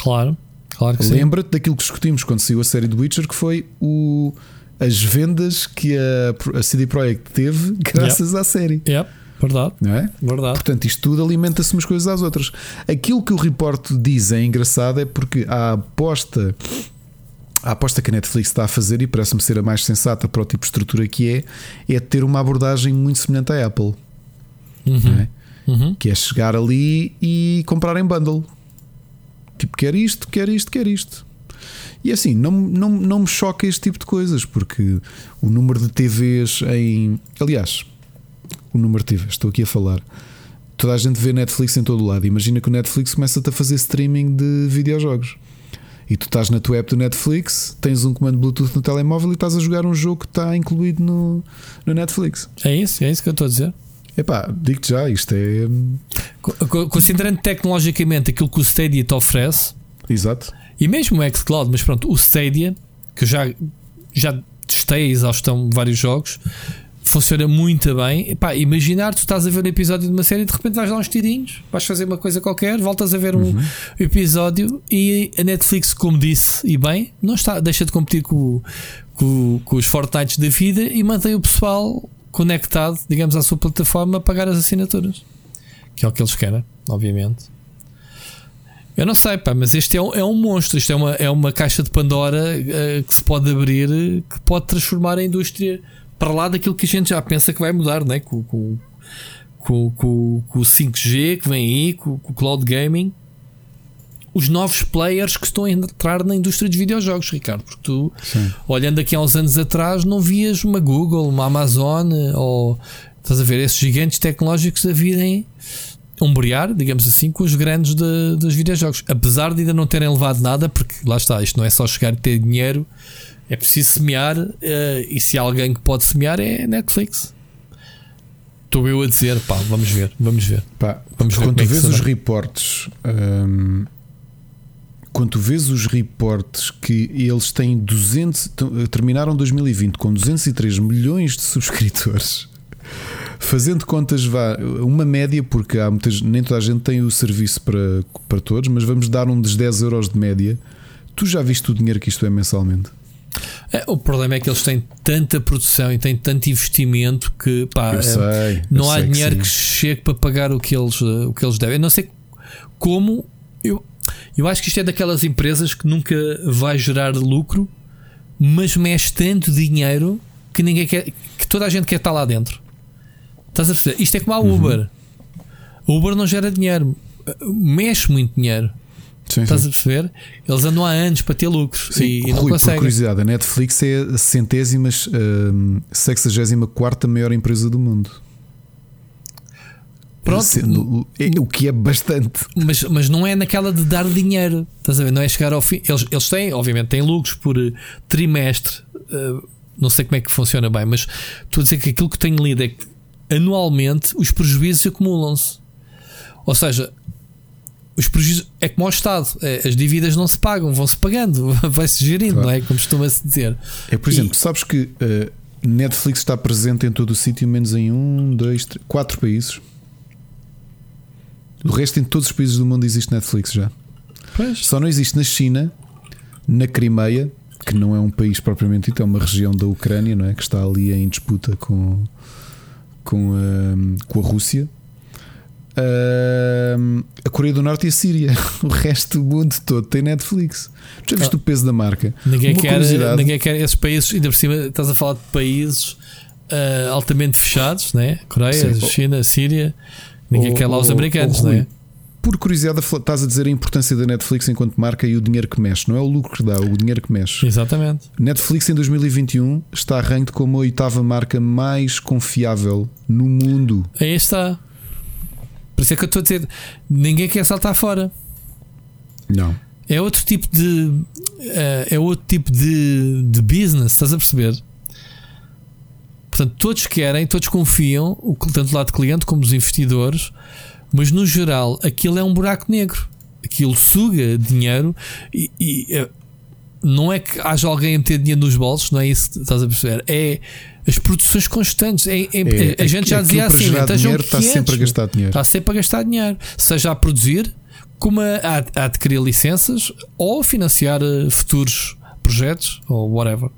Claro, claro que. Lembra-te daquilo que discutimos quando saiu a série do Witcher, que foi o, as vendas que a, a CD Projekt teve <laughs> graças à série. Yep, verdade, Não é? verdade. Portanto, isto tudo alimenta-se umas coisas às outras. Aquilo que o reporte diz é engraçado é porque a aposta. A aposta que a Netflix está a fazer, e parece-me ser a mais sensata para o tipo de estrutura que é, é ter uma abordagem muito semelhante à Apple, Uhum. é? Uhum. que é chegar ali e comprar em bundle. Tipo, quer isto, quer isto, quer isto. E assim, não, não, não me choca este tipo de coisas, porque o número de TVs em. Aliás, o número de TVs, estou aqui a falar. Toda a gente vê Netflix em todo o lado. Imagina que o Netflix começa-te a fazer streaming de videojogos. E tu estás na tua app do Netflix, tens um comando Bluetooth no telemóvel e estás a jogar um jogo que está incluído no, no Netflix. É isso, é isso que eu estou a dizer. Epá, digo-te já, isto é. Co- co- Considerando tecnologicamente aquilo que o Stadia te oferece, Exato. e mesmo o xCloud, mas pronto, o Stadia, que eu já, já testei a exaustão vários jogos, funciona muito bem. Epá, imaginar, tu estás a ver um episódio de uma série e de repente vais dar uns tirinhos, vais fazer uma coisa qualquer, voltas a ver um episódio e a Netflix, como disse, e bem, não está, deixa de competir com, com, com os Fortnites da vida e mantém o pessoal conectado, digamos, à sua plataforma a pagar as assinaturas. Que é o que eles querem, obviamente. Eu não sei, pá, mas este é um, é um monstro. Isto é uma, é uma caixa de Pandora eh, que se pode abrir, que pode transformar a indústria para lá daquilo que a gente já pensa que vai mudar, né? com, com, com, com, com o 5G que vem aí, com, com o cloud gaming. Os novos players que estão a entrar na indústria dos videojogos, Ricardo, porque tu, Sim. olhando aqui há uns anos atrás, não vias uma Google, uma Amazon ou estás a ver esses gigantes tecnológicos a virem ombrear, digamos assim, com os grandes de- dos videojogos. Apesar de ainda não terem levado nada, porque lá está, isto não é só chegar e ter dinheiro, é preciso semear. eh, e se há alguém que pode semear é Netflix. Estou eu a dizer, pá, vamos ver, vamos ver. Pá, Vamos ver quando é tu que vês os reportes, hum, quando tu vês os reportes que eles têm 200, t- terminaram 2020 com 203 milhões de subscritores, <laughs> fazendo contas, vá, uma média, porque há muitas, nem toda a gente tem o serviço para, para todos, mas vamos dar um dos 10 euros de média. Tu já viste o dinheiro que isto é mensalmente? É, o problema é que eles têm tanta produção e têm tanto investimento que pá, é, sei. não há dinheiro sim. que, chegue para pagar o que eles, eh, o que eles devem. Eu não sei como. Eu, eu acho que isto é daquelas empresas que nunca vai gerar lucro, mas mexe tanto dinheiro que ninguém quer, que toda a gente quer estar lá dentro. Estás a perceber? Isto é como a Uhum. Uber. A Uber não gera dinheiro, mexe muito dinheiro. Sim, Estás sim. a perceber? Eles andam há anos para ter lucros Sim, e, e não Rui, por conseguem. curiosidade, a Netflix é a centésima, hum, sexagésima quarta maior empresa do mundo. Pronto. Sendo- é- o que é bastante. Mas, mas não é naquela de dar dinheiro, estás a ver? Não é chegar ao fim. Eles, eles têm, obviamente, têm lucros por eh, trimestre. eh, não sei como é que funciona bem, mas estou a dizer que aquilo que tenho lido é que anualmente os prejuízos acumulam-se. Ou seja, os prejuízos é como ao Estado, eh, as dívidas não se pagam, vão-se pagando, <laughs> vai-se gerindo, Claro. não é? Como costuma-se dizer. É, por E- exemplo, sabes que uh, Netflix está presente em todo o sítio, menos em um, dois, três, quatro países. O resto, em todos os países do mundo, existe Netflix já. Pois. Só não existe na China, na Crimeia, que não é um país propriamente dito, é uma região da Ucrânia, não é? Que está ali em disputa com, com, a, com a Rússia. Ahm, a Coreia do Norte e a Síria. <laughs> O resto do mundo todo tem Netflix. Tu já viste Ah. o peso da marca? Ninguém Uma quer, curiosidade. ninguém quer esses países, ainda por cima estás a falar de países ah, altamente fechados, né? Coreia, Sim. China, Síria. Ninguém Oh, quer lá os americanos, né? Por curiosidade, estás a dizer a importância da Netflix enquanto marca e o dinheiro que mexe. Não é o lucro que dá, o dinheiro que mexe. Exatamente. Netflix em 2021 está ranked como a oitava marca mais confiável no mundo. Aí está. Por isso é que eu estou a dizer: ninguém quer saltar fora. Não. É outro tipo de. eh, é outro tipo de, de business, estás a perceber? Portanto, todos querem, todos confiam, tanto do lado do cliente como dos investidores, mas no geral aquilo é um buraco negro. Aquilo suga dinheiro e, e, eh, não é que haja alguém a meter dinheiro nos bolsos, não é isso que estás a perceber. É as produções constantes. É, é, a gente já dizia assim: dinheiro, está sempre a gastar dinheiro. Está sempre a gastar dinheiro, seja a produzir, como a, a adquirir licenças ou financiar eh, futuros projetos ou whatever.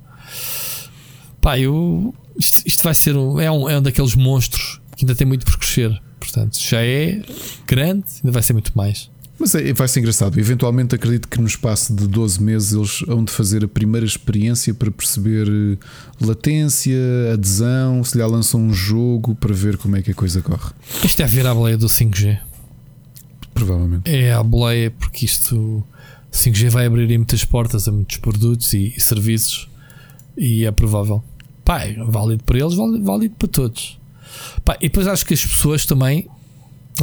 Pá, eu, isto, isto vai ser um, é, um, é um daqueles monstros que ainda tem muito por crescer. Portanto, já é grande, ainda vai ser muito mais. Mas é, vai ser engraçado. Eventualmente acredito que no espaço de 12 meses eles vão de fazer a primeira experiência para perceber eh, latência, adesão, se lhe lançam um jogo para ver como é que a coisa corre. Isto é a boleia do 5G. Provavelmente. É a boleia porque isto 5G vai abrir muitas portas a muitos produtos e, e serviços e é provável. Pá, é válido para eles, válido, válido para todos. Pá, e depois acho que as pessoas também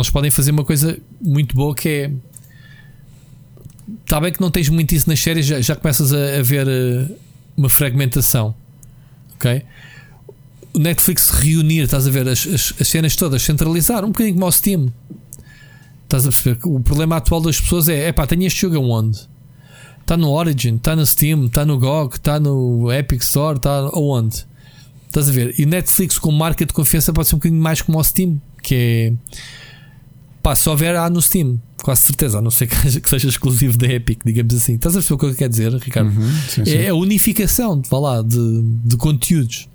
eles podem fazer uma coisa muito boa que é. Está bem que não tens muito isso nas séries, já, já começas a, a ver uh, uma fragmentação. Ok? O Netflix reunir, estás a ver as, as, as, cenas todas, centralizar, um bocadinho como o Steam. Estás a perceber? O problema atual das pessoas é: é pá, tenho este jogo aonde? Está no Origin, está no Steam, está no GOG, está no Epic Store, está aonde? Estás a ver? E Netflix com marca de confiança pode ser um bocadinho mais como o Steam, que é Pá, se houver, há no Steam, quase certeza, a não ser <laughs> que, seja exclusivo da Epic, digamos assim. Estás a perceber o que eu quero dizer, Ricardo? Uhum, sim, sim. É a unificação vá lá, de, de conteúdos.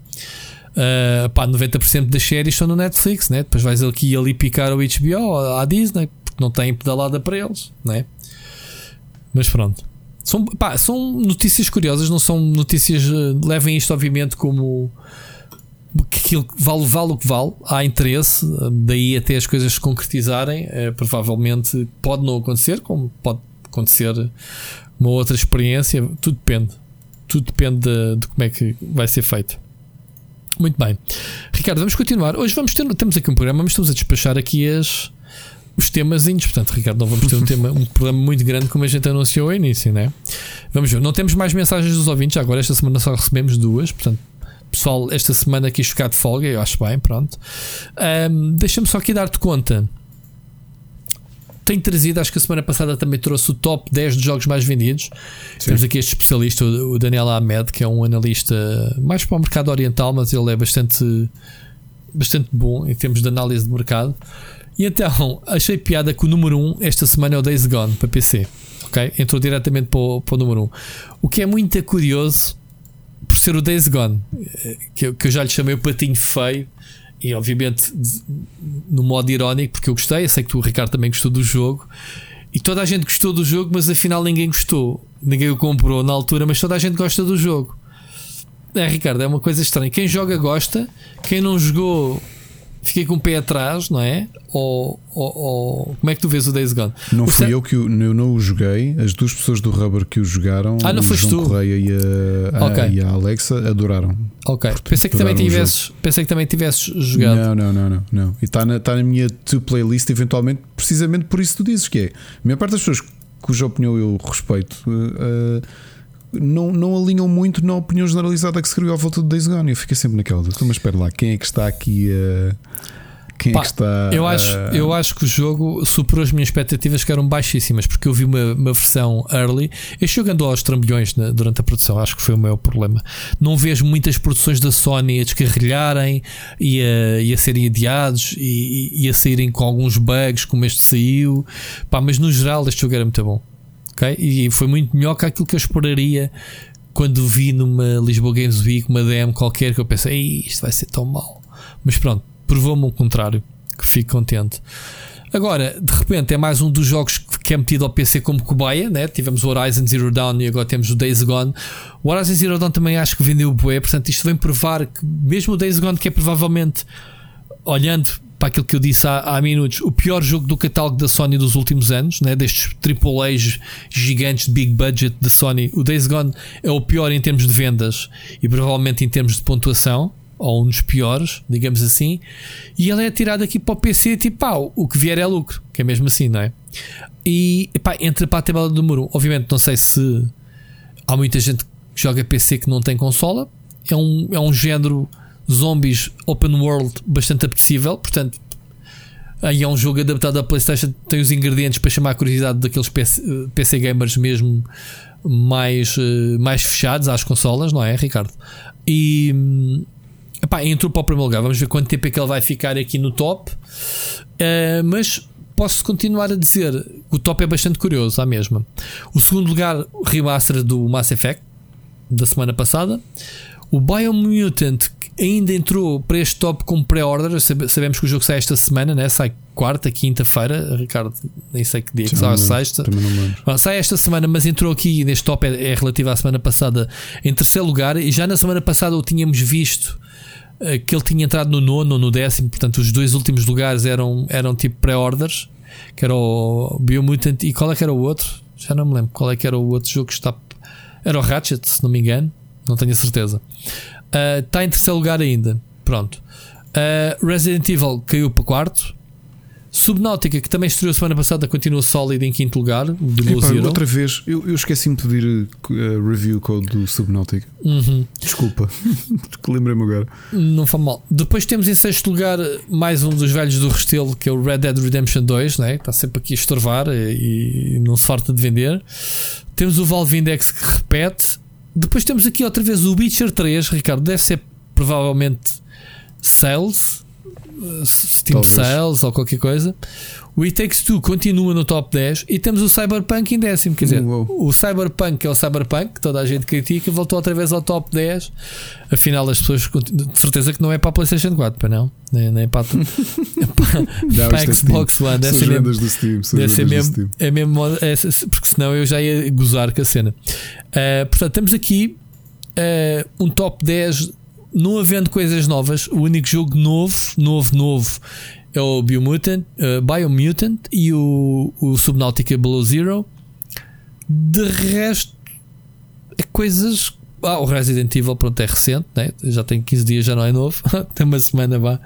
Uh, pá, 90% das séries estão no Netflix, né? depois vais aqui e ali picar o HBO, à Disney, porque não tem pedalada para eles, né? mas pronto. São, pá, são notícias curiosas, não são notícias. Uh, levem isto, obviamente, como que vale, vale o que vale, há interesse, daí até as coisas se concretizarem, é, provavelmente pode não acontecer, como pode acontecer uma outra experiência, tudo depende. Tudo depende de, de como é que vai ser feito. Muito bem. Ricardo, vamos continuar. Hoje vamos ter, temos aqui um programa, mas estamos a despachar aqui as, os temas Portanto, Ricardo, não vamos ter um, tema, um programa muito grande como a gente anunciou ao início, né? Vamos ver. Não temos mais mensagens dos ouvintes. Agora, esta semana só recebemos duas. Portanto, pessoal esta semana quis ficar de folga, eu acho bem, pronto. Um, Deixa-me só aqui dar-te conta. Tenho trazido, acho que a semana passada também trouxe o top 10 de jogos mais vendidos. Sim. Temos aqui este especialista, o Daniel Ahmed, que é um analista mais para o mercado oriental, mas ele é bastante, bastante bom em termos de análise de mercado. E então, achei piada que o número 1 esta semana é o Days Gone para PC. ok Entrou diretamente para o, para o número 1. O que é muito curioso por ser o Days Gone, que eu, que eu já lhe chamei o patinho feio, e obviamente no modo irónico, porque eu gostei, eu sei que tu, Ricardo, também gostou do jogo, e toda a gente gostou do jogo, mas afinal ninguém gostou, ninguém o comprou na altura, mas toda a gente gosta do jogo. É, Ricardo, é uma coisa estranha. Quem joga gosta, quem não jogou fiquei com o pé atrás, não é? Ou, ou, ou, como é que tu vês o Days Gone? Não o fui eu que o, eu não o joguei, as duas pessoas do Rubber que o jogaram, ah, não o João tu? Correia e a, okay. a, e a Alexa adoraram. Ok, pensei que, também tivesses, pensei que também tivesses jogado. Não, não, não, não, não. E está na, tá na minha to playlist eventualmente, precisamente por isso que tu dizes que é. A maior parte das pessoas cuja opinião eu respeito. Uh, não, não alinham muito na opinião generalizada que se criou à volta do Days Gone. Eu fiquei sempre naquela, mas espera lá, quem é que está aqui a. Quem Pá, é que está eu, acho, a... eu acho que o jogo superou as minhas expectativas que eram baixíssimas, porque eu vi uma, uma versão early. Este jogo andou aos trambolhões né, durante a produção, acho que foi o meu problema. Não vejo muitas produções da Sony a descarrilharem e a, e a serem adiados e, e, a saírem com alguns bugs, como este saiu. Pá, mas no geral, este jogo era muito bom E foi muito melhor que aquilo que eu esperaria quando vi numa Lisboa Games Week uma DM qualquer que eu pensei, isto vai ser tão mal. Mas pronto, provou-me o contrário, que fico contente. Agora, de repente, é mais um dos jogos que é metido ao PC como cobaia, né? Tivemos o Horizon Zero Dawn e agora temos o Days Gone. O Horizon Zero Dawn também acho que vendeu o bué, portanto, isto vem provar que, mesmo o Days Gone, que é provavelmente, olhando para aquilo que eu disse há, há, minutos, o pior jogo do catálogo da Sony dos últimos anos, né? destes AAA gigantes de big budget da Sony. O Days Gone é o pior em termos de vendas e provavelmente em termos de pontuação, ou um dos piores, digamos assim. E ele é tirado aqui para o PC, tipo, pá, o que vier é lucro, que é mesmo assim, não é? E pá, entra para a tabela do muro. Obviamente, não sei se há muita gente que joga PC que não tem consola. É um, é um género zombies open world bastante apetecível, portanto, aí é um jogo adaptado à PlayStation, tem os ingredientes para chamar a curiosidade daqueles PC, PC gamers mesmo mais, uh, mais fechados às consolas, não é, Ricardo? E hum, epá, entrou para o primeiro lugar. Vamos ver quanto tempo é que ele vai ficar aqui no top. Uh, mas posso continuar a dizer o top é bastante curioso, à mesma. O segundo lugar, remaster do Mass Effect da semana passada. O Biomutant ainda entrou para este top com pré-order. Sabemos que o jogo sai esta semana, né? sai quarta, quinta-feira. Ricardo, nem sei que dia que sai, sexta. Bom, sai esta semana, mas entrou aqui neste top, é, é relativo à semana passada, em terceiro lugar. E já na semana passada o tínhamos visto eh, que ele tinha entrado no nono ou no décimo, portanto, os dois últimos lugares eram, eram tipo pré-orders, que era o Biomutant e qual é que era o outro? Já não me lembro qual é que era o outro jogo que está. Era o Ratchet, se não me engano, não tenho a certeza. Uh, está em terceiro lugar ainda. Pronto. Uh, Resident Evil caiu para quarto. Subnáutica, que também estreou semana passada, continua sólido em quinto lugar. De Epa, outra vez, eu, eu esqueci-me de pedir uh, review code do Subnáutica. Uhum. Desculpa, <laughs> lembrei-me agora. Não foi mal. Depois temos em sexto lugar mais um dos velhos do Restelo, que é o Red Dead Redemption 2, né? está sempre aqui a estorvar e, e não se farta de vender. Temos o Valve Index que repete. Depois temos aqui outra vez o Witcher 3, Ricardo, deve ser provavelmente Sales Steam Talvez. Sales ou qualquer coisa. O It Takes Two continua no top 10 e temos o Cyberpunk em décimo. Quer dizer, Uou. o Cyberpunk, que é o Cyberpunk, que toda a gente critica, voltou outra vez ao top 10. Afinal, as pessoas de certeza que não é para a PlayStation 4, para não, nem, nem para, para, <laughs> <laughs> para a é Xbox One. Deve ser mesmo, do Steam, deve ser mesmo, é mesmo é, porque senão eu já ia gozar com a cena. Uh, portanto, temos aqui uh, um top 10 não havendo coisas novas, o único jogo novo, novo, novo é o Biomutant, uh, Biomutant e o, o Subnautica Below Zero. De resto, é coisas. Ah, o Resident Evil, pronto, é recente, né? já tem 15 dias, já não é novo, <laughs> tem uma semana vá.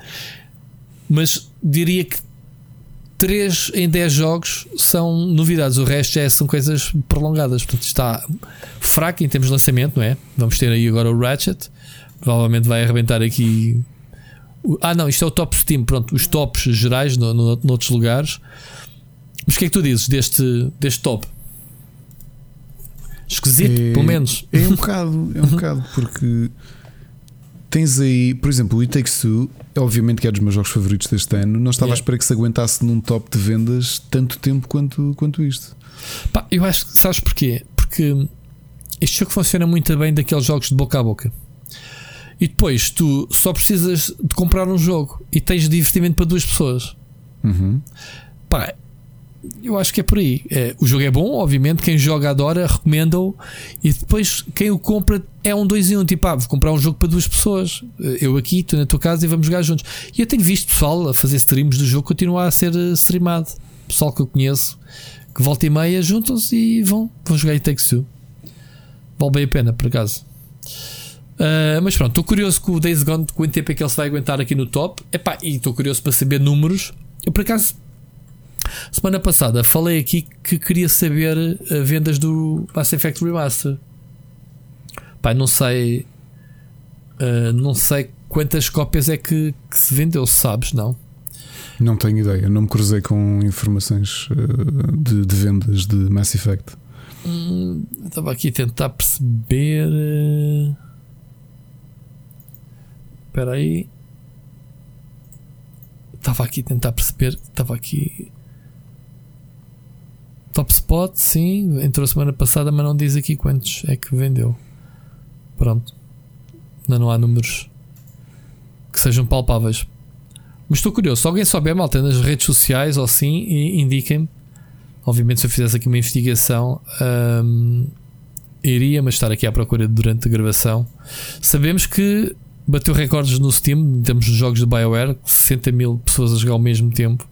Mas diria que 3 em 10 jogos são novidades, o resto já são coisas prolongadas. Portanto, está fraco em termos de lançamento, não é? Vamos ter aí agora o Ratchet, Provavelmente vai arrebentar aqui. Ah, não, isto é o top Steam. Pronto, os tops gerais no, no, noutros lugares. Mas o que é que tu dizes deste, deste top? Esquisito, é, pelo menos. É um <laughs> bocado, é um bocado, porque tens aí, por exemplo, o It Takes Two, obviamente que é dos meus jogos favoritos deste ano. Não estava yeah. à espera que se aguentasse num top de vendas tanto tempo quanto, quanto isto. Pá, eu acho que sabes porquê? Porque este jogo funciona muito bem daqueles jogos de boca a boca. E depois tu só precisas de comprar um jogo e tens divertimento para duas pessoas. Uhum. Pá, eu acho que é por aí. É, o jogo é bom, obviamente. Quem joga adora, recomenda-o. E depois quem o compra é um dois em um. Tipo, ah, vou comprar um jogo para duas pessoas. Eu aqui, tu na tua casa e vamos jogar juntos. E eu tenho visto pessoal a fazer streams do jogo continuar a ser eh, streamado. Pessoal que eu conheço que volta e meia juntam-se e vão, vão jogar e Takes Two. Vale bem a pena, por acaso. Uh, mas pronto, estou curioso com o Days Gone, quanto tempo é que ele se vai aguentar aqui no top. Epá, e estou curioso para saber números. Eu por acaso, semana passada, falei aqui que queria saber uh, vendas do Mass Effect Remaster. Pá, não sei. Uh, não sei quantas cópias é que, que, se vendeu, sabes, não? Não tenho ideia, não me cruzei com informações de, de vendas de Mass Effect. Hum, estava aqui a tentar perceber. Espera aí. Estava aqui a tentar perceber. Estava aqui. Top Spot, sim. Entrou semana passada, mas não diz aqui quantos é que vendeu. Pronto. Ainda não há números que sejam palpáveis. Mas estou curioso. Se alguém souber, malta, nas redes sociais ou assim, indiquem-me. Obviamente, se eu fizesse aqui uma investigação, hum, iria, mas estar aqui à procura durante a gravação. Sabemos que bateu recordes no Steam em termos de jogos de BioWare, 60 mil pessoas a jogar ao mesmo tempo.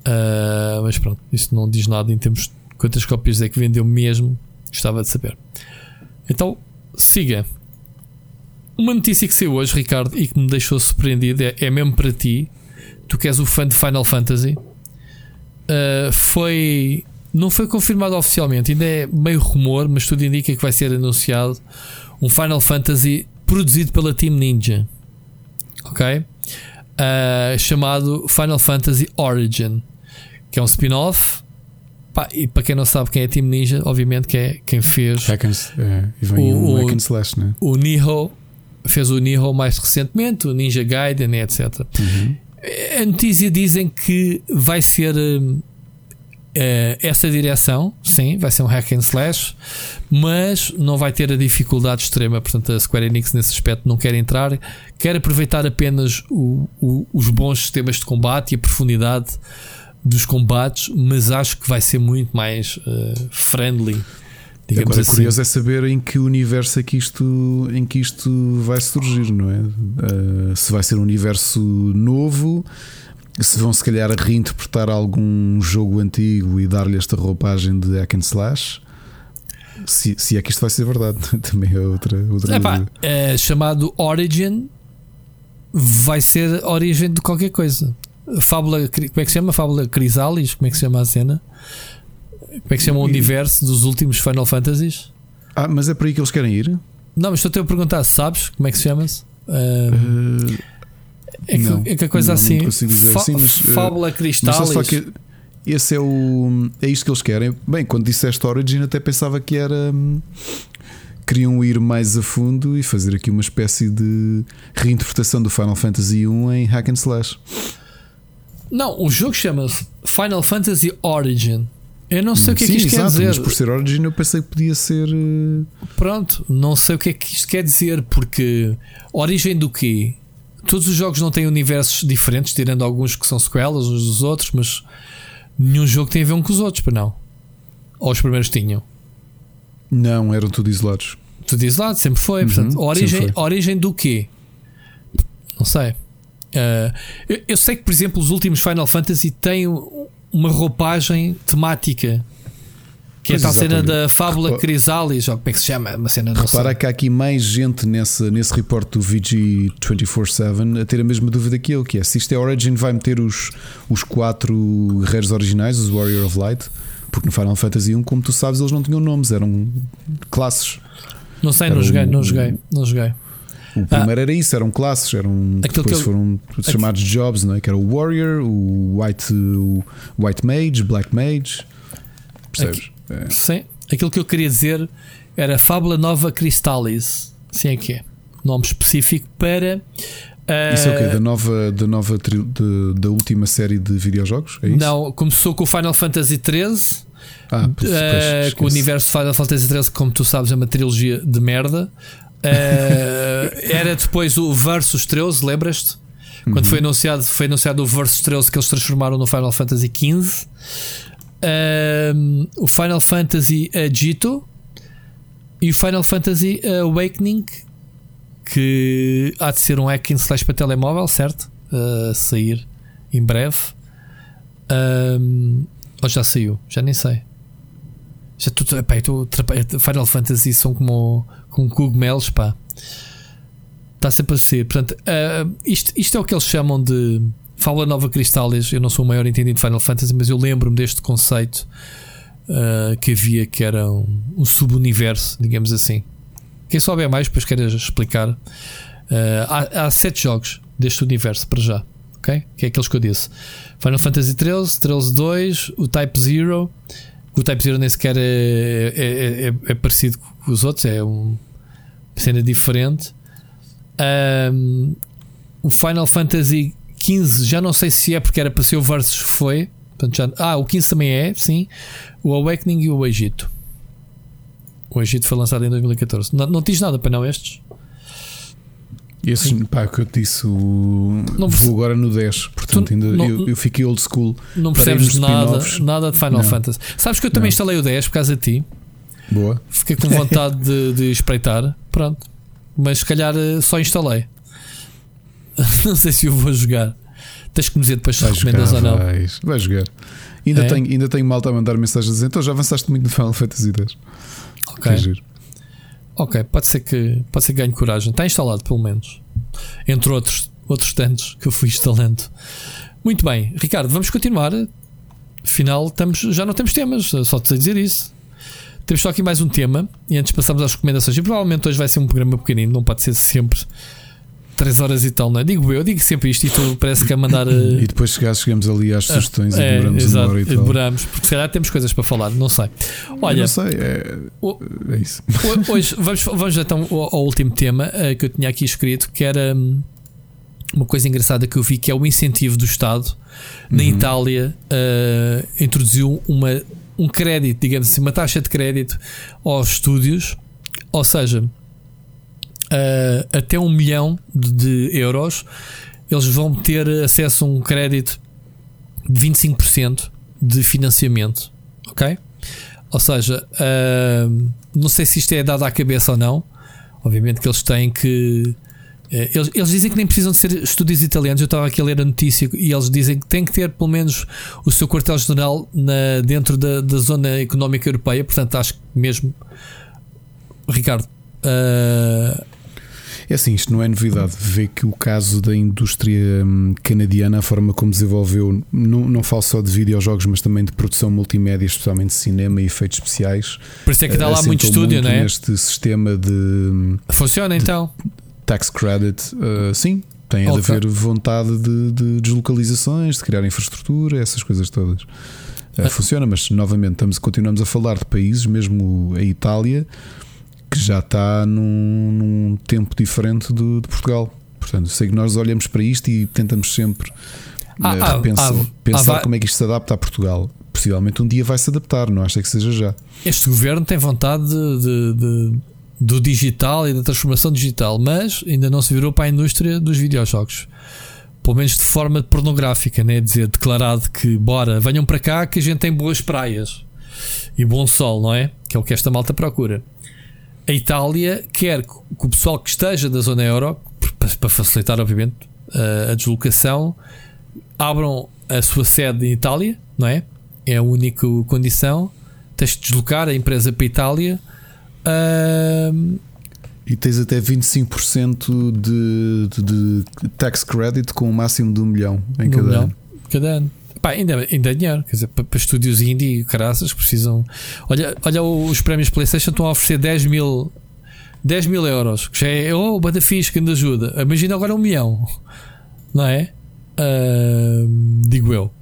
Uh, mas pronto, isso não diz nada em termos de quantas cópias é que vendeu mesmo. Gostava de saber. Então, siga. Uma notícia que saiu hoje, Ricardo, e que me deixou surpreendido é, é mesmo para ti. Tu que és o fã de Final Fantasy. Uh, foi. Não foi confirmado oficialmente, ainda é meio rumor, mas tudo indica que vai ser anunciado um Final Fantasy produzido pela Team Ninja, ok? Uh, chamado Final Fantasy Origin, que é um spin-off e para quem não sabe quem é Team Ninja, obviamente que é quem fez and, vem O- o, Slash, né? o Nihon, fez o Nihon mais recentemente, o Ninja Gaiden, etc. Uhum. A notícia dizem que vai ser hum, eh, essa direção, sim, vai ser um hack and slash, mas não vai ter a dificuldade extrema. Portanto, a Square Enix nesse aspecto não quer entrar, quer aproveitar apenas o- o- os bons sistemas de combate e a profundidade dos combates, mas acho que vai ser muito mais eh, friendly. Agora, assim. curioso é saber em que universo é que isto, em que isto vai surgir, não é? Uh, se vai ser um universo novo, se vão se calhar reinterpretar algum jogo antigo e dar-lhe esta roupagem de hack and slash. Se, se é que isto vai ser verdade, <laughs> também é outra, outra Epá, é chamado Origin vai ser origem de qualquer coisa. Fábula, como é que se chama? Fábula Crisalis? Como é que se chama a cena? Como é que se chama o universo dos últimos Final Fantasies? Ah, mas é por aí que eles querem ir? Não, mas estou-te a perguntar, sabes como é que se chama-se? Uh, é, que, não, é que a coisa não, não assim. consigo dizer. Fa- Sim, mas, uh, Fábula só que esse é o é isto que eles querem. Bem, quando disseste Origin, até pensava que era. hum, Queriam ir mais a fundo e fazer aqui uma espécie de reinterpretação do Final Fantasy 1 em Hack and Slash. Não, o jogo chama-se Final Fantasy Origin. Eu não sei o que é Sim, que isto quer exato, dizer. mas por ser Origin eu pensei que podia ser. uh, Pronto, não sei o que é que isto quer dizer, porque origem do quê? Todos os jogos não têm universos diferentes, tirando alguns que são sequelas uns dos outros, mas nenhum jogo tem a ver um com os outros, para não. Ou os primeiros tinham. Não, eram tudo isolados. Tu dizes lá, sempre foi. Uhum, Portanto, origem, foi. origem do quê? Não sei. Ah, eu, eu sei que, por exemplo, os últimos Final Fantasy têm uma roupagem temática. Que é tal cena da Fábula Repa- Crisalis, ou como é que se chama? Uma cena não Repara sei. que há aqui mais gente nesse, nesse reporte do VG 24-7 a ter a mesma dúvida que eu, que é se isto é Origin vai meter os, os quatro guerreiros originais, os Warrior of Light, porque no Final Fantasy 1, como tu sabes, eles não tinham nomes, eram classes. Não sei, Era não joguei, o- não joguei, não joguei. O primeiro era isso, eram classes, eram Ah. Aquilo depois eu- foram chamados jobs, não é? Que era o Warrior, o White, o White Mage, Black Mage. Percebes? É. Sim, aquilo que eu queria dizer era Fábula Nova Cristalis. Sim, é que é. Nome específico para. ah, Isso é o quê? Da nova, da, nova tri- de- da última série de videojogos? É? Não, começou com o Final Fantasy XIII. Ah, pois, pois, eh, com o universo de Final Fantasy XIII, como tu sabes, é uma trilogia de merda. Eh, <laughs> era depois o Versus 13, lembras-te? Quando Uhum. foi anunciado, foi anunciado o Versus 13 que eles transformaram no Final Fantasy XV. Ehm, o Final Fantasy Agito e o Final Fantasy Awakening, que há de ser um hack and slash para telemóvel, certo? A sair em breve. Ehm, ou já saiu? Já nem sei. Já tu, epá, Final Fantasy são como, como cogumelos, pá. Está sempre a ser. Portanto, ah, isto, isto é o que eles chamam de Fala Nova Cristalis. Eu não sou o maior entendido de Final Fantasy, mas eu lembro-me deste conceito ah, que havia que era um, um subuniverso, digamos assim. Quem souber mais, depois queres explicar. Ah, há, há sete jogos deste universo para já. ok? Que é aqueles que eu disse: Final Fantasy 13, 13 2, o Type Zero. O Type Zero nem sequer é, é, é- é parecido com os outros, é um- uma cena diferente. Ahm, o Final Fantasy 15, já não sei se é porque era para ser o Versus, foi. Portanto, já- ah, o 15 também é, sim. O Awakening e o Egito. O Egito foi lançado em 2014. Não, não diz nada para não estes? Esses, pá, que eu te disse, o... Não perce- vou agora no 10, portanto, Tu ainda, não- eu, eu fiquei old school. Não percebes nada, nada de Final Não. Fantasy. Sabes que eu também Não. instalei o 10 por causa de ti. Boa. Fiquei com vontade de, de espreitar. Pronto. Mas se calhar eh, só instalei. <laughs> não sei se eu vou jogar. Tens que me dizer depois se recomendas jogar, ou não. vais, vai jogar. Ainda, É? tenho, ainda tenho malta a mandar mensagens a dizer então já avançaste muito no Final Fantasy X. Ok. Ok, pode ser que pode ser que ganhe coragem. Está instalado, pelo menos. Entre outros, outros tantos que eu fui instalando. Muito bem, Ricardo, vamos continuar. Afinal, estamos, já não temos temas, só te sei dizer isso. Temos só aqui mais um tema e antes passamos às recomendações. E provavelmente hoje vai ser um programa pequenino, não pode ser sempre 3 horas e tal, não é? Digo eu, digo sempre isto e tu parece que a mandar. E depois chegamos ali às sugestões é, e demoramos exato, uma hora e tal. Demoramos, porque se calhar temos coisas para falar, não sei. Olha, não sei, é, é isso. Hoje vamos, vamos então ao, ao último tema uh, que eu tinha aqui escrito, que era um, uma coisa engraçada que eu vi, que é o incentivo do Estado. Na uhum. Itália uh, introduziu uma, um crédito, digamos assim, uma taxa de crédito aos estúdios, ou seja, uh, até um milhão de, de, euros, eles vão ter acesso a um crédito de 25% de financiamento. Ok? Ou seja, uh, não sei se isto é dado à cabeça ou não. Obviamente que eles têm que. Uh, eles, eles, dizem que nem precisam de ser estúdios italianos. Eu estava aqui a ler a notícia e eles dizem que têm que ter pelo menos o seu quartel-general dentro da, da, zona económica europeia. Portanto, acho que mesmo. Ricardo, uh, é assim, isto não é novidade. Vê que o caso da indústria hum, canadiana, a forma como desenvolveu, não, não falo só de videojogos, mas também de produção multimédia, especialmente cinema e efeitos especiais. Por isso é que dá lá muito estúdio, muito não é? Neste sistema de. Hum, Funciona então? Tax credit, uh, sim. Tem okay. de haver vontade de, de, deslocalizações, de criar infraestrutura, essas coisas todas. Uh, funciona, mas novamente estamos, continuamos a falar de países, mesmo a Itália, que já está num, num tempo diferente de, de, Portugal. Portanto, sei que nós olhamos para isto e tentamos sempre ah, uh, ah, pensar, ah, pensar como é que isto se adapta a Portugal. Possivelmente um dia vai se adaptar, não acho que seja já. Este governo tem vontade de, de, do digital e da transformação digital, mas ainda não se virou para a indústria dos videojogos. Pelo menos de forma pornográfica, né? dizer declarado que bora, venham para cá que a gente tem boas praias e bom sol, não é? Que é o que esta malta procura a Itália quer que o pessoal que esteja da zona euro, para facilitar, obviamente, a deslocação, abram a sua sede em Itália, não é? É a única condição. Tens de deslocar a empresa para a Itália. Uh... E tens até 25% de, de, de tax credit com o um máximo de um milhão em cada ano. Cada ano. Pá, ainda, ainda é dinheiro, quer dizer, para, para estúdios indie, caraças, precisam. Olha, olha os prémios PlayStation estão a oferecer 10 mil, 10 mil euros, que já é oh, bada fixe, que ainda ajuda. Imagina agora um milhão, não é? Uh, digo eu.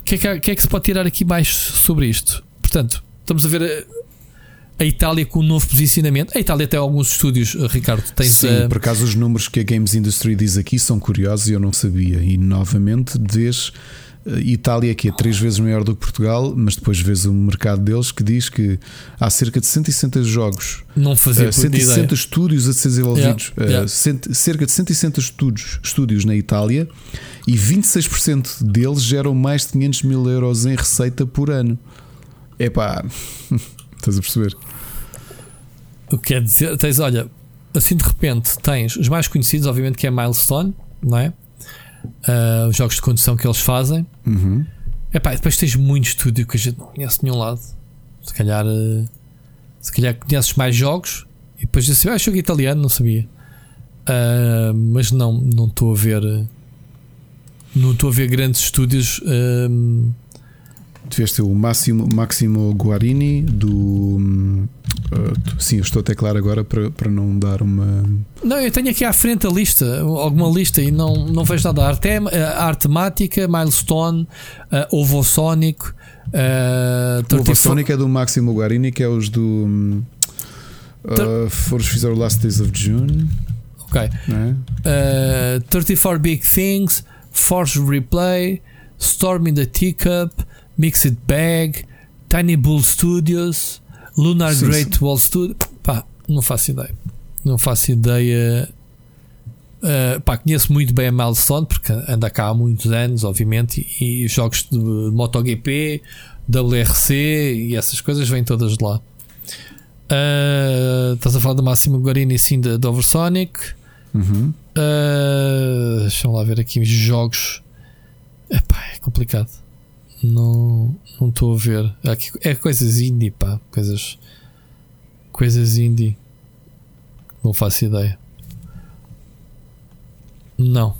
O que, é que, que, é que se pode tirar aqui mais sobre isto? Portanto, estamos a ver a Itália com um novo posicionamento. A Itália tem alguns estúdios, eh, Ricardo. Tem Sim, a... por acaso os números que a Games Industry diz aqui são curiosos e eu não sabia. E novamente, desde eh, Itália, que é três vezes maior do que Portugal, mas depois vês o mercado deles que diz que há cerca de 160 jogos, não fazia uh, 160 estúdios a ser desenvolvidos, yeah, yeah. Uh, cent, cerca de 160 estúdios, estúdios na Itália e 26% deles geram mais de 500 mil euros em receita por ano. É pá. <laughs> Estás a perceber? O que quer dizer, tens, olha, assim de repente tens os mais conhecidos, obviamente, que é Milestone, não é? Uh, os jogos de condução que eles fazem. Uhum. Epá, depois tens muito estúdio que a gente não conhece de nenhum lado. Se calhar, uh, se calhar conheces mais jogos e depois dizes assim, ah, jogo italiano, não sabia. Uh, mas não, não estou a ver. Não estou a ver grandes estúdios. Uh, Tiveste o Máximo, Máximo Guarini do. Uh, sim, eu estou até claro agora para, para não dar uma. Não, eu tenho aqui à frente a lista, alguma lista e não, não vejo nada. Arte, arte mática, Milestone, uh, Ovosonic. Uh, Ovosonic é do Máximo Guarini, que é os do. Uh, Foros fizeram Last Days of June. Ok. É? Uh, 34 Big Things, Force Replay, Storm in the Teacup. Mixed Bag, Tiny Bull Studios, Lunar sim, Great sim. Wall Studio. Pá, não faço ideia. Não faço ideia. Uh, pá, conheço muito bem a Milestone porque anda cá há muitos anos, obviamente, e, e jogos de MotoGP, WRC e essas coisas vêm todas de lá. Uh, estás a falar do Máximo Guarini sim da Oversonic. Uhum. Uh, deixa lá ver aqui os jogos. Epá, é complicado. Não não estou a ver. Aqui, é coisas indie, pá. Coisas. Coisas indie. Não faço ideia. Não.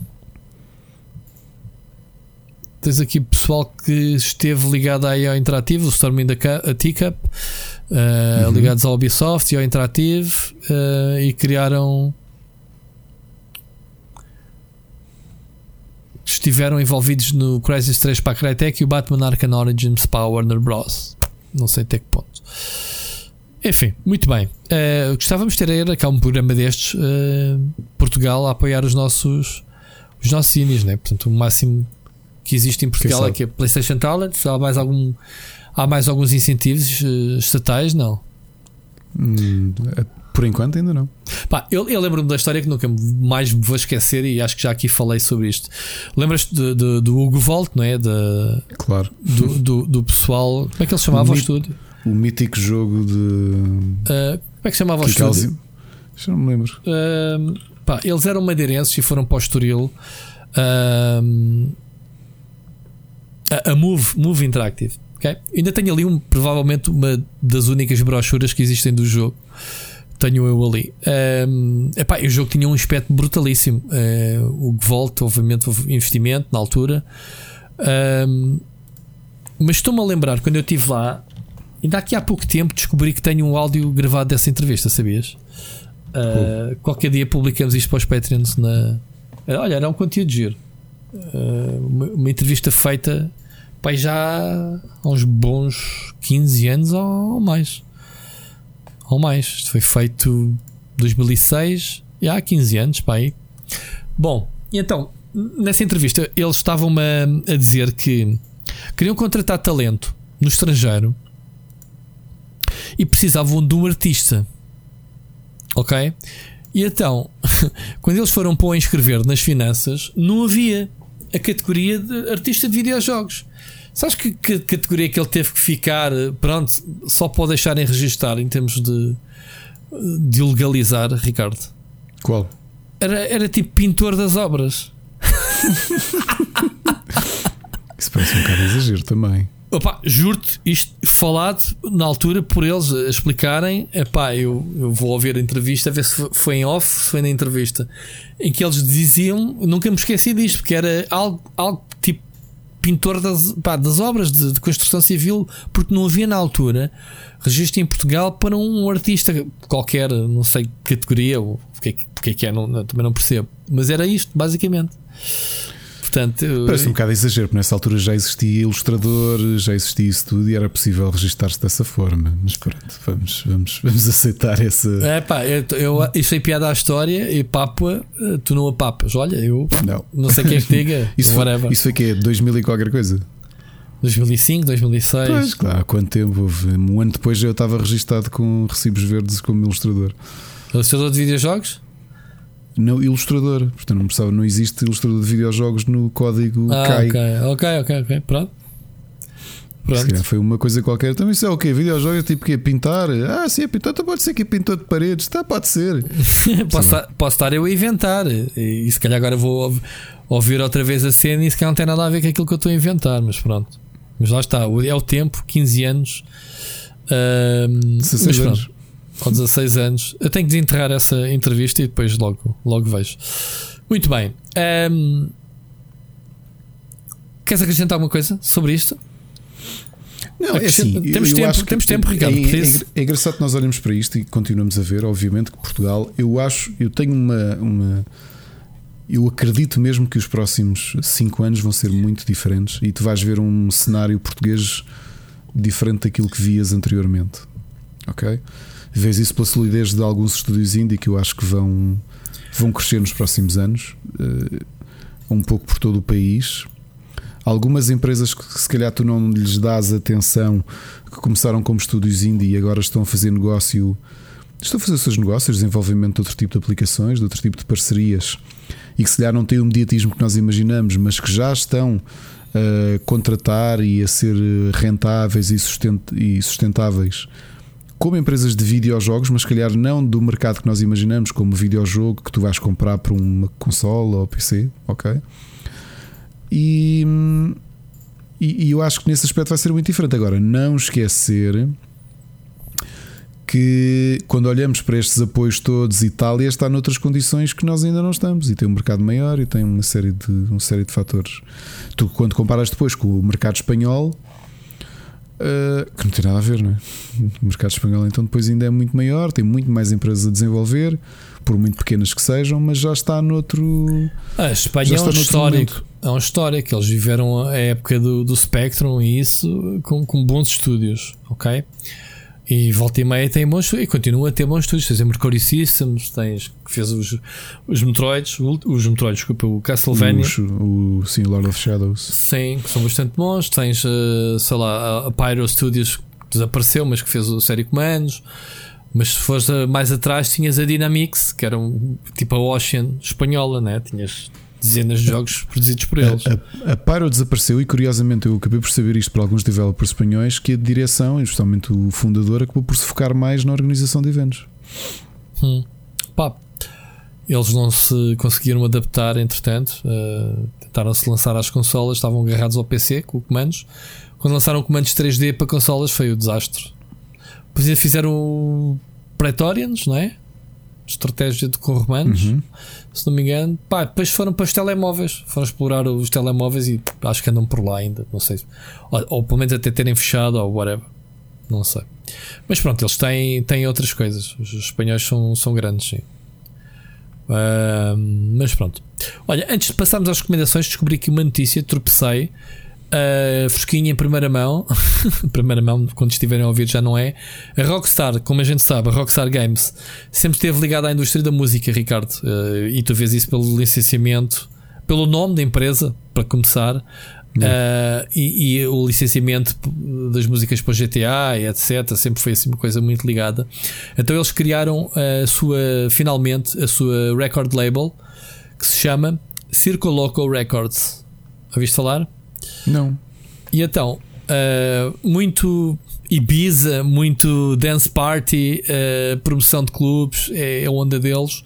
Tens aqui pessoal que esteve ligado aí ao Interativo, o Storming da Teacup, uh, uhum. ligados ao Ubisoft e ao Interativo uh, e criaram estiveram envolvidos no Crisis 3 para a Crytek e o Batman Arkham Origins para a Warner Bros. Não sei até que ponto. Enfim, muito bem. Uh, gostávamos de ter era cá um programa destes, uh, Portugal, a apoiar os nossos os nossos cines, né? Portanto, o máximo que existe em Portugal é que a PlayStation Talent. Há mais, algum, há mais alguns incentivos uh, estatais? Não. Hum, por enquanto ainda não. Pá, eu, eu lembro-me da história que nunca mais me vou esquecer e acho que já aqui falei sobre isto. Lembras-te do Hugo Volt, não é? De, claro. Do, do, do, pessoal. Como é que ele chamava o, o estúdio? O mítico jogo de. Uh, como é que chamava que o estúdio? Já não me lembro. Uh, pá, eles eram madeirenses e foram para o Estoril. Uh, a, a Move, Move Interactive. Okay? Ainda tenho ali um, provavelmente uma das únicas brochuras que existem do jogo tenho eu ali. Um, epá, o jogo tinha um aspecto brutalíssimo. Uh, o Volt, obviamente, houve investimento na altura. Um, mas estou-me a lembrar, quando eu estive lá, ainda aqui há pouco tempo descobri que tenho um áudio gravado dessa entrevista, sabias? Uh, qualquer dia publicamos isto para os Patreons. Na... Olha, era um conteúdo giro. Uh, uma, uma, entrevista feita pai, já há uns bons 15 anos ou mais ou mais. Isto foi feito 2006, já há 15 anos, pai. Bom, então, nessa entrevista, eles estavam a, a dizer que queriam contratar talento no estrangeiro e precisavam de um artista. Ok? E então, <laughs> quando eles foram para o inscrever nas finanças, não havia a categoria de artista de videojogos. Sabes que, que, categoria que ele teve que ficar, pronto, só pode deixarem registar em termos de, de legalizar, Ricardo? Qual? Era, era tipo pintor das obras. <laughs> Isso parece um bocado exagero também. Opa, juro-te, isto falado na altura por eles a explicarem. Epá, eu, eu vou ouvir a entrevista, a ver se foi em off, se foi na entrevista, em que eles diziam, nunca me esqueci disto, porque era algo, algo tipo pintor das, pá, das obras de, de, construção civil, porque não havia na altura registro em Portugal para um artista qualquer, não sei categoria, ou o que, é, que é, não, também não percebo, mas era isto, basicamente. Portanto, Parece um bocado exagero, porque nessa altura já existia ilustrador, já existia isso tudo e era possível registar-se dessa forma. Mas pronto, vamos, vamos, vamos aceitar essa. É pá, eu, eu isso é piada à história e papa, tu não a papas. Olha, eu não, não sei quem é que diga. <laughs> isso, foi, isso foi que é 2000 e qualquer coisa? 2005, 2006. Pois, claro, há quanto tempo houve? Um ano depois eu estava registado com recibos verdes como ilustrador. Ilustrador de videojogos? Não ilustrador. Portanto, não, precisava, não existe ilustrador de videojogos no código ah, CAI. Ok, ok, ok, ok. Pronto. Pronto. foi uma coisa qualquer. Então, isso é o quê? Videojogos é tipo que é pintar? Ah, sim, é pintar. Então pode ser que é pintor de paredes. Tá, pode ser. <laughs> posso, estar, posso estar eu a inventar. E, e se calhar agora vou ouvir outra vez a cena e se calhar não tem nada a ver com aquilo que eu estou a inventar. Mas pronto. Mas lá está. É o tempo, 15 anos. Uh, mas pronto com 16 anos. Eu tenho de enterrar essa entrevista e depois logo, logo vejo. Muito bem. Um, queres acrescentar alguma coisa sobre isto? Não, é assim, temos, eu, tempo, temos tempo, Ricardo. É, é, é, engraçado que nós olhamos para isto e continuamos a ver, obviamente, que Portugal, eu acho, eu tenho uma, uma eu acredito mesmo que os próximos 5 anos vão ser muito diferentes e tu vais ver um cenário português diferente daquilo que vias anteriormente. Ok? Vês isso pela solidez de alguns estúdios indie que eu acho que vão, vão crescer nos próximos anos, uh, um pouco por todo o país. Algumas empresas que se calhar tu não lhes dás atenção, que começaram como estúdios indie e agora estão a fazer negócio, estão a fazer os seus negócios, desenvolvimento de outro tipo de aplicações, de outro tipo de parcerias e que se calhar não têm o mediatismo que nós imaginamos, mas que já estão a contratar e a ser rentáveis e sustentáveis como empresas de videojogos, mas calhar não do mercado que nós imaginamos, como videojogo que tu vais comprar para uma consola ou PC, ok? E, e, e, eu acho que nesse aspecto vai ser muito diferente. Agora, não esquecer que quando olhamos para estes apoios todos, Itália está noutras condições que nós ainda não estamos e tem um mercado maior e tem uma série de, uma série de fatores. Tu, quando comparas depois com o mercado espanhol, Uh, que não tem nada a ver, não é? <laughs> O mercado espanhol então depois ainda é muito maior, tem muito mais empresas a desenvolver, por muito pequenas que sejam, mas já está noutro. A Espanha é um histórico. é uma história que eles viveram a época do, do Spectrum e isso com, com bons estúdios, ok? E volta e meia tem bons e continua a ter bons estúdios. Tens a Mercury Systems, tens que fez os, os Metroids, os Metroids, desculpa, o Castlevania. Os, o, sim, Lord of Shadows. Sim, que são bastante bons. Tens, uh, sei lá, a Pyro Studios que desapareceu, mas que fez o série Comandos. Mas se fores mais atrás, tinhas a Dynamics, que era um, tipo a Ocean espanhola, né? Tinhas dezenas de jogos produzidos por eles. A, a, a Pyro desapareceu e curiosamente eu acabei por saber isto por alguns developers espanhóis que a direção, e justamente o fundador, acabou por se focar mais na organização de eventos. Hum. Pá, eles não se conseguiram adaptar, entretanto, uh, tentaram-se lançar às consolas, estavam agarrados ao PC com comandos. Quando lançaram comandos 3D para consolas, foi o desastre. Depois fizeram Praetorians, não é? Estratégia de com romanos, uhum. se não me engano. Pá, depois foram para os telemóveis, foram explorar os telemóveis e acho que andam por lá ainda, não sei. Ou, ou pelo menos até terem fechado ou whatever. Não sei. Mas pronto, eles têm, têm outras coisas. Os espanhóis são, são grandes, sim. Uh, mas pronto. Olha, antes de passarmos às recomendações, descobri aqui uma notícia, tropecei uh, fresquinha em primeira mão, <laughs> primeira mão, quando estiverem a ouvir já não é. A Rockstar, como a gente sabe, a Rockstar Games sempre esteve ligada à indústria da música, Ricardo, uh, e tu vês isso pelo licenciamento, pelo nome da empresa, para começar. Uh, e, e, o licenciamento das músicas para o GTA e etc. sempre foi assim uma coisa muito ligada. Então eles criaram a sua, finalmente, a sua record label que se chama Circo Loco Records. Ouviste falar? Não. E então, uh, muito Ibiza, muito dance party, uh, promoção de clubes, é a onda deles.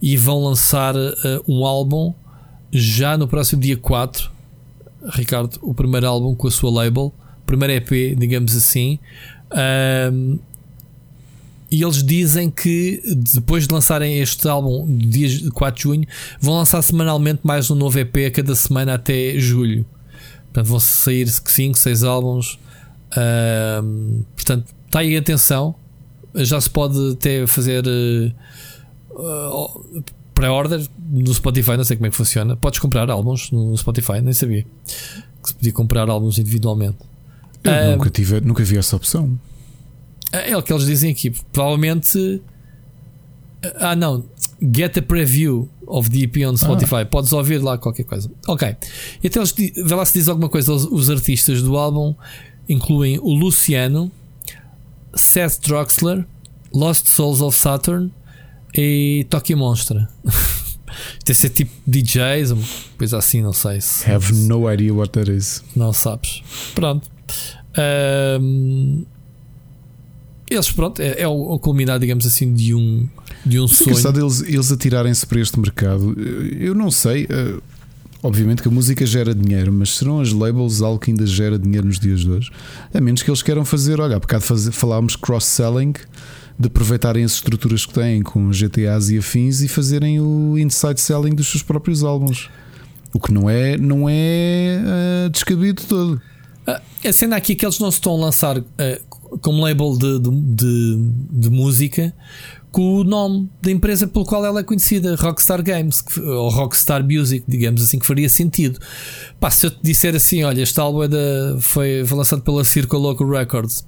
E vão lançar uh, um álbum já no próximo dia 4. Ricardo, o primeiro álbum com a sua label, primeiro EP, digamos assim. e eles dizem que depois de lançarem este álbum, dia 4 de junho, vão lançar semanalmente mais um novo EP a cada semana até julho. Portanto, vão sair 5, 6 álbuns. Uh, portanto, está aí atenção. Já se pode até fazer uh, uh, pré-order no Spotify. Não sei como é que funciona. Podes comprar álbuns no Spotify, nem sabia que se podia comprar álbuns individualmente. Eu nunca, tive, nunca vi essa opção. É o que eles dizem aqui. Provavelmente. Ah, não. Get a preview of the EP on Spotify. Ah. Podes ouvir lá qualquer coisa. Ok. Então eles vê lá se diz alguma coisa. Os, os artistas do álbum incluem o Luciano, Seth Droxler, Lost Souls of Saturn e Toki Monstra. <laughs> Deve ser tipo DJs, uma coisa assim, não sei. Se, Have no idea what that is. Não sabes. Pronto. Um, eles, pronto, é, é o, o culminar, digamos assim, de um de um sonho. É eles, eles atirarem-se para este mercado. Eu não sei. Eh, obviamente que a música gera dinheiro, mas serão as labels algo que ainda gera dinheiro nos dias de hoje? A menos que eles queiram fazer, olha, há bocado fazer, falámos cross-selling, de aproveitarem as estruturas que têm com GTAs e afins e fazerem o inside selling dos seus próprios álbuns. O que não é, não é uh, descabido todo. A cena aqui é que eles não se estão a lançar uh, como label de, de, de, de música com o nome da empresa pelo qual ela é conhecida, Rockstar Games, ou Rockstar Music, digamos assim, que faria sentido. Pá, se eu te disser assim, olha, este álbum é da, foi, lançado pela Circle Local Records,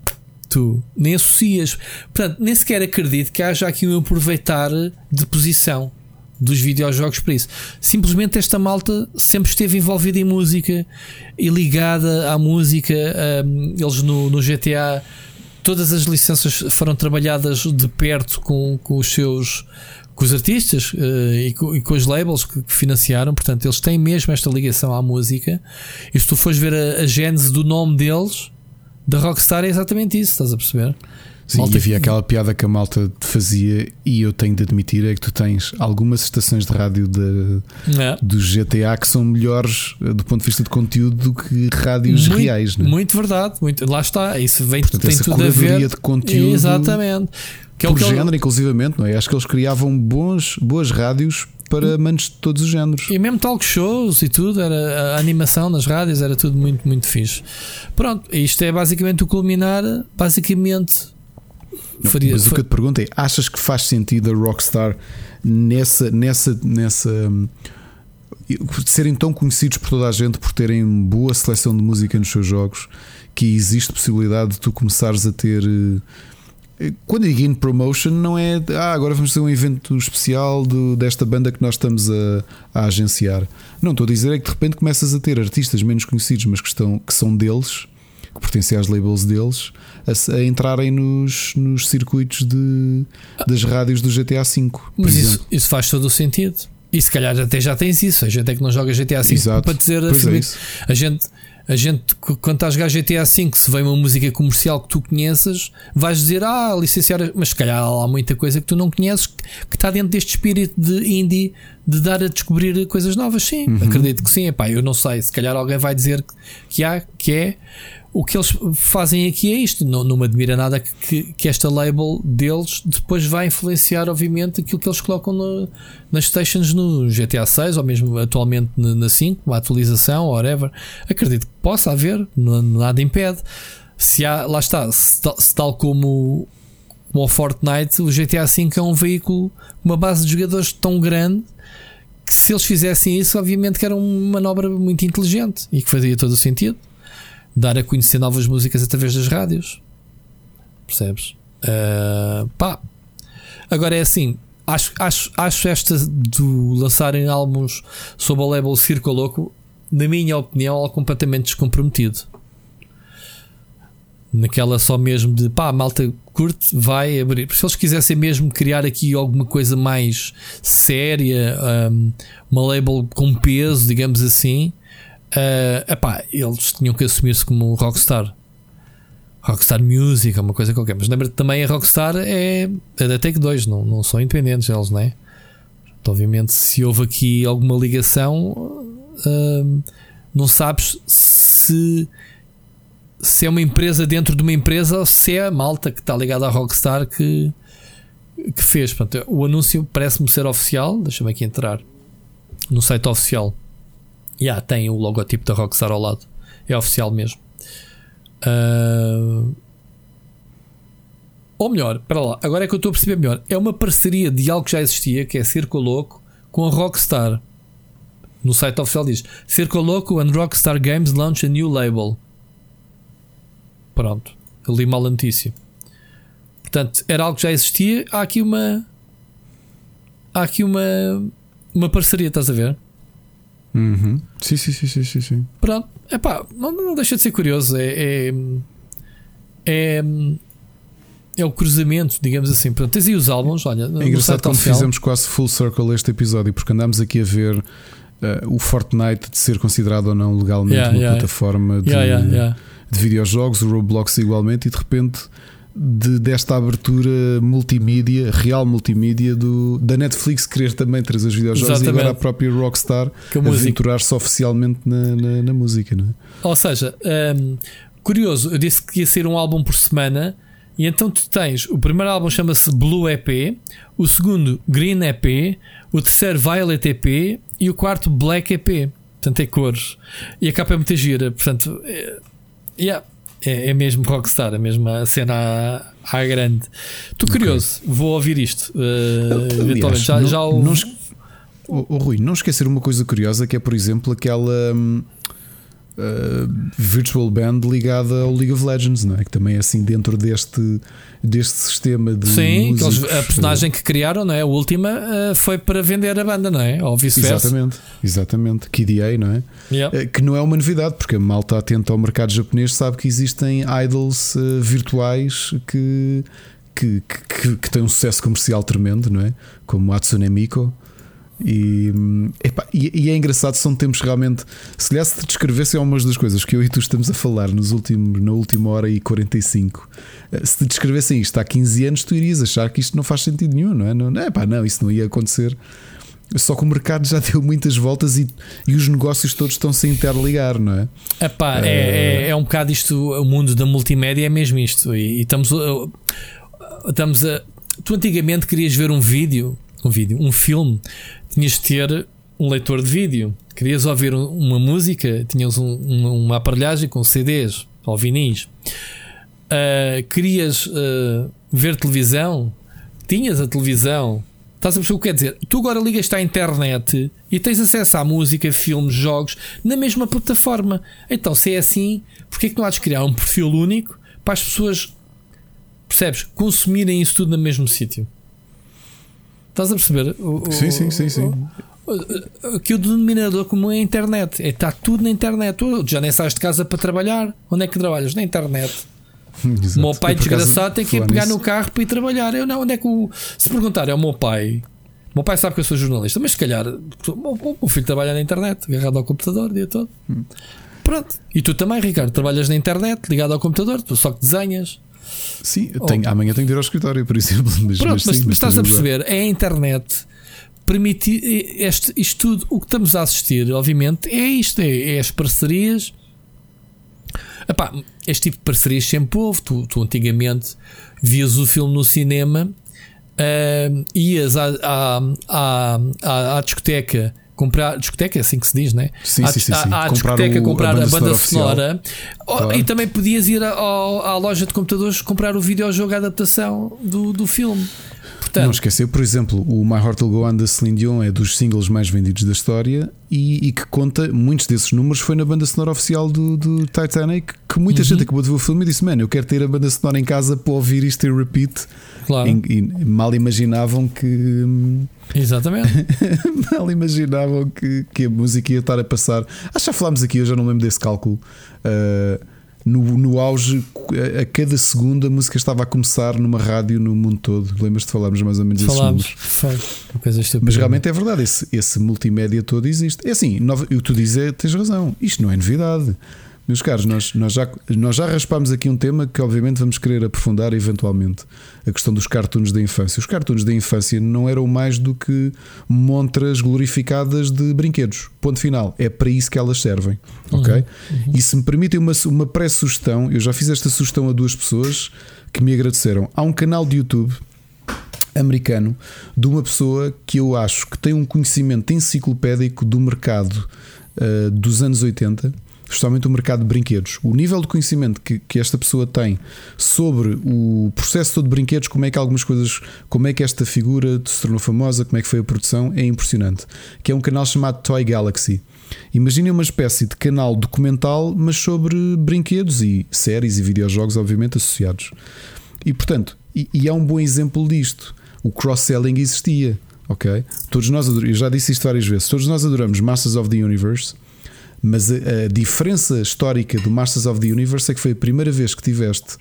tu nem associas. Portanto, nem sequer acredito que haja aqui um aproveitar de posição dos videojogos para isso. Simplesmente esta malta sempre esteve envolvida em música e ligada à música. Um, eles no, no GTA todas as licenças foram trabalhadas de perto com, com os seus com os artistas uh, e, com, e, com, os labels que, que, financiaram, portanto, eles têm mesmo esta ligação à música. E se tu fores ver a, a gênese do nome deles, da Rockstar, é exatamente isso, estás a perceber? Sim, malta... e havia aquela piada que a malta fazia, e eu tenho de admitir: é que tu tens algumas estações de rádio de, é. do GTA que são melhores eh, do ponto de vista de conteúdo do que rádios muito, reais. Não é? Muito verdade, muito, lá está. Isso vem Portanto, tem tudo a ver. de conteúdo. Exatamente. Que é por género, ele... inclusivamente, não é? Acho que eles criavam bons, boas rádios para manos de todos os géneros. E mesmo talk shows e tudo, era a animação nas rádios, era tudo muito, muito fixe. Pronto, isto é basicamente o culminar, basicamente Faria, Mas o que eu te pergunto é: achas que faz sentido a Rockstar nessa, nessa, nessa hum, serem tão conhecidos por toda a gente por terem boa seleção de música nos seus jogos que existe possibilidade de tu começares a ter eh, quando digo in promotion não é ah, agora vamos ter um evento especial do, desta banda que nós estamos a, a, agenciar. Não estou a dizer é que de repente começas a ter artistas menos conhecidos mas que, estão, que são deles que pertencem às labels deles a, a entrarem nos, nos circuitos de, das rádios do GTA V mas isso, isso faz todo o sentido e se calhar até já tens isso. A gente é que não joga GTA V Exato. para dizer é a gente. A gente, quando estás a jogar GTA V, se vem uma música comercial que tu conheças, vais dizer, ah, licenciar, mas se calhar há muita coisa que tu não conheces que, que está dentro deste espírito de indie de dar a descobrir coisas novas. Sim, uhum. acredito que sim. Epá, eu não sei, se calhar alguém vai dizer que há, que é o que eles fazem aqui é isto. Não, não me admira nada que, que, esta label deles depois vai influenciar, obviamente, aquilo que eles colocam no, nas stations no GTA 6 ou mesmo atualmente na 5, uma atualização, whatever. Acredito que possa haver, nada impede. Se há, lá está, se, se tal como, como o Fortnite, o GTA 5 é um veículo, uma base de jogadores tão grande que se eles fizessem isso, obviamente que era uma manobra muito inteligente e que fazia todo o sentido dar a conhecer novas músicas através das rádios. Percebes? Uh, pá. Agora é assim. Acho, acho, acho esta do lançarem álbuns sob o label Circo Louco, na minha opinião, algo completamente descomprometido. Naquela só mesmo de pá, malta curte, vai abrir. Se eles quisessem mesmo criar aqui alguma coisa mais séria, um, uma label com peso, digamos assim, Uh, epá, eles tinham que assumir-se como rockstar. Rockstar Music, uma coisa qualquer. Mas lembra-te também a Rockstar é, é da Take 2, não, não são independentes eles, não é? Então, obviamente, se houve aqui alguma ligação, uh, não sabes se, se é uma empresa dentro de uma empresa ou se é a malta que está ligada à Rockstar que, que fez. O anúncio parece-me ser oficial. Deixa-me aqui entrar no site oficial Yeah, tem o logotipo da Rockstar ao lado. É oficial mesmo. Uh... Ou melhor, para lá, agora é que eu estou a perceber melhor. É uma parceria de algo que já existia, que é Circo Louco, com a Rockstar. No site oficial diz: Circo Louco and Rockstar Games launch a new label. Pronto, li mal a notícia. Portanto, era algo que já existia. Há aqui uma. Há aqui uma. Uma parceria, estás a ver? Uhum. Sim, sim, sim, sim, sim, sim. Pronto, epá, não, não deixa de ser curioso. É, é, é, é o cruzamento, digamos assim. Pronto, tens aí os álbuns. Olha, é engraçado como fizemos quase full circle este episódio, porque andámos aqui a ver uh, o Fortnite de ser considerado ou não legalmente yeah, uma yeah, plataforma yeah, de videojogos, o Roblox igualmente, e de repente de, desta abertura multimídia, real multimídia do, da Netflix querer também trazer os videojogos Exatamente. e agora a própria Rockstar aventurar-se oficialmente na, na, na, música. Não é? Ou seja, um, curioso, eu disse que ia ser um álbum por semana. E então tu tens o primeiro álbum chama-se Blue EP, o segundo Green EP, o terceiro Violet EP e o quarto Black EP. Portanto, é cores. E a capa é muito gira. Portanto, é, yeah, é, é mesmo Rockstar, a mesma cena à, à grande. Estou curioso, okay. vou ouvir isto. Uh, Aliás, já, não, já o... não, oh, oh, Rui, não esquecer uma coisa curiosa que é, por exemplo, aquela. Hum, uh, virtual band ligada ao League of Legends, não é? Que também é assim dentro deste, deste sistema de. Sim, músicos, a personagem que criaram, não é? A última uh, foi para vender a banda, não é? Ou vice-versa. Exatamente, exatamente. KDA, não é? Yeah. Uh, que não é uma novidade, porque a malta atenta ao mercado japonês sabe que existem idols virtuais que. Que, que, que têm um sucesso comercial tremendo, não é? Como Hatsune Miku, e, e, e, é engraçado, são tempos realmente. Se lhe te descrevesse algumas das coisas que eu e tu estamos a falar nos últimos, na última hora e 45, eh, se te descrevessem isto há 15 anos, tu irias achar que isto não faz sentido nenhum, não é? Não, é pá, não, isso não ia acontecer. Só que o mercado já <laughs> deu muitas voltas e, e os negócios todos estão -se interligar, não é? Epá, uh... é, é, é um bocado isto, o mundo da multimédia é mesmo isto. E, e estamos, estamos a. Tu antigamente querias ver um vídeo, um vídeo, um filme tinhas de ter um leitor de vídeo. Querias ouvir uma música, tinhas um, uma, aparelhagem com CDs ou vinis. Uh, querias uh, ver televisão, tinhas a televisão. Estás a perceber o que quer dizer? Tu agora ligas-te à internet e tens acesso à música, filmes, jogos na mesma plataforma. Então, se é assim, porquê é que não há de criar um perfil único para as pessoas, percebes, consumirem isso tudo no mesmo sítio? Estás a perceber? O, sim, sim, sim, sim. Que o denominador comum é a internet. É, está tudo na internet. Tu já nem sais de casa para trabalhar. Onde é que trabalhas? Na internet. <laughs> Exato. O meu pai desgraçado tem que ir pegar nisso, no carro para ir trabalhar. Eu não, onde é que o. Se perguntar, é o meu pai. O meu pai sabe que eu sou jornalista, mas se calhar o meu, o meu filho trabalha na internet, agarrado ao computador o dia todo. Hum. Pronto. E tu também, Ricardo, trabalhas na internet, ligado ao computador, tu só que desenhas. Sim, tenho- amanhã tenho de ir ao escritório, por exemplo. <laughs> Mas, Pronto, mas, sim, mas estás a perceber, é a internet permitir este, isto tudo, o que estamos a assistir, obviamente, é isto: é, é as parcerias. Epá, este tipo de parcerias sempre houve. Tu, tu antigamente vias o filme no cinema, ah, ias à, à, à, à discoteca. Comprar, discoteca é assim que se diz, né? Sim, à, sim, sim, à- sim. à Comprar discoteca o- a comprar a banda banda, sonora Oh, Claro. e também podias ir ao- à loja de computadores comprar o videojogo a adaptação do, do filme. Portanto, Não esquecer, por exemplo, o My Heart Will Go On da Celine Dion é dos singles mais vendidos da história e, e que conta, muitos desses números foi na banda sonora oficial do, do Titanic, que muita Uhum. gente acabou de ver o filme e disse: Mano, eu quero ter a banda sonora em casa para ouvir isto em repeat. Claro, E, e mal imaginavam que. hum, exatamente. <laughs> mal imaginavam que, que a música ia estar a passar. Acho que já falámos aqui, eu já não lembro desse cálculo. Uh, no, no auge, a, a cada segundo a música estava a começar numa rádio no mundo todo. Lembras-te de falarmos mais ou menos Falámos, números? foi uma coisa estúpida. Mas realmente é verdade, esse, esse multimédia todo existe. É assim, nova- o que tu dizes é, tens razão, isto não é novidade. Meus caros, nós, nós, já, nós já raspámos aqui um tema que obviamente vamos querer aprofundar eventualmente. A questão dos cartoons da infância. Os cartoons da infância não eram mais do que montras glorificadas de brinquedos. Ponto final. É para isso que elas servem. Ok? E se me permitem uma, uma pré-sugestão, eu já fiz esta sugestão a duas pessoas que me agradeceram. Há um canal de YouTube americano de uma pessoa que eu acho que tem um conhecimento enciclopédico do mercado uh, dos anos 80, especialmente o mercado de brinquedos. O nível de conhecimento que, que esta pessoa tem sobre o processo todo de brinquedos, como é que algumas coisas, como é que esta figura se tornou famosa, como é que foi a produção, é impressionante. Que é um canal chamado Toy Galaxy. Imaginem uma espécie de canal documental, mas sobre brinquedos e séries e videojogos, obviamente, associados. E portanto, e, e é um bom exemplo disto. O cross-selling existia, ok? Todos nós eu já disse isto várias vezes, todos nós adoramos Masters of the Universe, mas a, a diferença histórica do Masters of the Universe é que foi a primeira vez que tiveste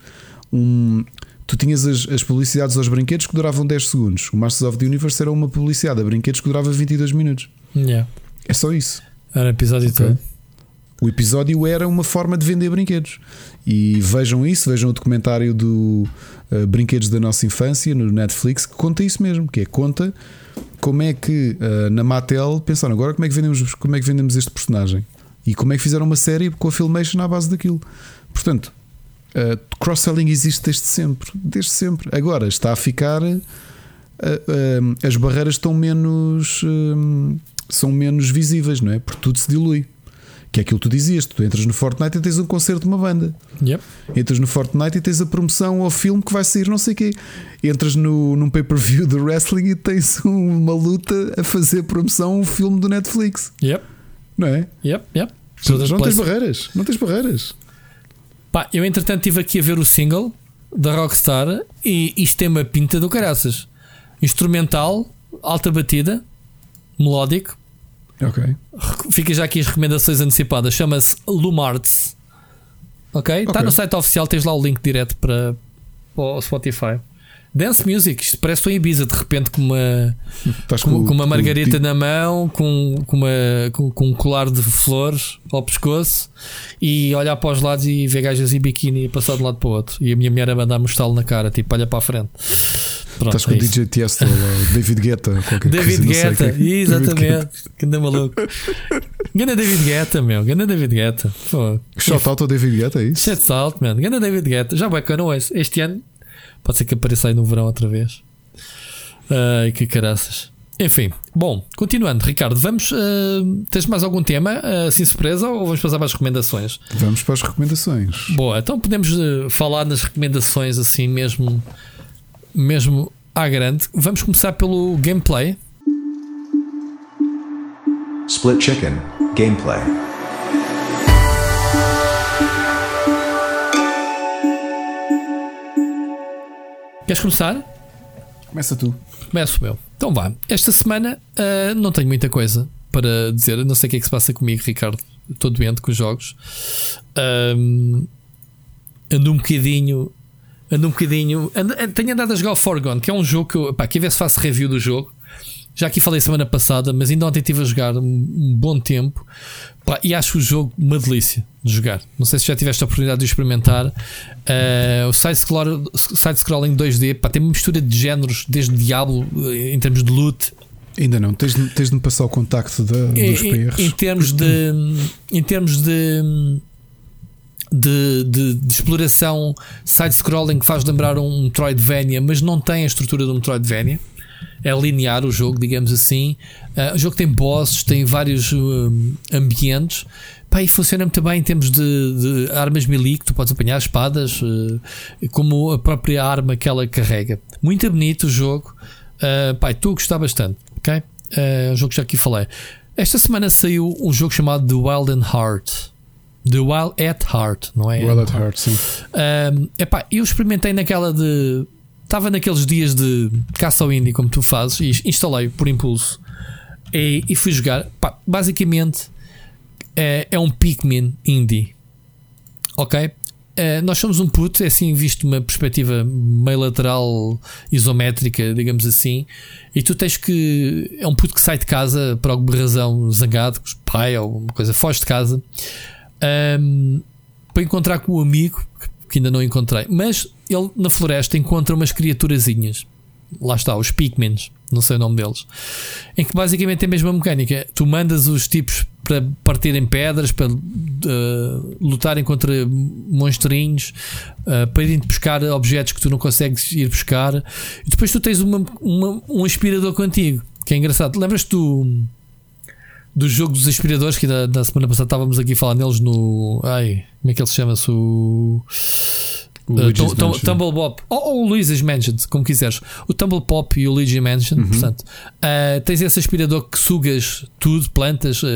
um. Tu tinhas as, as publicidades aos brinquedos que duravam 10 segundos. O Masters of the Universe era uma publicidade a brinquedos que durava 22 minutos. Yeah. É só isso. Era episódio Ok. todo. O episódio era uma forma de vender brinquedos. E vejam isso, vejam o documentário do uh, Brinquedos da Nossa Infância no Netflix, que conta isso mesmo, que é conta como é que uh, na Mattel pensaram agora como é que vendemos, como é que vendemos este personagem e como é que fizeram uma série com a Filmation à base daquilo. Portanto, uh, cross-selling existe desde sempre, desde sempre. Agora está a ficar uh, uh, as barreiras estão menos são menos visíveis, não é? Porque tudo se dilui. Que é aquilo que tu dizias, tu entras no Fortnite e tens um concerto de uma banda. Yep. Entras no Fortnite e tens a promoção ao filme que vai sair não sei o quê. Entras no, num pay-per-view do wrestling e tens um- <laughs> uma luta a fazer promoção a um filme do Netflix. Yep. Não é? Yep. Yep. Não, Todas tens places. barreiras. Não tens barreiras. Pá, eu entretanto estive aqui a ver o single da Rockstar e isto tem uma pinta do caraças. Instrumental, alta batida, melódico. Ok. Fica já aqui as recomendações antecipadas. Chama-se Lumarts. Ok? Está Ok. no site oficial, tens lá o link direto para, para o Spotify. Dance Music, isto parece uma Ibiza de repente com uma, com, com uma margarita tipo- na mão, com, com, uma, com, com um colar de flores ao pescoço e olhar para os lados e ver gajas em biquíni e passar de um lado para o outro. E a minha mulher a mandar um estalo na cara, tipo, olha para a frente. Pronto, Estás com é o. DJ Tiesto, <laughs> David Guetta, qualquer David coisa, Guetta. David exatamente. Ganda maluco. Ganda David Guetta, meu. Ganda David Guetta. Pô. Shout out ao David Guetta, é isso? Shit salt, man. Ganda David Guetta. Já vai que eu não ouço. Este ano pode ser que apareça aí no verão outra vez. Ai, que caraças. Enfim, bom, continuando, Ricardo, vamos. ah, tens mais algum tema ah, assim surpresa ou vamos passar para as recomendações? Vamos para as recomendações. Boa, então podemos ah, falar nas recomendações assim mesmo. Mesmo à grande. Vamos começar pelo gameplay. Split Chicken Gameplay. Queres começar? Começa tu. Começo eu. Então vá. Esta semana uh, não tenho muita coisa para dizer. Não sei o que é que se passa comigo, Ricardo. Estou doente com os jogos. Um, ando um bocadinho. Ando um bocadinho. Ando, tenho andado a jogar o Forgone, que é um jogo que eu. Pá, quem vê se faço review do jogo. Já aqui falei semana passada, mas ainda ontem estive a jogar um, um bom tempo. Pá, e acho o jogo uma delícia de jogar. Não sei se já tiveste a oportunidade de experimentar. Uh, o side-scrolling 2D pá, tem uma mistura de géneros, desde Diablo, em termos de loot, Ainda não, tens, tens de me passar o contacto da, dos PRs. Em, em, termos de. Em termos de. De, de, de exploração side-scrolling que faz lembrar um Metroidvania, mas não tem a estrutura de um Metroidvania. É linear o jogo, digamos assim. Uh, o jogo tem bosses, tem vários uh, ambientes. Pá, e funciona muito bem em termos de, de armas melee que tu podes apanhar, espadas, uh, como a própria arma que ela carrega. Muito bonito o jogo. Uh, pá, estou a gostar bastante. Ok? É um jogo que já aqui falei. Esta semana saiu um jogo chamado The Wild and Heart. The Wild at Heart, não é? Wild at Heart, sim. Um, epá, eu experimentei naquela de. Estava naqueles dias de caça ao indie, como tu fazes, e instalei por impulso e, e fui jogar. Epá, basicamente é, é um Pikmin indie. Ok? Uh, nós somos um puto, é assim visto uma perspectiva meio lateral isométrica, digamos assim, e tu tens que. É um puto que sai de casa por alguma razão zangado, com os pai ou uma coisa, foge de casa um, para encontrar com o amigo que ainda não encontrei, mas ele na floresta encontra umas criaturazinhas lá está, os Pikmins, não sei o nome deles, em que basicamente é a mesma mecânica. Tu mandas os tipos para partirem pedras, para uh, lutarem contra monstrinhos, uh, para irem buscar objetos que tu não consegues ir buscar, e depois tu tens uma, uma um aspirador contigo, que é engraçado. Lembras-te do, do jogo dos aspiradores que da, da semana passada estávamos aqui a falar neles no. Ai, como é que ele se chama-se? O. Uh, Tumble Pop ou, ou Luigi's Mansion, como quiseres. O Tumble Pop e o Luigi Mansion, uhum. portanto, uh, tens esse aspirador que sugas tudo, plantas, uh,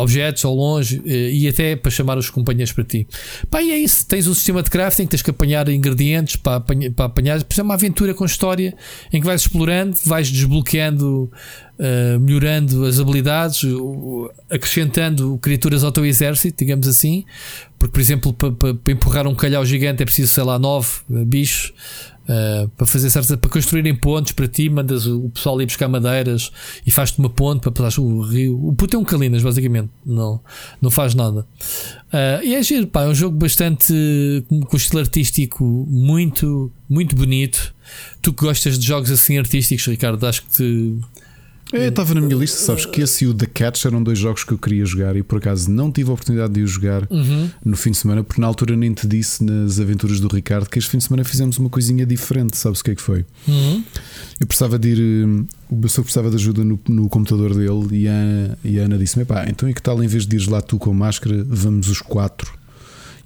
objetos ao longe e até para chamar os companheiros para ti. Pá, e é isso. Tens um sistema de crafting, tens que apanhar ingredientes para, apanhar, para apanhar. É uma aventura com história em que vais explorando, vais desbloqueando uh, melhorando as habilidades, uh, acrescentando criaturas ao teu exército, digamos assim. Porque, por exemplo, para, para, para empurrar um calhau gigante é preciso, sei lá, nove uh, bichos. Uh, para fazer certas, para construírem pontes para ti, mandas o pessoal ir buscar madeiras e faz-te uma ponte para passar o rio. O puto é um calinas, basicamente, não, não faz nada. Uh, e é giro, pá, é um jogo bastante com estilo artístico muito, muito bonito. Tu que gostas de jogos assim artísticos, Ricardo, acho que te, eu estava na minha lista, sabes que esse e o The Catch eram dois jogos que eu queria jogar e por acaso não tive a oportunidade de os jogar uhum. no fim de semana, porque na altura nem te disse nas aventuras do Ricardo que este fim de semana fizemos uma coisinha diferente, sabes o que é que foi? Uhum. Eu precisava de ir, hum, o pessoa precisava de ajuda no, no computador dele e a, e a Ana disse-me: pá, então e que tal em vez de ires lá tu com máscara, vamos os quatro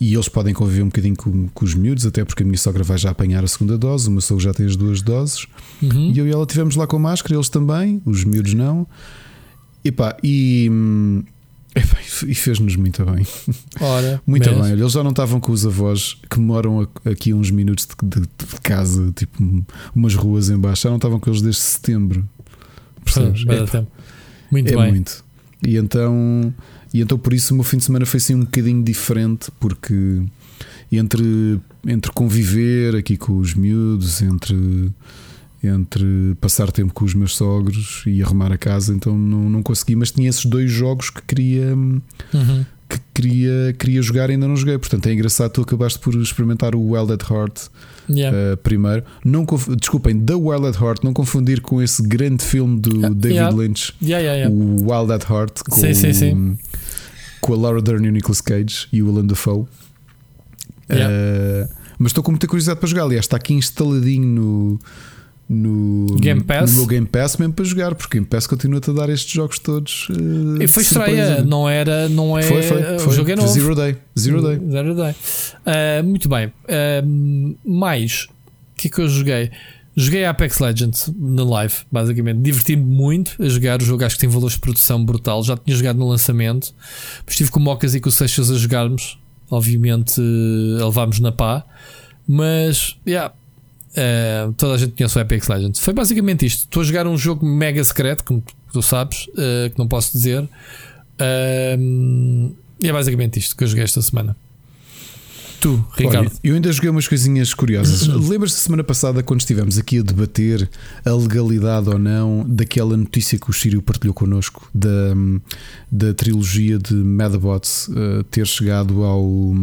e eles podem conviver um bocadinho com, com, os miúdos, até porque a minha sogra vai já apanhar a segunda dose, o meu sogro já tem as duas doses. Uhum. E eu e ela estivemos lá com máscara, eles também, os miúdos não. Epá, e. Epá, e fez-nos muito bem. Ora, <laughs> muito mesmo. bem. Eles já não estavam com os avós que moram aqui uns minutos de, de, de casa, tipo umas ruas embaixo, já não estavam com eles desde setembro. Percebes? É, muito é bem. muito. E então e então por isso o meu fim de semana foi assim um bocadinho diferente, porque entre, entre conviver aqui com os miúdos, entre, entre passar tempo com os meus sogros e arrumar a casa, então não, não consegui, mas tinha esses dois jogos que queria. Uhum. Que queria, queria jogar e ainda não joguei. Portanto, é engraçado. Tu acabaste por experimentar o Wild at Heart yeah. uh, primeiro. Não desculpem, The Wild at Heart, não confundir com esse grande filme do David yeah. Lynch, o Wild at Heart, com sim, sim, sim com a Laura Dern e o Nicolas Cage e o Willem Dafoe. Uh, mas estou com muita curiosidade para jogar. Aliás, está aqui instaladinho no, no Game Pass. No meu Game Pass mesmo para jogar, porque Game Pass continua-te a dar estes jogos todos. Uh, e foi estreia, não era, não é. Foi, foi, foi. O jogo é novo. Zero Day. Zero Day. Zero day. Uh, muito bem. Uh, mais, o que é que eu joguei? Joguei Apex Legends na live, basicamente. Diverti-me muito a jogar o jogo. Acho que tem valores de produção brutal. Já tinha jogado no lançamento. Estive com o Mocas e com o Seixas a jogarmos. Obviamente, a levámos na pá. Mas, yeah, uh, toda a gente conhece o Apex Legends. Foi basicamente isto. Estou a jogar um jogo mega secreto, como tu sabes, uh, que não posso dizer. Uh, e é basicamente isto que eu joguei esta semana. Tu, Ricardo. Olha, eu ainda joguei umas coisinhas curiosas. <coughs> Lembras-te da semana passada quando estivemos aqui a debater a legalidade ou não daquela notícia que o Sírio partilhou connosco da, da trilogia de Madabots ter chegado ao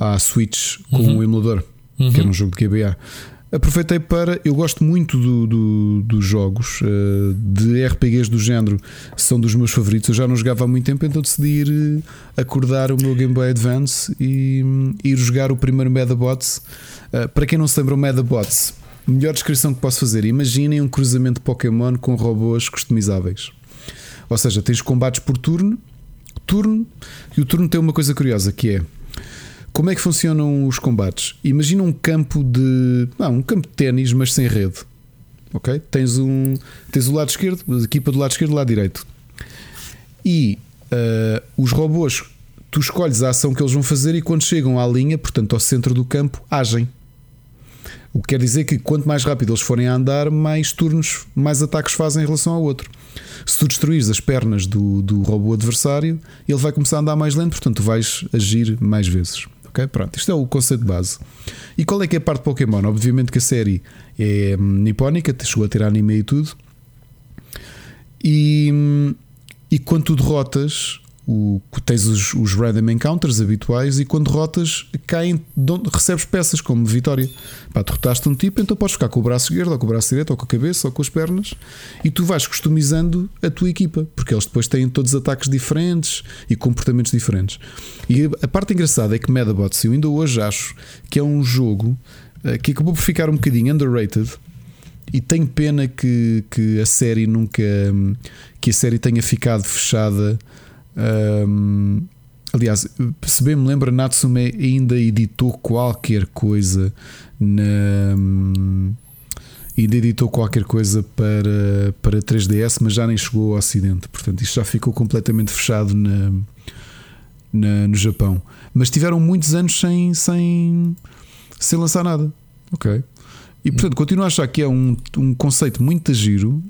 à Switch com uhum. um emulador, uhum. que era um jogo de GBA. Aproveitei para. Eu gosto muito do, do, dos jogos uh, de RPGs do género, são dos meus favoritos. Eu já não jogava há muito tempo, então decidi ir uh, acordar o meu Game Boy Advance e ir jogar o primeiro Medabots. Uh, para quem não se lembra, o Medabots, melhor descrição que posso fazer: imaginem um cruzamento de Pokémon com robôs customizáveis. Ou seja, tens combates por turno, turno, e o turno tem uma coisa curiosa que é como é que funcionam os combates? Imagina um campo de. Ah, um campo de ténis, mas sem rede. Ok? Tens um. Tens o lado esquerdo, a equipa do lado esquerdo e do lado direito. E uh, os robôs, tu escolhes a ação que eles vão fazer e quando chegam à linha, portanto ao centro do campo, agem. O que quer dizer que quanto mais rápido eles forem a andar, mais turnos, mais ataques fazem em relação ao outro. Se tu destruires as pernas do, do robô adversário, ele vai começar a andar mais lento, portanto, vais agir mais vezes. Ok? Pronto, isto é o conceito base. E qual é que é a parte de Pokémon? Obviamente que a série é hum, nipónica, chegou a ter anime e tudo. E, hum, e quando tu derrotas, o, tens os, os random encounters habituais e quando derrotas caem, recebes peças como vitória. Pá, derrotaste um tipo, então podes ficar com o braço esquerdo, ou com o braço direito, ou com a cabeça, ou com as pernas, e tu vais customizando a tua equipa, porque eles depois têm todos ataques diferentes e comportamentos diferentes. E a parte engraçada é que Medabots, eu ainda hoje acho que é um jogo eh, que acabou por ficar um bocadinho underrated. E tenho pena que, que a série nunca que a série tenha ficado fechada um, aliás, se bem me lembro, Natsume ainda editou qualquer coisa na. Ainda editou qualquer coisa para, para 3DS, mas já nem chegou ao Ocidente. Portanto, isto já ficou completamente fechado na, na, no Japão. Mas tiveram muitos anos sem, sem, sem lançar nada. Ok. E portanto, continuo a achar que é um, um conceito muito giro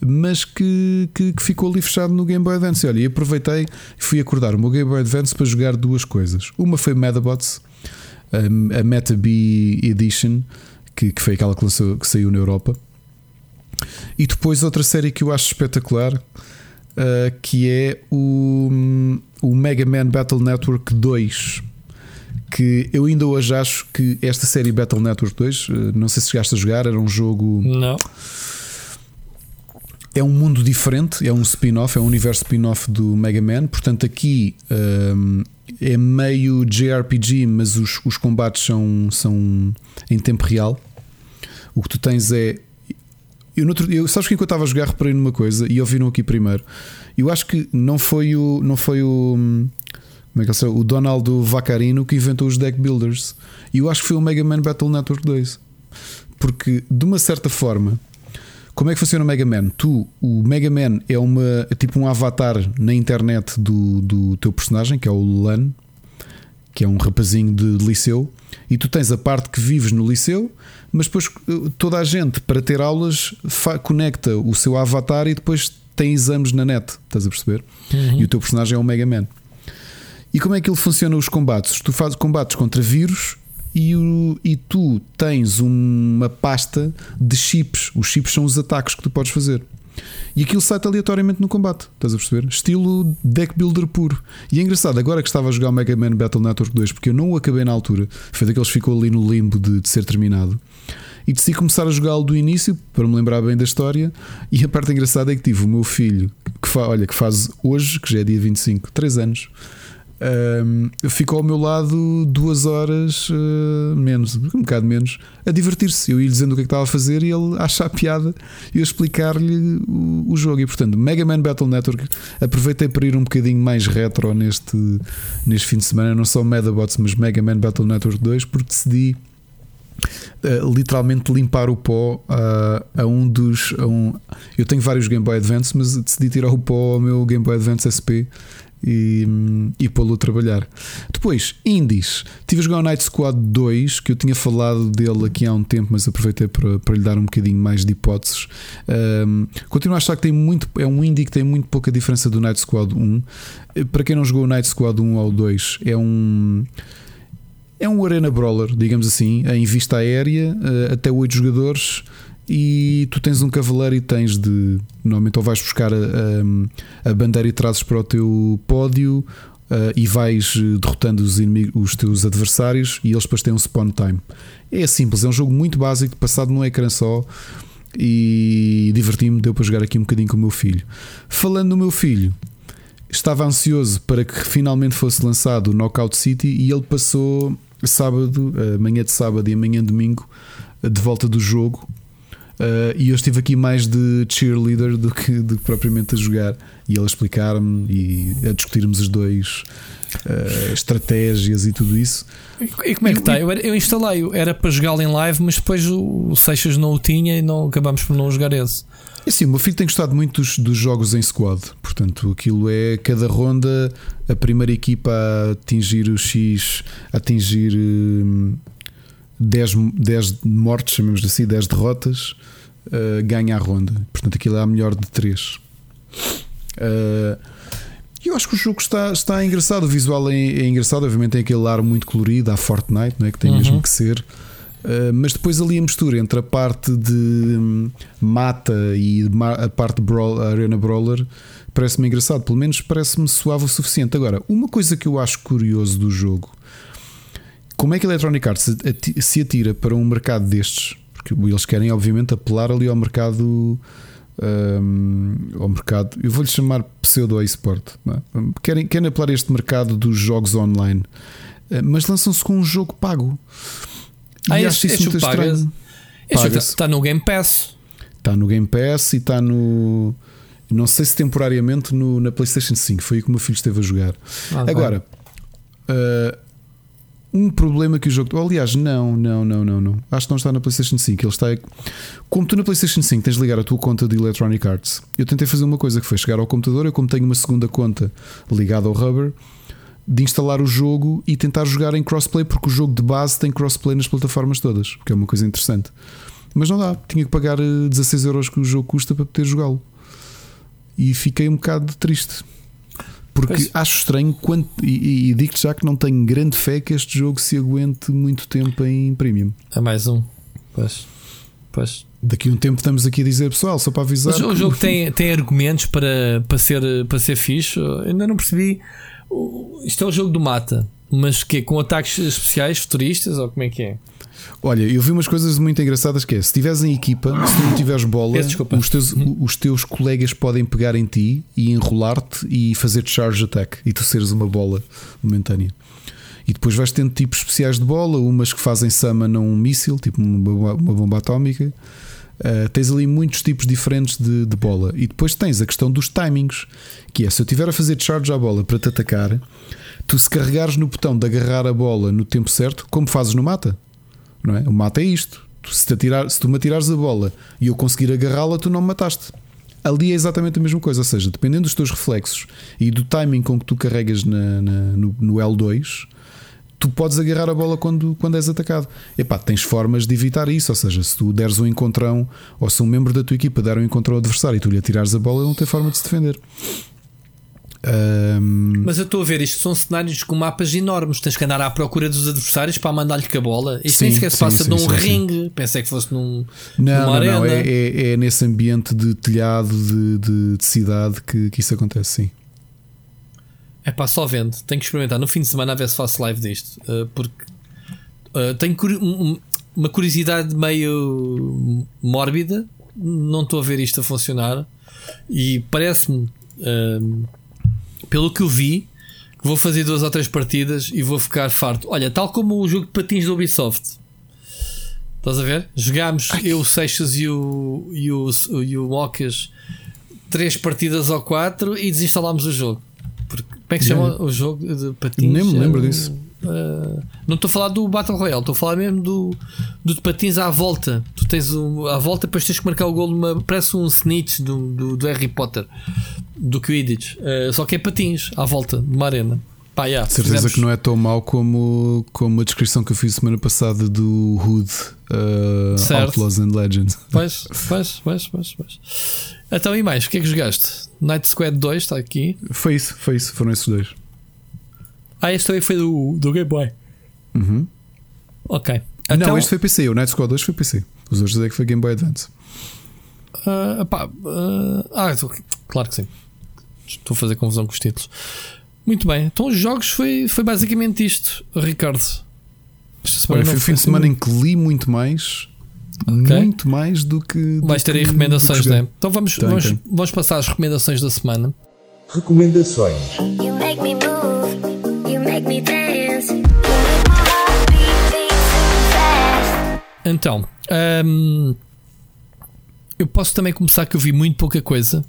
mas que, que, que, ficou ali fechado no Game Boy Advance. Olha, e aproveitei e fui acordar o meu Game Boy Advance para jogar duas coisas. Uma foi Medabots, a, a Meta Edition, que, que foi aquela que, lançou, que saiu na Europa. E depois outra série que eu acho espetacular, uh, que é o, o Mega Man Battle Network 2 que eu ainda hoje acho que esta série Battle Network 2, uh, não sei se chegaste a jogar, era um jogo. Não é um mundo diferente, é um spin-off, é um universo spin-off do Mega Man. Portanto, aqui um, é meio JRPG, mas os, os combates são, são em tempo real. O que tu tens é. Eu, no outro, eu, sabes que enquanto eu estava a jogar, reparei numa coisa e ouviram aqui primeiro. Eu acho que não foi o. Não foi o como é que é o Donaldo Vacarino que inventou os deck builders. E eu acho que foi o Mega Man Battle Network 2. Porque, de uma certa forma, como é que funciona o Mega Man? Tu, o Mega Man é uma é tipo um avatar na internet do, do teu personagem, que é o Lan, que é um rapazinho de, de liceu, e tu tens a parte que vives no liceu, mas depois eh, toda a gente, para ter aulas, conecta o seu avatar e depois tem exames na net, estás a perceber? Uhum. E o teu personagem é o Mega Man. E como é que ele funciona os combates? Tu fazes combates contra vírus e, o, e tu tens uma pasta de chips. Os chips são os ataques que tu podes fazer. E aquilo sai aleatoriamente no combate, estás a perceber? Estilo deck builder puro. E é engraçado, agora que estava a jogar o Mega Man Battle Network 2, porque eu não o acabei na altura, foi daqueles que ficou ali no limbo de, de ser terminado. E decidi começar a jogá-lo do início, para me lembrar bem da história. E a parte engraçada é que tive o meu filho, que, fa, olha, que faz hoje, que já é dia 25, 3 anos, um, ficou ao meu lado duas horas uh, menos, um bocado menos, a divertir-se. Eu ia dizendo o que, é que estava a fazer e ele a achar piada e eu explicar-lhe o, o, jogo. E portanto, Mega Man Battle Network, aproveitei para ir um bocadinho mais retro neste, neste fim de semana, não só Medabots, mas Mega Man Battle Network 2, porque decidi uh, literalmente limpar o pó a, a um dos. A um, eu tenho vários Game Boy Advance, mas decidi tirar o pó ao meu Game Boy Advance SP e, e pô-lo a trabalhar. Depois, indies. Tive a jogar o Night Squad 2, que eu tinha falado dele aqui há um tempo, mas aproveitei para, para lhe dar um bocadinho mais de hipóteses. Um, continuo a achar que tem muito. É um indie que tem muito pouca diferença do Night Squad 1. Para quem não jogou o Night Squad 1 ou 2, é um. É um arena brawler, digamos assim, em vista aérea, eh, até 8 jogadores e tu tens um cavaleiro e tens de. Normalmente ou vais buscar a, a, a bandeira e trazes para o teu pódio uh, e vais eh, derrotando os, inimigos, os teus adversários e eles depois têm um spawn time. É simples, é um jogo muito básico, passado num ecrã só e diverti-me, deu para jogar aqui um bocadinho com o meu filho. Falando no meu filho, estava ansioso para que finalmente fosse lançado o Knockout City e ele passou sábado, manhã de sábado e amanhã de domingo de volta do jogo Uh, e eu estive aqui mais de cheerleader do que, do que propriamente a jogar. E ele a explicar-me e a discutirmos os dois uh, estratégias e tudo isso. E como é que está? Eu, eu instalei, era para jogá-lo em live, mas depois o, Seixas não o tinha e não acabamos por não jogar esse. É sim, o meu filho tem gostado muito dos, dos, jogos em squad, portanto, aquilo é cada ronda a primeira equipa a atingir o X, a atingir hum, 10, 10 mortes, chamemos assim, 10 derrotas, uh, ganha a ronda. Portanto, aquilo é a melhor de 3. Uh, eu acho que o jogo está, está engraçado. O visual é, é, engraçado, obviamente tem aquele ar muito colorido, à Fortnite, não é? que tem uhum. mesmo que ser. Uh, mas depois ali a mistura entre a parte de um, mata e a parte de brawl, Arena Brawler parece-me engraçado, pelo menos parece-me suave o suficiente. Agora, uma coisa que eu acho curioso do jogo como é que a Electronic Arts se atira para um mercado destes? Porque eles querem, obviamente, apelar ali ao mercado. Um, ao mercado, eu vou-lhe chamar pseudo eSport. É? Querem, querem apelar a este mercado dos jogos online, eh, mas lançam-se com um jogo pago. Ah, e acho isso muito estranho. Está no Game Pass. Está no Game Pass e está no. Não sei se temporariamente no, na PlayStation 5. Foi o que o meu filho esteve a jogar. Ah, Agora, uh, um problema que o jogo. Aliás, não, não, não, não, não. Acho que não está na PlayStation 5. Ele está. Como tu na PlayStation 5 tens de ligar a tua conta de Electronic Arts, eu tentei fazer uma coisa que foi chegar ao computador. Eu, como tenho uma segunda conta ligada ao Rubber, de instalar o jogo e tentar jogar em crossplay, porque o jogo de base tem crossplay nas plataformas todas, que é uma coisa interessante. Mas não dá, tinha que pagar 16 eh, euros que o jogo custa para poder jogá-lo. E fiquei um bocado triste. Porque pois. acho estranho quanto, e, e digo-te já que não tenho grande fé que este jogo se aguente muito tempo em premium. É mais um. Pois. Pois. Daqui a um tempo estamos aqui a dizer, pessoal, só para avisar. Mas o jogo <laughs> tem, tem argumentos para, para, ser, para ser fixe. Eu ainda não percebi. Isto é o jogo do mata, mas que com ataques especiais futuristas ou como é que é? Olha, eu vi umas coisas muito engraçadas que é, se estiveres em equipa, se não tiveres bola, os teus, os teus colegas podem pegar em ti e enrolar-te e fazer charge attack e tu seres uma bola momentânea. E depois vais tendo tipos especiais de bola, umas que fazem summon a um míssil, tipo uma, uma bomba atómica. Uh, tens ali muitos tipos diferentes de, de, bola. E depois tens a questão dos timings, que é se eu estiver a fazer charge à bola para te atacar, tu se carregares no botão de agarrar a bola no tempo certo, como fazes no mata, não é? O mata é isto. Se, te atirar, se tu me atirares a bola e eu conseguir agarrá-la, tu não me mataste. Ali é exatamente a mesma coisa, ou seja, dependendo dos teus reflexos e do timing com que tu carregas na, na, no, no, L2, tu podes agarrar a bola quando, quando és atacado. Epá, tens formas de evitar isso, ou seja, se tu deres um encontrão ou se um membro da tua equipa der um encontrão ao adversário e tu lhe atirares a bola, ele não tem forma de se defender. Um... Mas eu estou a ver, isto são cenários com mapas enormes. Tens que andar à procura dos adversários para mandar-lhe com a bola. Isto sim, nem sequer se passa sim, num sim, ringue. Pensei que fosse num. Não, não, não. É, é, é, nesse ambiente de telhado de, de, de, cidade que, que isso acontece, sim. É pá, só vendo. Tenho que experimentar no fim de semana a ver se faço live disto. Uh, porque uh, tenho um, uma curiosidade meio mórbida. Não estou a ver isto a funcionar. E parece-me. Uh, pelo que eu vi, vou fazer duas ou três partidas e vou ficar farto. Olha, tal como o jogo de patins do Ubisoft. Estás a ver? Jogámos Ai. eu, o Seixas e o, e o, e o Mocas três partidas ou quatro e desinstalámos o jogo. Porque, como é que se chama o jogo de patins? Nem me lembro disso. Uh, não estou a falar do Battle Royale, estou a falar mesmo do, do de patins à volta. Tu tens o, à volta, depois tens que marcar o gol numa. Parece um snitch do, do, do Harry Potter, do Quidditch. Uh, só que é patins à volta de uma arena. Pá, yeah, Certeza fizemos- que não é tão mau como, como a descrição que eu fiz semana passada do Hood uh. Outlaws and Legends. Pois, pois, pois, pois, pois. Então e mais? O que é que jogaste? Night Squad 2 está aqui. Foi isso, foi isso, foram esses dois. Ah, este também foi do, do Game Boy. Uhum. Ok. não, Então, este foi PC, o Night Squad 2 foi PC. Os outros é que foi Game Boy Advance. ah, pá, ah, ah, tô- claro que sim. Estou a fazer confusão com os títulos. Muito bem. Então os jogos foi, foi basicamente isto, Ricardo. Olha, foi o fim de assim semana em muito. que li muito mais. Ok. Muito mais do que. do Vais ter aí que- recomendações, do que não joguei. é? Então vamos, Tem, vamos, tem. vamos passar às recomendações da semana. Recomendações. Então, hum, eu posso também começar que eu vi muito pouca coisa,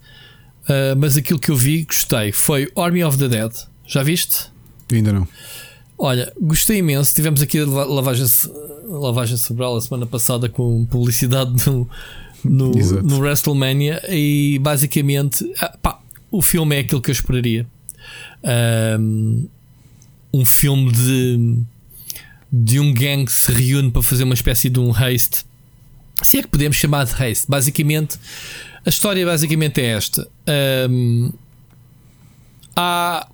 ah, mas aquilo que eu vi gostei foi Army of the Dead. Já viste? Ainda não. Olha, gostei imenso. Tivemos aqui a lava- lavagem, lavagem cerebral a semana passada com publicidade no, no, no WrestleMania e basicamente ah, pá, o filme é aquilo que eu esperaria. Ahm, Um, filme de, de um gang que se reúne para fazer uma espécie de um haste. Se é que podemos chamar de haste. Basicamente, a história basicamente é esta. Ahm, há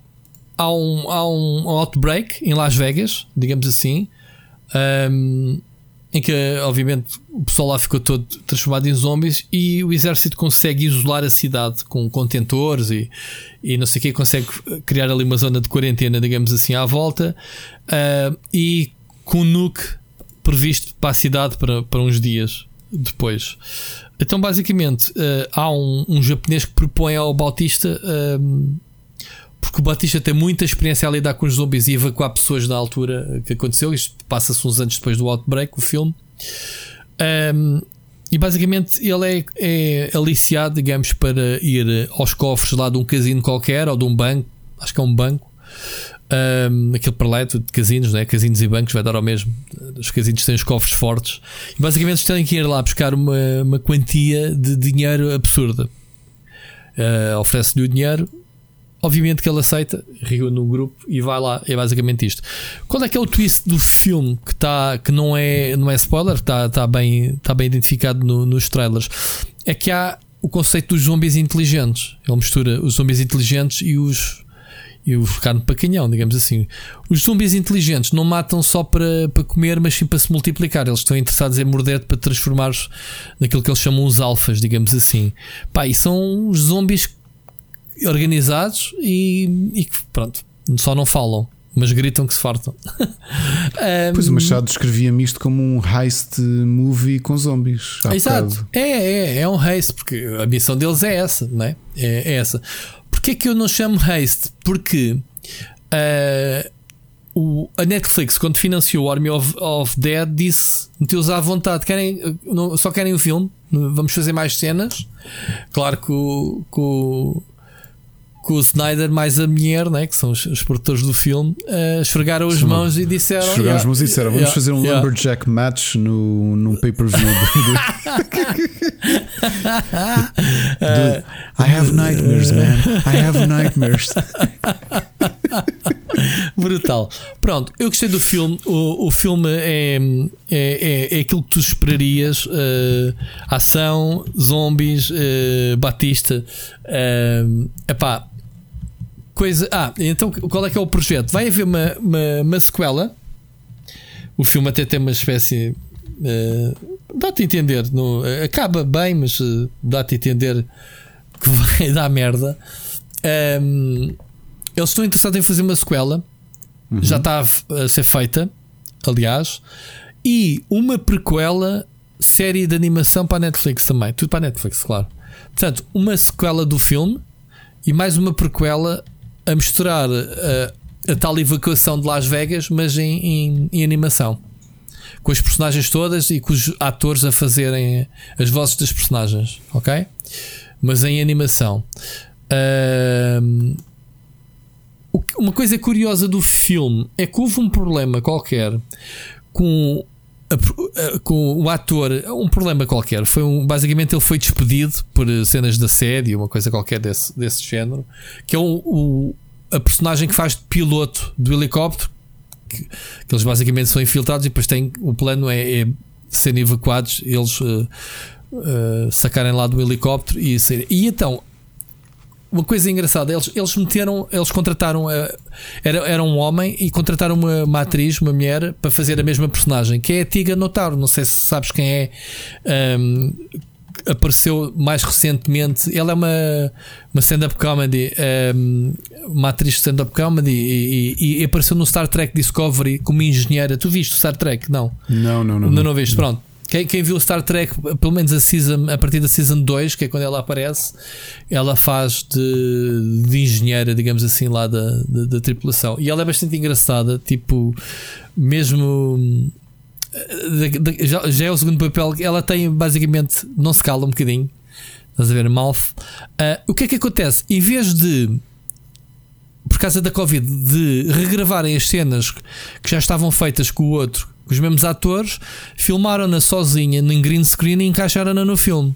há um, há um outbreak em Las Vegas, digamos assim, um, em que obviamente o pessoal lá ficou todo transformado em zombies e o exército consegue isolar a cidade com contentores e, e não sei o que, consegue criar ali uma zona de quarentena, digamos assim, à volta uh, e com um nuke previsto para a cidade para, para uns dias depois. Então, basicamente, uh, há um, um japonês que propõe ao Bautista. um, porque o Batista tem muita experiência a lidar com os zombies e evacuar pessoas na altura que aconteceu. Isto passa-se uns anos depois do Outbreak, o filme. Um, e basicamente ele é, é aliciado, digamos, para ir aos cofres lá de um casino qualquer ou de um banco. Acho que é um banco. Um, aquele preleto de casinos, né? casinos e bancos vai dar ao mesmo. Os casinos têm os cofres fortes. E basicamente têm que ir lá buscar uma, uma quantia de dinheiro absurda. Uh, Oferece-lhe o dinheiro, obviamente que ele aceita, reúne um grupo e vai lá. É basicamente isto. Qual é que é o twist do filme que, tá, que não, é, não é spoiler, está tá bem, tá bem identificado no- nos trailers? É que há o conceito dos zombies inteligentes. Ele mistura os zombies inteligentes e os. E os carne para canhão, digamos assim. Os zombies inteligentes não matam só para, para comer, mas sim para se multiplicar. Eles estão interessados em morder para transformar-os naquilo que eles chamam os alfas, digamos assim. Pá, e são os zombies organizados e, e que, pronto, só não falam, mas gritam que se fartam. Um, <laughs> Pois o Machado descrevia-me isto como um heist movie com zombies. Exato, é, é, é um haste, porque a missão deles é essa, não é? É, é essa. Porquê que eu não chamo haste? Porque ah, o, a Netflix, quando financiou o Army of, of Dead, disse: meteu-os à vontade, querem, não- só querem o filme, vamos fazer mais cenas. Claro que o. que o que o Snyder mais a mulher, né, que são os, os produtores do filme, ah, esfregaram as mãos e disseram: Chegámos "Yeah, mas disseram, vamos yeah, fazer um yeah." Lumberjack match no, num pay-per-view. Dude, <laughs> I have nightmares, man. I have nightmares. <laughs> Brutal. Pronto, eu gostei do filme. O, o filme é, é, é, é aquilo que tu esperarias: eh, ação, zombies, eh, Batista. É epá, coisa. Ah, então qual é que é o projeto? Vai haver uma, uma, uma sequela. O filme até tem uma espécie. eh, dá-te a entender. No, acaba bem, mas eh, dá-te a entender que vai <laughs> dar merda. Ehm, eles estão interessados em fazer uma sequela. Já está a a ser feita, aliás. E uma prequela série de animação para a Netflix também. Tudo para a Netflix, claro. Portanto, uma sequela do filme e mais uma prequela a misturar eh, a tal evacuação de Las Vegas, mas em, em- em animação. Com as personagens todas e com os atores a fazerem as vozes das personagens, ok? Mas em animação. Uma uma coisa curiosa do filme é que houve um problema qualquer com, com o ator, um problema qualquer. Foi um, basicamente ele foi despedido por cenas de assédio, uma coisa qualquer desse, desse género, que é o, o- a personagem que faz de piloto do helicóptero, que, que eles basicamente são infiltrados e depois tem o plano é, é serem evacuados, eles eh, eh, sacarem lá do helicóptero e saírem. E então uma coisa engraçada, eles, eles meteram, eles contrataram, a, era, era um homem e contrataram uma, uma atriz, uma mulher, para fazer a mesma personagem, que é a Tiga Notaro. Não sei se sabes quem é. ahm, apareceu mais recentemente. Ela é uma, uma stand-up comedy, ahm, uma atriz de stand-up comedy, e, e- e apareceu no Star Trek Discovery como engenheira. Tu viste o Star Trek? Não. Não, não, não. Não, não viste, pronto. Quem, quem viu Star Trek, pelo menos a, season, a partir da Season 2, que é quando ela aparece, ela faz de, de engenheira, digamos assim, lá da, da, da tripulação. E ela é bastante engraçada, tipo, mesmo. eh, já, já é o segundo papel. Ela tem basicamente. Não se cala um bocadinho. Estás a ver? Mouth. Ah, o que é que acontece? Em vez de por causa da Covid, de regravarem as cenas que já estavam feitas com o outro, os mesmos atores, filmaram-na sozinha em green screen e encaixaram-na no filme.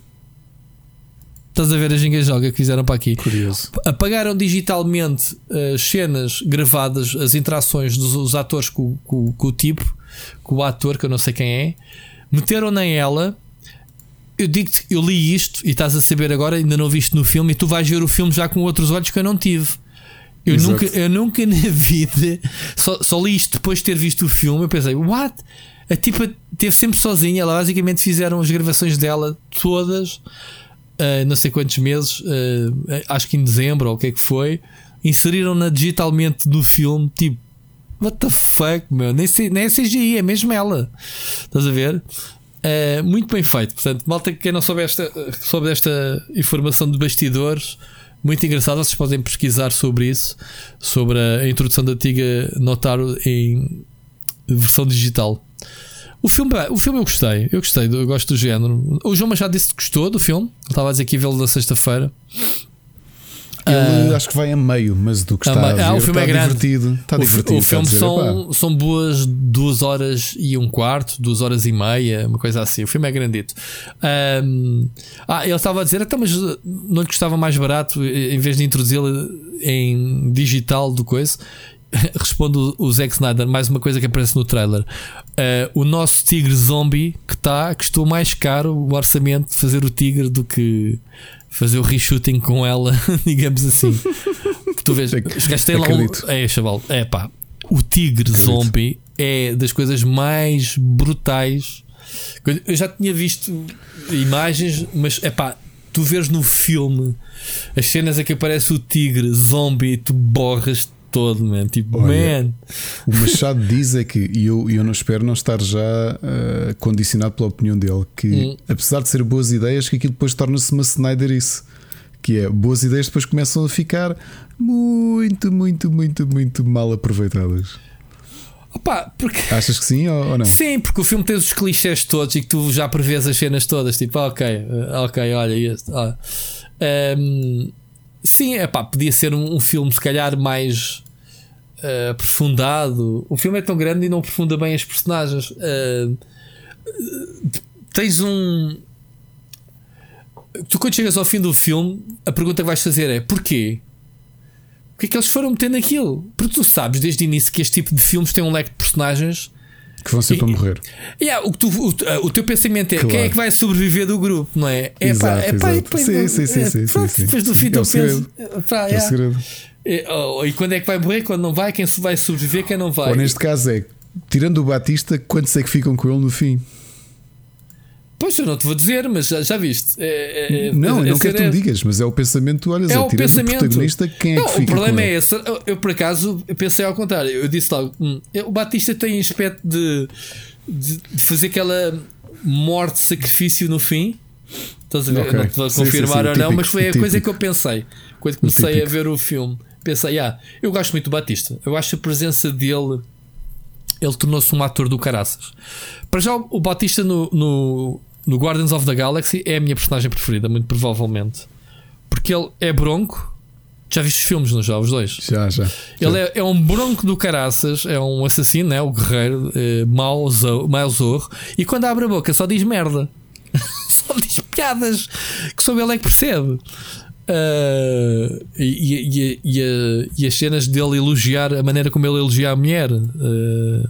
Estás a ver a ginga joga que fizeram para aqui? Curioso. Apagaram digitalmente as cenas gravadas, as interações dos os atores com, com- com o tipo, com o ator, que eu não sei quem é, meteram-na ela. Eu digo-te, eu li isto e estás a saber agora, ainda não viste no filme, e tu vais ver o filme já com outros olhos que eu não tive. Eu Exato. nunca, eu nunca <laughs> na vida só, só li isto depois de ter visto o filme. Eu pensei, what? A tipa teve sempre sozinha. Ela basicamente fizeram as gravações dela todas, ah, não sei quantos meses, ah, acho que em dezembro ou o que é que foi. Inseriram-na digitalmente no filme, tipo, what the fuck, meu? Nem, nem é CGI, é mesmo ela. Estás a ver? Ah, muito bem feito. Portanto, malta, quem não soube esta, soube desta informação de bastidores, muito engraçado. Vocês podem pesquisar sobre isso, sobre a, introdução da antiga Notaro em versão digital. O filme, o filme eu gostei, eu gostei, eu gosto do género. O João Machado disse que gostou do filme, estava a dizer que ia vê-lo na sexta-feira. Ele acho que vai a meio, mas do que Ah, está a ver, ah, o filme é grande. divertido. Está o, divertido. o a filme são, "Epá, são boas duas horas e um quarto, duas horas e meia, uma coisa assim. O filme é grandito. Ahm, ah, ele estava a dizer, então, mas uh, não lhe custava mais barato eh, em vez de introduzi-la em digital do coisa. <laughs> Responde o- o Zack Snyder, mais uma coisa que aparece no trailer. Ah, o nosso tigre zombie que está custou mais caro o orçamento de fazer o tigre do que fazer o reshooting com ela, <laughs> digamos assim. tu vês, têm lá um, é, chaval, é pá, o tigre Acredito. zombie é das coisas mais brutais. Eu já tinha visto imagens, mas é pá, tu vês no filme as cenas em que aparece o tigre zombie e tu borras todo, man. Tipo, Olha, man, O Machado diz é que, e eu, eu não espero não estar já ah, condicionado pela opinião dele, que Hum. apesar de ser boas ideias, que aquilo depois torna-se uma Snyderice. Que é boas ideias depois começam a ficar muito, muito, muito, muito mal aproveitadas. opá, porque. Achas que sim ou, ou não? Sim, porque o filme tem os clichés todos e que tu já prevês as cenas todas. Tipo, ah, ok, ah, ok, olha este. ah. Ahm, sim, é pá, podia ser um, um filme se calhar mais ah, aprofundado. O filme é tão grande e não aprofunda bem as personagens. Ah, tens um. Tu, quando chegas ao fim do filme, a pergunta que vais fazer é: porquê? Porquê é que eles foram meter naquilo? Porque tu sabes desde o início que este tipo de filmes tem um leque de personagens Que vão ser para E- morrer. Yeah, o, tu- o, o teu pensamento é Claro. quem é que vai sobreviver do grupo, não é? É pá, Exato, é pá, e Sim, sim, sim, é, sim, pronto, sim, sim. Depois do fim É pá, É o yeah. segredo. E, oh, e quando é que vai morrer? Quando não vai? Quem vai sobreviver? Quem não vai? Ou neste caso é, tirando o Batista, quantos é que ficam com ele no fim? Pois eu não te vou dizer, mas já, já viste. É, é- não, é- eu não é quero que tu me digas, mas é o pensamento, olhas, É é, o pensamento. o protagonista, quem é não, que o fica problema com é esse. Eu, eu, por acaso eu pensei ao contrário. Eu disse logo: hum, o Batista tem aspecto de, de, de fazer aquela morte-sacrifício no fim. Estás a ver? Ok. Eu não te vou Sim, sim, confirmar sim, ou não, típico, mas foi a coisa que eu pensei quando comecei a ver o filme. Pensei, ah, eu gosto muito do Batista. Eu acho a presença dele. Ele tornou-se um ator do caraças. Para já, o Batista no, no, no Guardians of the Galaxy é a minha personagem preferida, muito provavelmente. Porque ele é bronco, Já viste os filmes, não já? Os dois? Já, já. Ele é, é um bronco do caraças, é um assassino, né? o guerreiro, eh, mau, zo- mau zorro, e quando abre a boca só diz merda, <laughs> só diz piadas que só ele é que percebe. Ah, e, e- e- e as cenas dele elogiar a maneira como ele elogia a mulher, ah,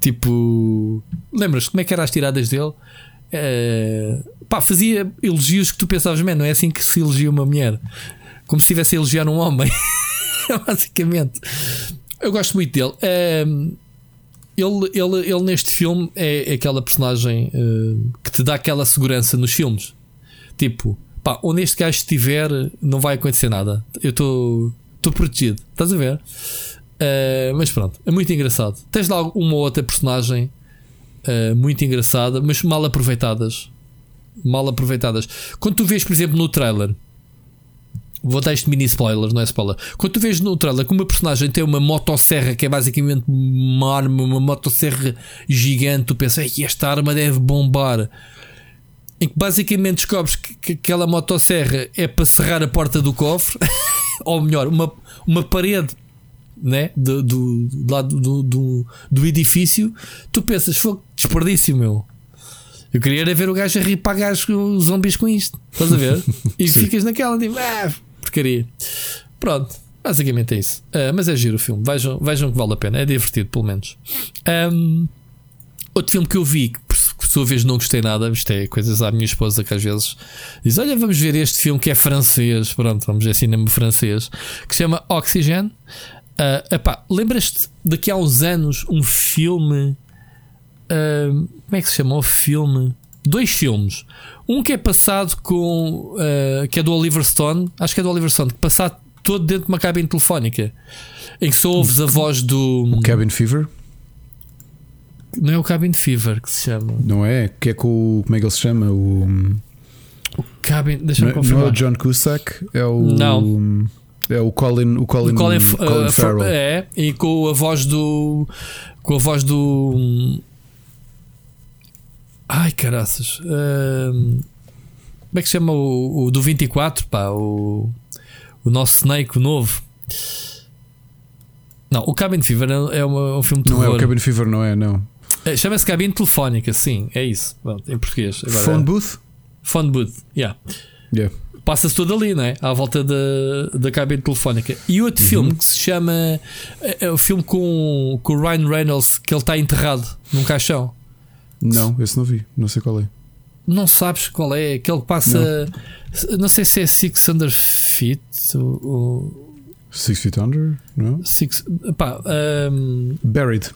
tipo, lembras como é que eram as tiradas dele? Ah, pá, fazia elogios que tu pensavas, man, não é assim que se elogia uma mulher, como se estivesse a elogiar um homem. <laughs> basicamente. Eu gosto muito dele. Ahm, ele, ele, ele neste filme é, aquela personagem eh, que te dá aquela segurança nos filmes. Tipo, pá, onde este gajo estiver, não vai acontecer nada. Eu estou protegido. Estás a ver? Eh, mas pronto, é muito engraçado. Tens lá uma ou outra personagem eh, muito engraçada, mas mal aproveitadas. Mal aproveitadas. Quando tu vês, por exemplo, no trailer. Vou dar este mini spoiler, não é spoiler. Quando tu vês no trailer que uma personagem tem uma motosserra que é basicamente uma arma, uma motosserra gigante, tu pensas, "Ei, esta arma deve bombar. Em que basicamente descobres que, que aquela motosserra é para serrar a porta do cofre, <laughs> ou melhor, uma, uma parede né? do, do, do lado do, do, do edifício. Tu pensas, foi desperdício, meu. Eu queria era ver o gajo a rir para gajos os zombies com isto. Estás a ver? <laughs> E ficas naquela, tipo, ah, porcaria. Pronto, basicamente é isso. Ah, mas é giro o filme. Vejam, vejam que vale a pena. É divertido, pelo menos. Ahm, outro filme que eu vi, que por por sua vez não gostei nada, isto é coisas à minha esposa que às vezes diz: Olha, vamos ver este filme que é francês. Pronto, vamos ver cinema francês que se chama Oxygen. Ah, epá, lembras-te daqui a uns anos um filme Uh, como é que se chama o filme? Dois filmes. Um que é passado com. uh, que é do Oliver Stone. Acho que é do Oliver Stone. Que passado todo dentro de uma cabine telefónica. Em que só ouves a voz do. Cabin Fever, Não é o Cabin Fever que se chama. não é? Que é com o. Como é que ele se chama? O. Cabin. Não, Deixa-me é- não é confirmar. o John Cusack, é o. Não. É o Colin. O Colin, O Colin, uh, Farrell. É, e com a voz do. Com a voz do. Ai caraças. hum, como é que se chama o, o do 24? Pá, o, o nosso Snake, o novo. Não, o Cabin Fever é é uma- um filme de Não é terror. o Cabin Fever, não é? Não. É, Chama-se Cabine Telefónica, sim, é isso. Pronto, em português. Agora, Phone Booth? Phone Booth, yeah. Yeah. Passa-se tudo ali, não é? À volta da, da cabine telefónica. E outro filme que se chama. É, é o filme com, com o Ryan Reynolds que ele está enterrado num caixão. Não, esse não vi. Não sei qual é. Não sabes qual é? Aquele que passa. Não, sei se é Six Under Feet ou. Six Feet Under? Não? ou six, pá, um, Buried.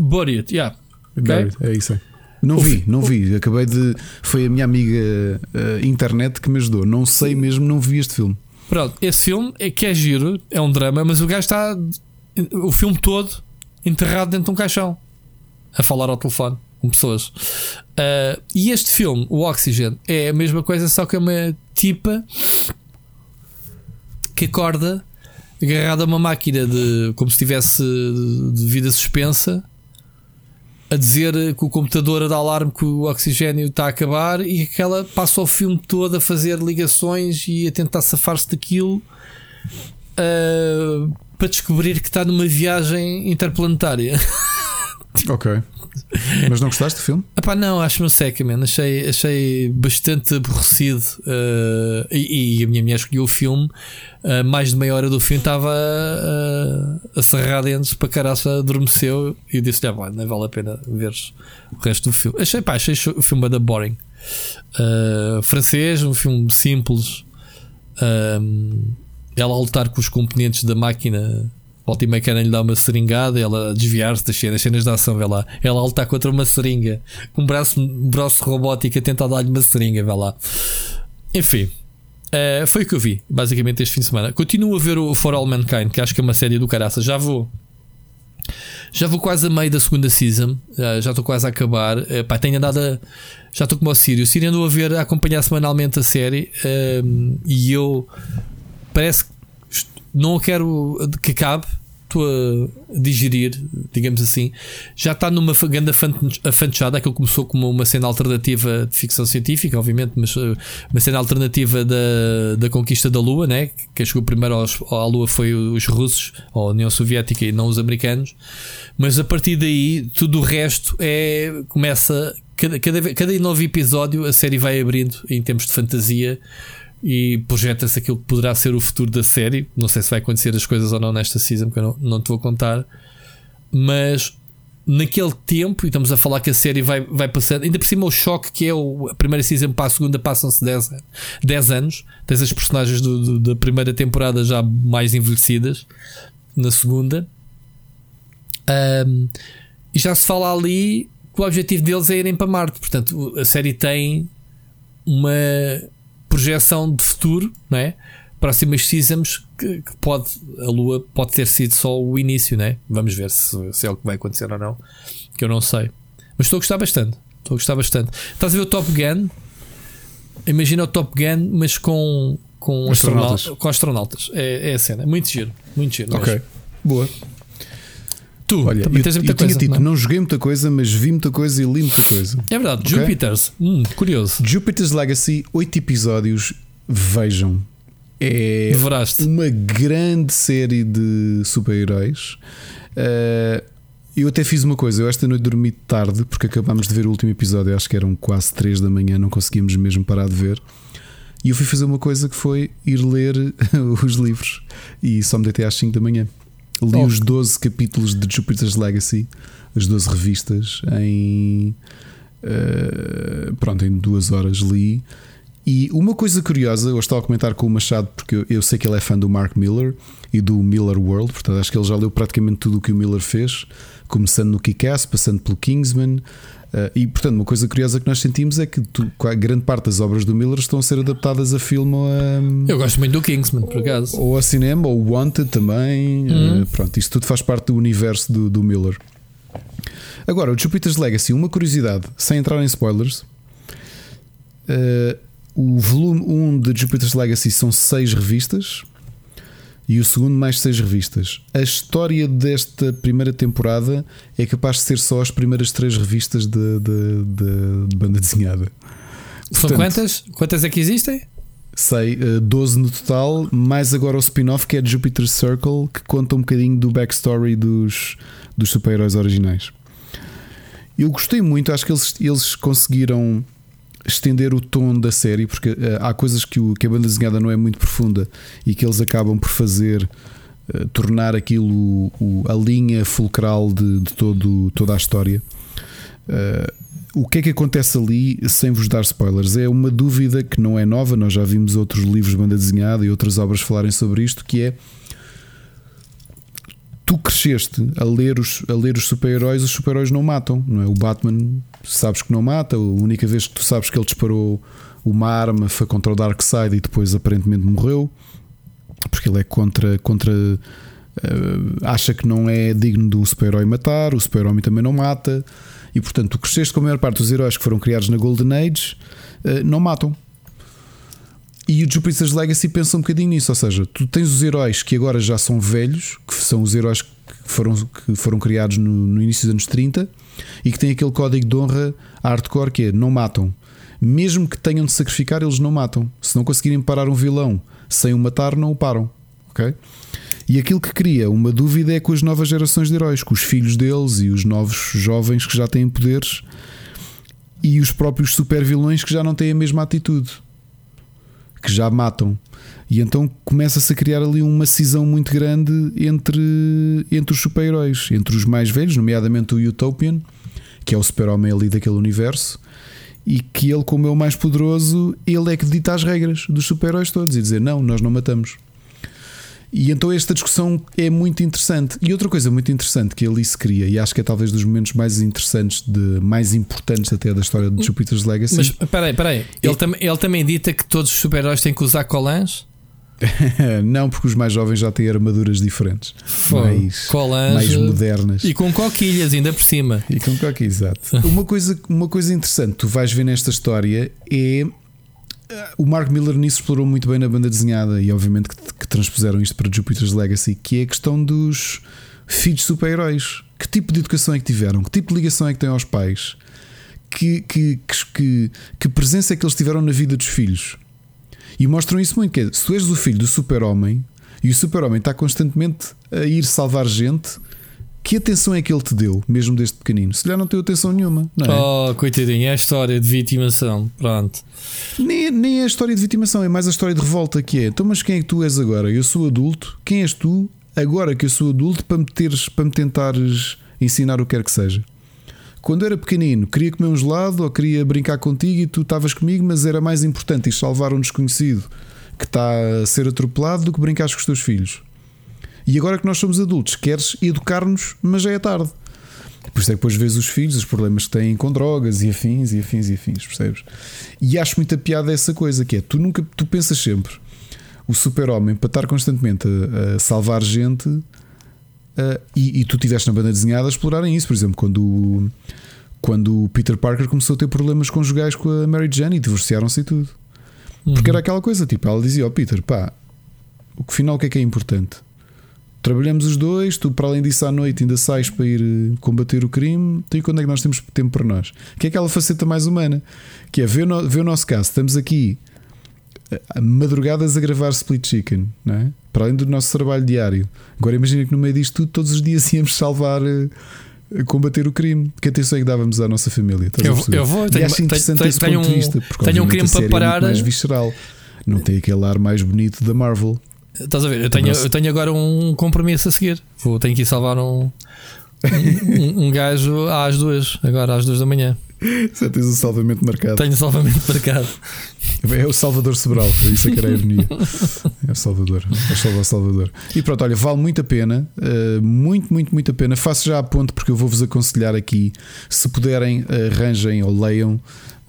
Buried, yeah. Buried, é isso aí. Não vi, não vi. Acabei de. Foi a minha amiga eh, internet que me ajudou. Não sei mesmo, não vi este filme. Pronto, esse filme é que é giro, é um drama, mas o gajo está o filme todo enterrado dentro de um caixão a falar ao telefone com pessoas. Ah, e este filme, o Oxygen, é a mesma coisa, só que é uma tipa que acorda agarrada a uma máquina de como se estivesse de vida suspensa a dizer que o computador a dar alarme que o oxigênio está a acabar e que ela passa o filme todo a fazer ligações e a tentar safar-se daquilo ah, para descobrir que está numa viagem interplanetária. <laughs> Ok. Mas não gostaste do filme? Epá, não, acho-me seca. Achei, achei bastante aborrecido. ah, e, e a minha mulher escolheu o filme. ah, mais de meia hora do filme estava ah, a serrar dentes para caraça, adormeceu. E eu disse: ah, não vale a pena veres o resto do filme. Achei, pá, achei o filme da boring. Ah, francês, um filme simples. Ela a lutar com os componentes da máquina. Volta e meia querem lhe dar uma seringada, ela desviar-se das cenas, cenas de ação, vê lá. Ela lutar contra uma seringa, com um braço, um braço robótico a tentar dar-lhe uma seringa, vê lá. Enfim, eh, foi o que eu vi, basicamente, este fim de semana. Continuo a ver o For All Mankind, que acho que é uma série do caraça. Já vou. Já vou quase a meio da segunda season, eh, já estou quase a acabar. Eh, pá, tenho andado a, Já estou como o Sírio. O Sírio andou a ver, a acompanhar semanalmente a série e eu parece que não quero que acabe, estou a digerir, digamos assim. Já está numa grande afan- afanchada. Aquilo começou como uma cena alternativa de ficção científica, obviamente, mas uh, uma cena alternativa da, da conquista da Lua, né? Quem chegou primeiro aos, à Lua foi os russos, ou a União Soviética e não os americanos. Mas a partir daí, tudo o resto é. começa. Cada, cada, cada novo episódio a série vai abrindo em termos de fantasia e projeta-se aquilo que poderá ser o futuro da série. Não sei se vai acontecer as coisas ou não nesta season, que eu não, não te vou contar. Mas naquele tempo, e estamos a falar que a série vai, vai passando, ainda por cima o choque que é o, a primeira season para a segunda passam-se 10, 10 anos. Tens as personagens do- do- da primeira temporada já mais envelhecidas na segunda. Ahm, e já se fala ali que o objetivo deles é irem para Marte. Portanto, a série tem uma projeção de futuro, não é? Próximas seasons que, que pode, a Lua pode ter sido só o início, não é? Vamos ver se, se é o que vai acontecer ou não, que eu não sei. Mas estou a gostar bastante. Estou a gostar bastante. Estás a ver o Top Gun? Imagina o Top Gun, mas com, com Astronautas. astronautas. Com astronautas. É, é a cena. Muito giro. Muito giro. Ok, mesmo. boa. Tu Olha, também eu, tens eu muita tinha coisa. dito, não é? não joguei muita coisa, mas vi muita coisa e li muita coisa. É verdade, Ok. Jupiters. Hum, curioso. Jupiter's Legacy, 8 episódios. Vejam. É Devoraste. uma grande série de super-heróis. Eh, eu até fiz uma coisa, eu esta noite dormi tarde porque acabámos de ver o último episódio, acho que eram quase 3 da manhã, não conseguimos mesmo parar de ver. E eu fui fazer uma coisa que foi ir ler <laughs> os livros e só me deitei às 5 da manhã. Li os 12 capítulos de Jupiter's Legacy, as 12 revistas, em. eh, pronto, em duas horas li. E uma coisa curiosa, eu estava a comentar com o Machado, porque eu, eu sei que ele é fã do Mark Miller e do Miller World, portanto acho que ele já leu praticamente tudo o que o Miller fez, começando no Kick-Ass, passando pelo Kingsman. Eh, e portanto, uma coisa curiosa que nós sentimos é que tu- a grande parte das obras do Miller estão a ser adaptadas a filme ou a, Eu gosto muito do Kingsman, por acaso. ou a cinema, ou Wanted também. Eh, pronto, isto tudo faz parte do universo do, do Miller. Agora, o Jupiter's Legacy, uma curiosidade, sem entrar em spoilers. eh, o volume 1 de Jupiter's Legacy são 6 revistas e o segundo mais 6 revistas. A história desta primeira temporada é capaz de ser só as primeiras 3 revistas de, de- de- de banda desenhada. São Portanto, quantas? Quantas é que existem? Sei, eh, 12 no total, mais agora o spin-off que é Jupiter Circle, que conta um bocadinho do backstory dos, dos super-heróis originais. Eu gostei muito, acho que eles, eles conseguiram estender o tom da série, porque eh, há coisas que, o, que a banda desenhada não é muito profunda e que eles acabam por fazer eh, tornar aquilo o- a linha fulcral de, de todo, toda a história. Eh, o que é que acontece ali, sem vos dar spoilers? É uma dúvida que não é nova, nós já vimos outros livros de banda desenhada e outras obras falarem sobre isto, que é tu cresceste a ler os, a ler os super-heróis, os super-heróis não matam, não é? O Batman sabes que não mata, a única vez que tu sabes que ele disparou uma arma foi contra o Darkseid e depois aparentemente morreu, porque ele é contra. contra eh, acha que não é digno um super-herói matar, o super-homem também não mata, e portanto tu cresceste com a maior parte dos heróis que foram criados na Golden Age, eh, não matam. E o Jupiter's Legacy pensa um bocadinho nisso, ou seja, tu tens os heróis que agora já são velhos, que são os heróis que foram, que foram criados no, no início dos anos 30 e que têm aquele código de honra hardcore que é não matam. Mesmo que tenham de sacrificar, eles não matam. Se não conseguirem parar um vilão sem o matar, não o param. Ok? E aquilo que cria uma dúvida é com as novas gerações de heróis, com os filhos deles e os novos jovens que já têm poderes e os próprios super vilões que já não têm a mesma atitude que já matam. E então começa-se a criar ali uma cisão muito grande entre, entre os super-heróis, entre os mais velhos, nomeadamente o Utopian, que é o super-homem ali daquele universo, e que ele, como é o mais poderoso, ele é que dita as regras dos super-heróis todos e dizer: Não, nós não matamos. E então esta discussão é muito interessante. E outra coisa muito interessante que ali se cria, e acho que é talvez dos momentos mais interessantes, de, mais importantes até da história de Jupiter's Legacy. Mas peraí, peraí. Ele, tam ele também dita que todos os super-heróis têm que usar colãs? <laughs> não, porque os mais jovens já têm armaduras diferentes, mais, Colãs, mais eh, modernas. E com coquilhas ainda por cima. E com coque, exato. Uma coisa, uma coisa interessante que tu vais ver nesta história é o Mark Miller nisso explorou muito bem na banda desenhada e obviamente que, que transpuseram isto para Jupiter's Legacy, que é a questão dos filhos super-heróis. Que tipo de educação é que tiveram? Que tipo de ligação é que têm aos pais? Que, que, que, que, presença é que eles tiveram na vida dos filhos? E mostram isso muito. Que é, se tu és o filho do super-homem e o super-homem está constantemente a ir salvar gente, que atenção é que ele te deu, mesmo desde pequenino? Se calhar não teve atenção nenhuma, não é? Oh, coitadinho, é a história de vitimação. Pronto. Nem, é- nem é a história de vitimação, é mais a história de revolta que é. Então, mas quem é que tu és agora? Eu sou adulto. Quem és tu agora que eu sou adulto para me, teres, para me tentares ensinar o que quer que seja? Quando era pequenino, queria comer um gelado ou queria brincar contigo e tu estavas comigo, mas era mais importante ir salvar um desconhecido que está a ser atropelado do que brincar com os teus filhos. E agora que nós somos adultos, queres educar-nos, mas já é tarde. Por isso é que depois vês os filhos, os problemas que têm com drogas e afins e afins e afins, percebes? E acho muita piada essa coisa que é, tu nunca, tu pensas sempre o super-homem para estar constantemente a, a salvar gente uh, e, e, tu tiveste na banda desenhada a explorarem isso, por exemplo, quando o, quando o Peter Parker começou a ter problemas conjugais com a Mary Jane e divorciaram-se e tudo. Porque Uhum. era aquela coisa, tipo, ela dizia ao Peter, pá, o que final o que é que é importante? Trabalhamos os dois, tu para além disso à noite ainda sais para ir eh, combater o crime, então e quando é que nós temos tempo para nós? Que é aquela faceta mais humana, que é ver, no, ver o nosso caso, estamos aqui eh, madrugadas a gravar Split Chicken, não é? para além do nosso trabalho diário. Agora imagina que no meio disto tudo, todos os dias <laughs> íamos salvar, eh, combater o crime. Que atenção é que dávamos à nossa família? Eu, eu vou, tenho, acho interessante tenho, esse tenho ponto de vista, porque tenho um crime para parar. mais visceral. Não tem aquele ar mais bonito da Marvel. Estás a ver? Eu tenho, Nossa. eu tenho agora um compromisso a seguir. Vou, tenho que ir salvar um, um, um gajo às duas, agora às duas da manhã. Já tens o salvamento marcado. Tenho salvamento marcado. É o Salvador Sobral, isso é que era a ironia. É o Salvador, é o Salvador. E pronto, olha, vale muito a pena, uh, muito, muito, muito a pena. Faço já a ponto porque eu vou-vos aconselhar aqui, se puderem, arranjem ou leiam.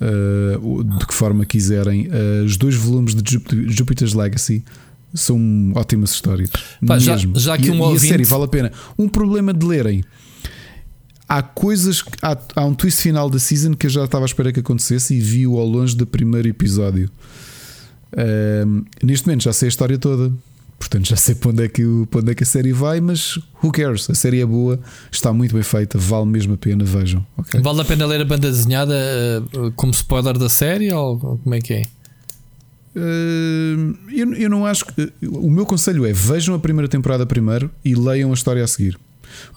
uh, de que forma quiserem, uh, os dois volumes de Jupiter- Jupiter's Legacy são ótimas histórias. Pá, já- mesmo. já que e, um e a ouvinte- série vale a pena. Um problema de lerem. Há coisas, há, há um twist final da season que eu já estava à espera que acontecesse e vi-o ao longe do primeiro episódio. Ahm, neste momento já sei a história toda, portanto já sei para onde, é que, para onde é que a série vai, mas who cares? A série é boa, está muito bem feita, vale mesmo a pena, vejam. ok? Vale a pena ler a banda desenhada eh, como spoiler da série ou como é que é? Ahm, eu, eu não acho que. O meu conselho é vejam a primeira temporada primeiro e leiam a história a seguir.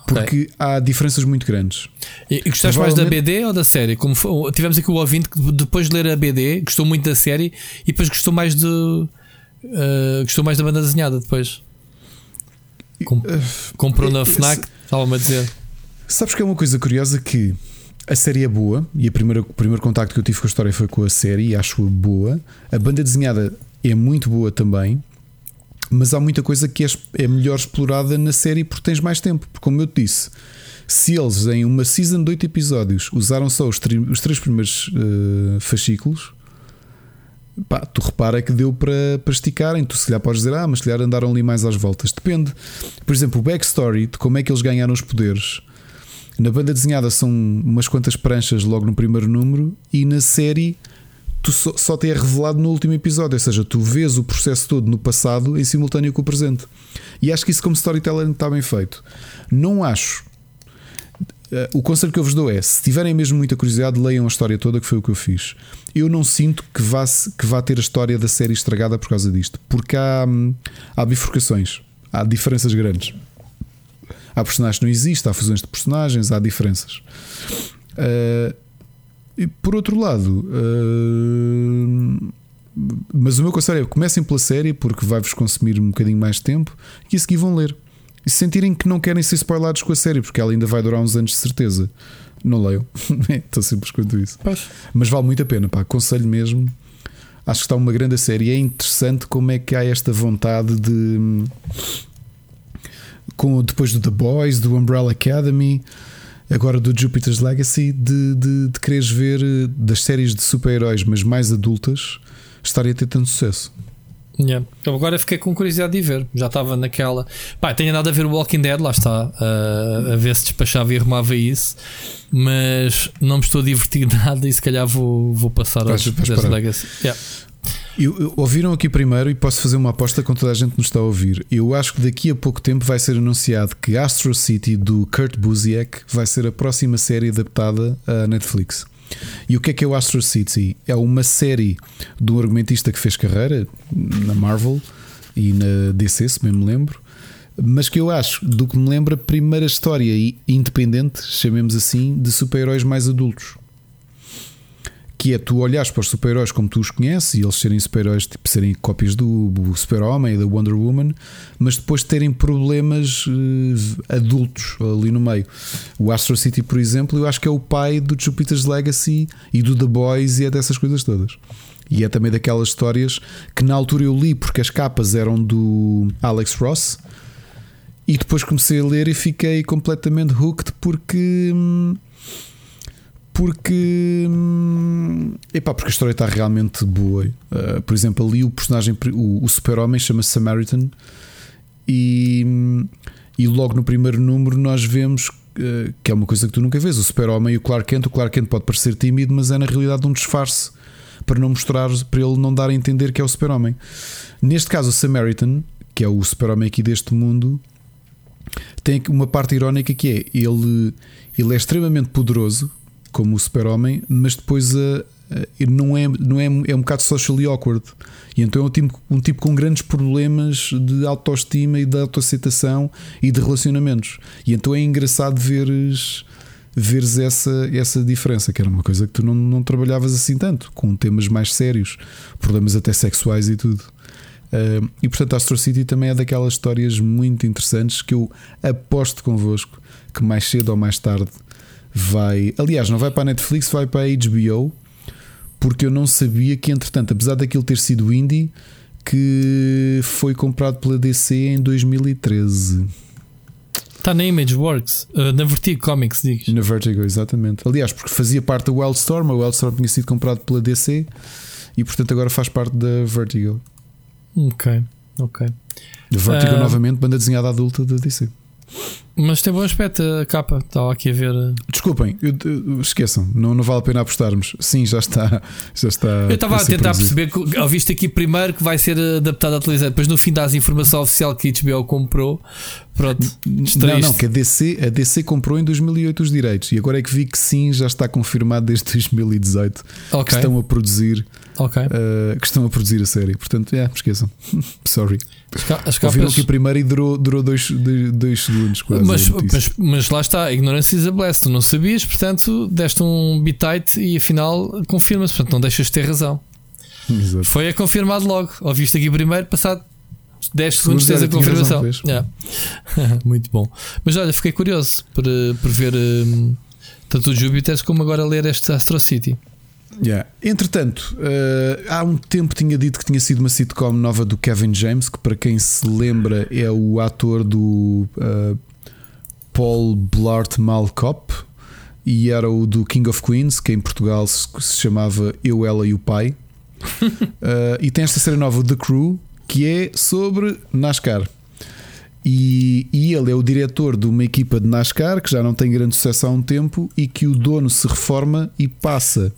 Porque há diferenças muito grandes. E, e gostaste mais da BD ou da série? Como foi- tivemos aqui o ouvinte que depois de ler a BD gostou muito da série e depois gostou mais de. eh, gostou mais da banda desenhada depois. Com- comprou na eh, Fnac, estava-me a dizer. Sabes que é uma coisa curiosa que a série é boa e primeira, o primeiro contacto que eu tive com a história foi com a série e acho-a boa. A banda desenhada é muito boa também, mas há muita coisa que é, é melhor explorada na série porque tens mais tempo. Porque, como eu te disse, se eles em uma season de 8 episódios usaram só os, tri- os três primeiros eh, fascículos. Pá, tu repara que deu para, para esticarem. Tu se calhar podes dizer, ah, mas se calhar andaram ali mais às voltas. Depende. Por exemplo, o backstory de como é que eles ganharam os poderes. Na banda desenhada são umas quantas pranchas logo no primeiro número, e na série tu só, só te é revelado no último episódio. Ou seja, tu vês o processo todo no passado em simultâneo com o presente. E acho que isso, como storytelling, está bem feito. Não acho. Eh, O conselho que eu vos dou é: se tiverem mesmo muita curiosidade, leiam a história toda, que foi o que eu fiz. Eu não sinto que vá, que vá ter a história da série estragada por causa disto, porque há, hum, há bifurcações, há diferenças grandes. Há personagens que não existem, há fusões de personagens, há diferenças. Eh, e por outro lado, eh, mas o meu conselho é comecem pela série porque vai-vos consumir um bocadinho mais de tempo e a seguir vão ler. E se sentirem que não querem ser spoilados com a série, porque ela ainda vai durar uns anos de certeza, não leiam. <laughs> É tão simples quanto isso. Mas vale muito a pena, pá, aconselho mesmo. Acho que está uma grande série. É interessante como é que há esta vontade de. Com, depois do The Boys, do Umbrella Academy, agora do Jupiter's Legacy, de, de, de quereres ver eh, das séries de super-heróis, mas mais adultas, estarem a ter tanto sucesso. Yeah. Então agora fiquei com curiosidade de ver. Já estava naquela. Pá, tenho nada a ver o Walking Dead, lá está. uh, a ver se despachava e arrumava isso. Mas não me estou a divertir <laughs> nada e se calhar vou, vou passar ao Vais- vais Jupiter's parar. Legacy. Yeah. Eu- eu- ouviram aqui primeiro e posso fazer uma aposta com toda a gente que nos está a ouvir. Eu acho que daqui a pouco tempo vai ser anunciado que Astro City do Kurt Busiek vai ser a próxima série adaptada à Netflix. E o que é que é o Astro City? É uma série de um argumentista que fez carreira na Marvel e na DC, se bem me lembro, mas que eu acho, do que me lembra, a primeira história independente, chamemos assim, de super-heróis mais adultos que é tu olhares para os super-heróis como tu os conheces e eles serem super-heróis, tipo serem cópias do, Super-Homem e da Wonder Woman, mas depois terem problemas eh, adultos ali no meio. O Astro City, por exemplo, eu acho que é o pai do Jupiter's Legacy e do The Boys e é dessas coisas todas. E é também daquelas histórias que na altura eu li porque as capas eram do Alex Ross e depois comecei a ler e fiquei completamente hooked porque. hum, porque hum, epá, porque a história está realmente boa. Uh, por exemplo, ali o personagem, o, o super-homem chama-se Samaritan e, hum, e logo no primeiro número nós vemos uh, que é uma coisa que tu nunca vês: o super-homem e o Clark Kent. O Clark Kent pode parecer tímido, mas é na realidade um disfarce para não mostrar, para ele não dar a entender que é o super-homem. Neste caso, o Samaritan, que é o super-homem aqui deste mundo, tem uma parte irónica que é ele, ele é extremamente poderoso como o super-homem, mas depois a, a- não, é, não é, é um bocado socially awkward. E então é um tipo, um tipo com grandes problemas de autoestima e de autoaceitação e de relacionamentos. E então é engraçado veres, veres essa, essa diferença, que era uma coisa que tu não, não trabalhavas assim tanto, com temas mais sérios, problemas até sexuais e tudo. Uh, e portanto, Astro City também é daquelas histórias muito interessantes que eu aposto convosco que mais cedo ou mais tarde vai. Aliás, não vai para a Netflix, vai para a HBO, porque eu não sabia que, entretanto, apesar daquilo ter sido indie, que foi comprado pela DC em 2013. Está na Imageworks, uh, na Vertigo Comics, digas. Na Vertigo, exatamente. Aliás, porque fazia parte da Wildstorm, a Wildstorm tinha sido comprado pela DC e, portanto, agora faz parte da Vertigo. Ok, ok. Vertigo, Ah. novamente, banda desenhada adulta da DC. Mas tem bom aspecto a capa. Estava aqui a ver. uh, Desculpem, eu- eu- esqueçam, não, não vale a pena apostarmos. Sim, já está. Já está Eu estava a ser tentar produzido. perceber que ouviste aqui primeiro que vai ser adaptado à televisão. Depois no fim das informação oficial que a HBO comprou. Pronto, Não, não, que a DC, a DC comprou em 2008 os direitos e agora é que vi que sim, já está confirmado desde 2018 que Ok, estão a produzir ok. uh, que estão a produzir a série. Portanto, é, esqueçam. <laughs> Sorry. As, ca- as Ouviram capas. aqui primeiro e durou, durou dois, dois, dois segundos quase. Mas, mas, mas lá está, ignorância is a bless. Tu não sabias, portanto, deste um bitite e afinal confirma-se. Portanto, não deixas de ter razão. Exato. Foi a confirmado logo. Ouviste aqui primeiro, passado 10 segundos tens a confirmação. razão, Yeah. <laughs> Muito bom. Mas olha, fiquei curioso por, por ver hum, tanto o Júpiter como agora ler este Astro City. Yeah. Entretanto, uh, há um tempo tinha dito que tinha sido uma sitcom nova do Kevin James, que para quem se lembra é o ator do uh, Paul Blart Mall Cop e era o do King of Queens, que em Portugal se, chamava Eu, Ela e o Pai. Uh, <laughs> e tem esta série nova, The Crew, que é sobre NASCAR. E, e ele é o diretor de uma equipa de NASCAR que já não tem grande sucesso há um tempo e que o dono se reforma e passa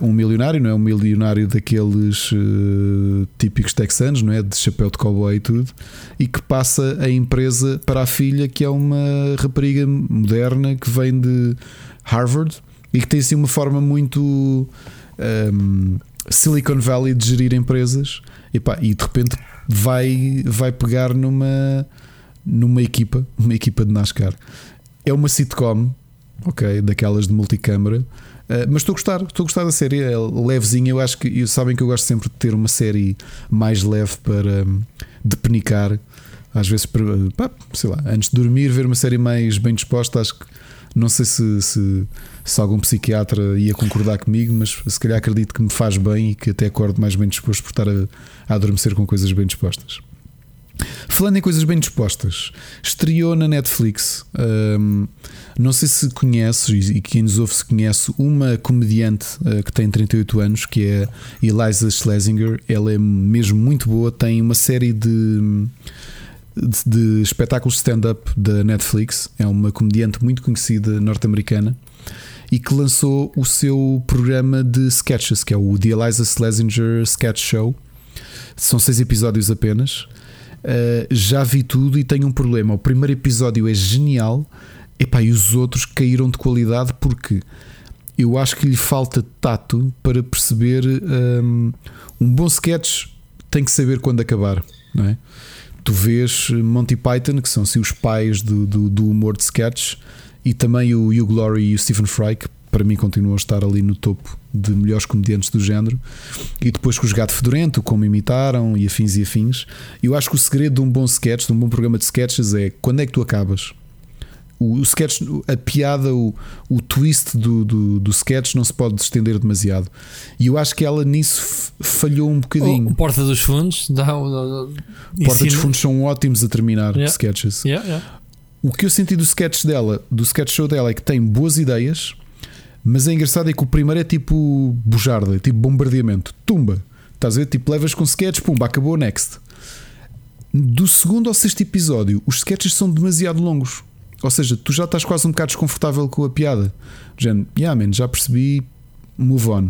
um milionário, não é um milionário daqueles eh, típicos texanos, não é? De chapéu de cowboy e tudo, e que passa a empresa para a filha, que é uma rapariga moderna que vem de Harvard e que tem assim uma forma muito ehm, Silicon Valley de gerir empresas e, pá, e de repente vai, vai pegar numa, numa equipa, uma equipa de NASCAR. É uma sitcom, ok, daquelas de multicâmara. Uh, mas estou a gostar, estou a gostar da série, é levezinha. Eu acho que sabem que eu gosto sempre de ter uma série mais leve para hum, depenicar. Às vezes, pá, sei lá, antes de dormir, ver uma série mais bem disposta. Acho que não sei se, se, se algum psiquiatra ia concordar comigo, mas se calhar acredito que me faz bem e que até acordo mais bem disposto por estar a, a adormecer com coisas bem dispostas. Falando em coisas bem dispostas, estreou na Netflix. hum, não sei se conheces e quem nos ouve se conhece uma comediante uh, que tem 38 anos, que é Eliza Schlesinger. Ela é mesmo muito boa, tem uma série de, de, de espetáculos stand-up da Netflix. É uma comediante muito conhecida norte-americana. e que lançou o seu programa de sketches, que é o The Eliza Schlesinger Sketch Show. São seis episódios apenas. Uh, já vi tudo e tenho um problema. O primeiro episódio é genial, epá, e os outros caíram de qualidade porque eu acho que lhe falta tato para perceber um, um bom sketch tem que saber quando acabar, não é? Tu vês Monty Python, que são assim os pais do, do, do humor de sketch, e também o Hugh Glory e o Stephen Fry, que para mim continuam a estar ali no topo de melhores comediantes do género. E depois com os Gato Fedorento, como imitaram, e afins e afins. Eu acho que o segredo de um bom sketch, de um bom programa de sketches, é quando é que tu acabas. O, o sketch, a piada, o, o twist do, do, do sketch não se pode estender demasiado. E eu acho que ela nisso falhou um bocadinho. O Porta dos Fundos dá o. dá- Porta dos Fundos são ótimos a terminar Yeah. sketches. Yeah, yeah. O que eu senti do sketch dela, do sketch show dela, é que tem boas ideias, mas é engraçado é que o primeiro é tipo bujarda, é tipo bombardeamento, tumba. Estás a ver? Tipo, levas com sketch, pumba, acabou, next. Do segundo ao sexto episódio, os sketches são demasiado longos. Ou seja, tu já estás quase um bocado desconfortável com a piada. Género, yeah, man, já percebi, move on.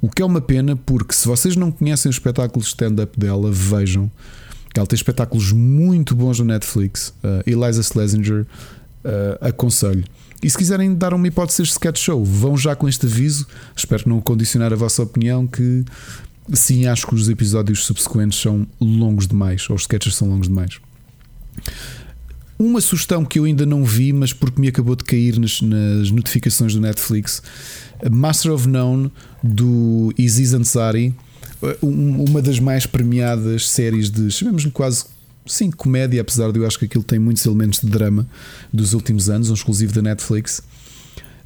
O que é uma pena, porque se vocês não conhecem o espetáculo de stand-up dela, vejam. Ela tem espetáculos muito bons no Netflix. Uh, Eliza Schlesinger, uh, aconselho. E se quiserem dar uma hipótese de sketch show, vão já com este aviso. Espero não condicionar a vossa opinião. Que sim, acho que os episódios subsequentes são longos demais, ou os sketches são longos demais. Uma sugestão que eu ainda não vi, mas porque me acabou de cair nas, nas notificações do Netflix, Master of None do Aziz Ansari, um- uma das mais premiadas séries de, chamemos-lhe quase, sim, comédia, apesar de eu acho que aquilo tem muitos elementos de drama dos últimos anos, um exclusivo da Netflix.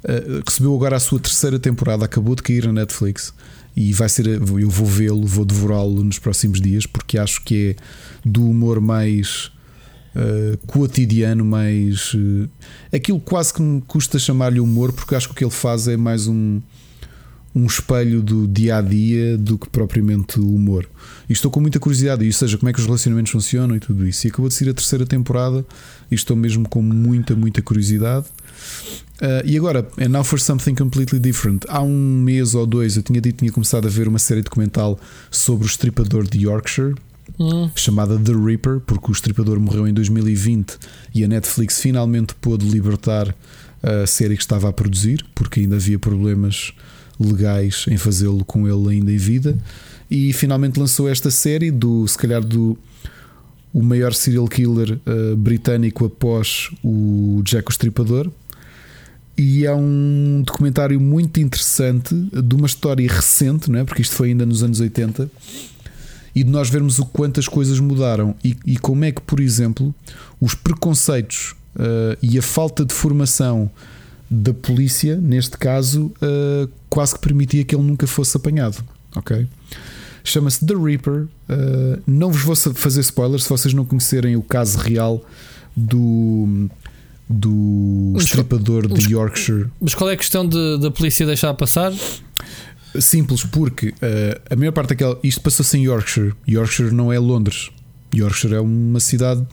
Uh, recebeu agora a sua terceira temporada, acabou de cair na Netflix e vai ser. Eu vou vê-lo, vou devorá-lo nos próximos dias, porque acho que é do humor mais uh, cotidiano, mais. uh, aquilo quase que me custa chamar-lhe humor, porque acho que o que ele faz é mais um, um espelho do dia a dia do que propriamente o humor. E estou com muita curiosidade, ou seja, como é que os relacionamentos funcionam e tudo isso. E acabou de sair a terceira temporada e estou mesmo com muita, muita curiosidade. Uh, e agora, and now for something completely different. Há um mês ou dois eu tinha dito que tinha começado a ver uma série documental sobre o estripador de Yorkshire, Hum, chamada The Reaper, porque o estripador morreu em 2020 e a Netflix finalmente pôde libertar a série que estava a produzir, porque ainda havia problemas legais em fazê-lo com ele ainda em vida. E finalmente lançou esta série do, se calhar, do o maior serial killer uh, britânico após o Jack o Estripador. E é um documentário muito interessante de uma história recente, não é? porque isto foi ainda nos anos 80 e de nós vermos o quantas coisas mudaram e, e como é que, por exemplo, os preconceitos uh, e a falta de formação da polícia, neste caso, uh, quase que permitia que ele nunca fosse apanhado. Ok? Chama-se The Reaper. Uh, não vos vou fazer spoilers se vocês não conhecerem o caso real do, do Mas- estripador mas- de Yorkshire. Mas qual é a questão de- da polícia deixar passar? Simples, porque eh, a maior parte daquela. Isto passou-se em Yorkshire. Yorkshire não é Londres. Yorkshire é uma cidade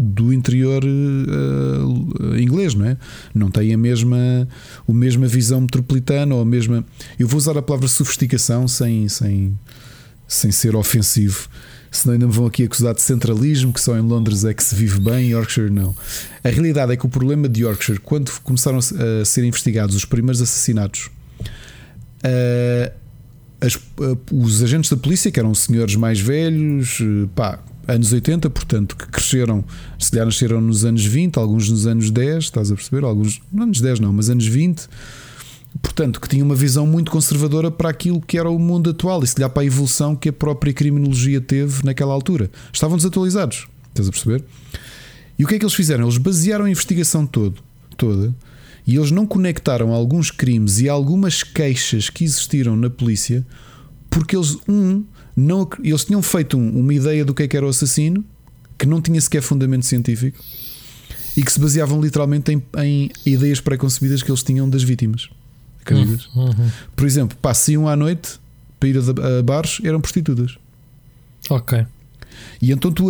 do interior eh, inglês, não é? Não tem a mesma, a mesma visão metropolitana ou a mesma. Eu vou usar a palavra sofisticação sem, sem, sem ser ofensivo. Senão ainda me vão aqui acusar de centralismo, que só em Londres é que se vive bem, em Yorkshire não. A realidade é que o problema de Yorkshire, quando começaram a ser investigados os primeiros assassinatos Uh, as- uh, os agentes da polícia, que eram senhores mais velhos, uh, pá, anos 80, portanto, que cresceram, se calhar nasceram nos anos 20, alguns nos anos 10, estás a perceber? Alguns, não anos 10 não, mas anos 20, portanto, que tinham uma visão muito conservadora para aquilo que era o mundo atual e se calhar para a evolução que a própria criminologia teve naquela altura. Estavam desatualizados, estás a perceber? E o que é que eles fizeram? Eles basearam a investigação todo, toda e eles não conectaram alguns crimes e algumas queixas que existiram na polícia porque eles, um, não, eles tinham feito um- uma ideia do que é que era o assassino que não tinha sequer fundamento científico e que se baseavam literalmente em, em ideias pré-concebidas que eles tinham das vítimas. Acreditas? Por exemplo, pá, se iam à noite para ir a, a bares, eram prostitutas. Ok. E então tu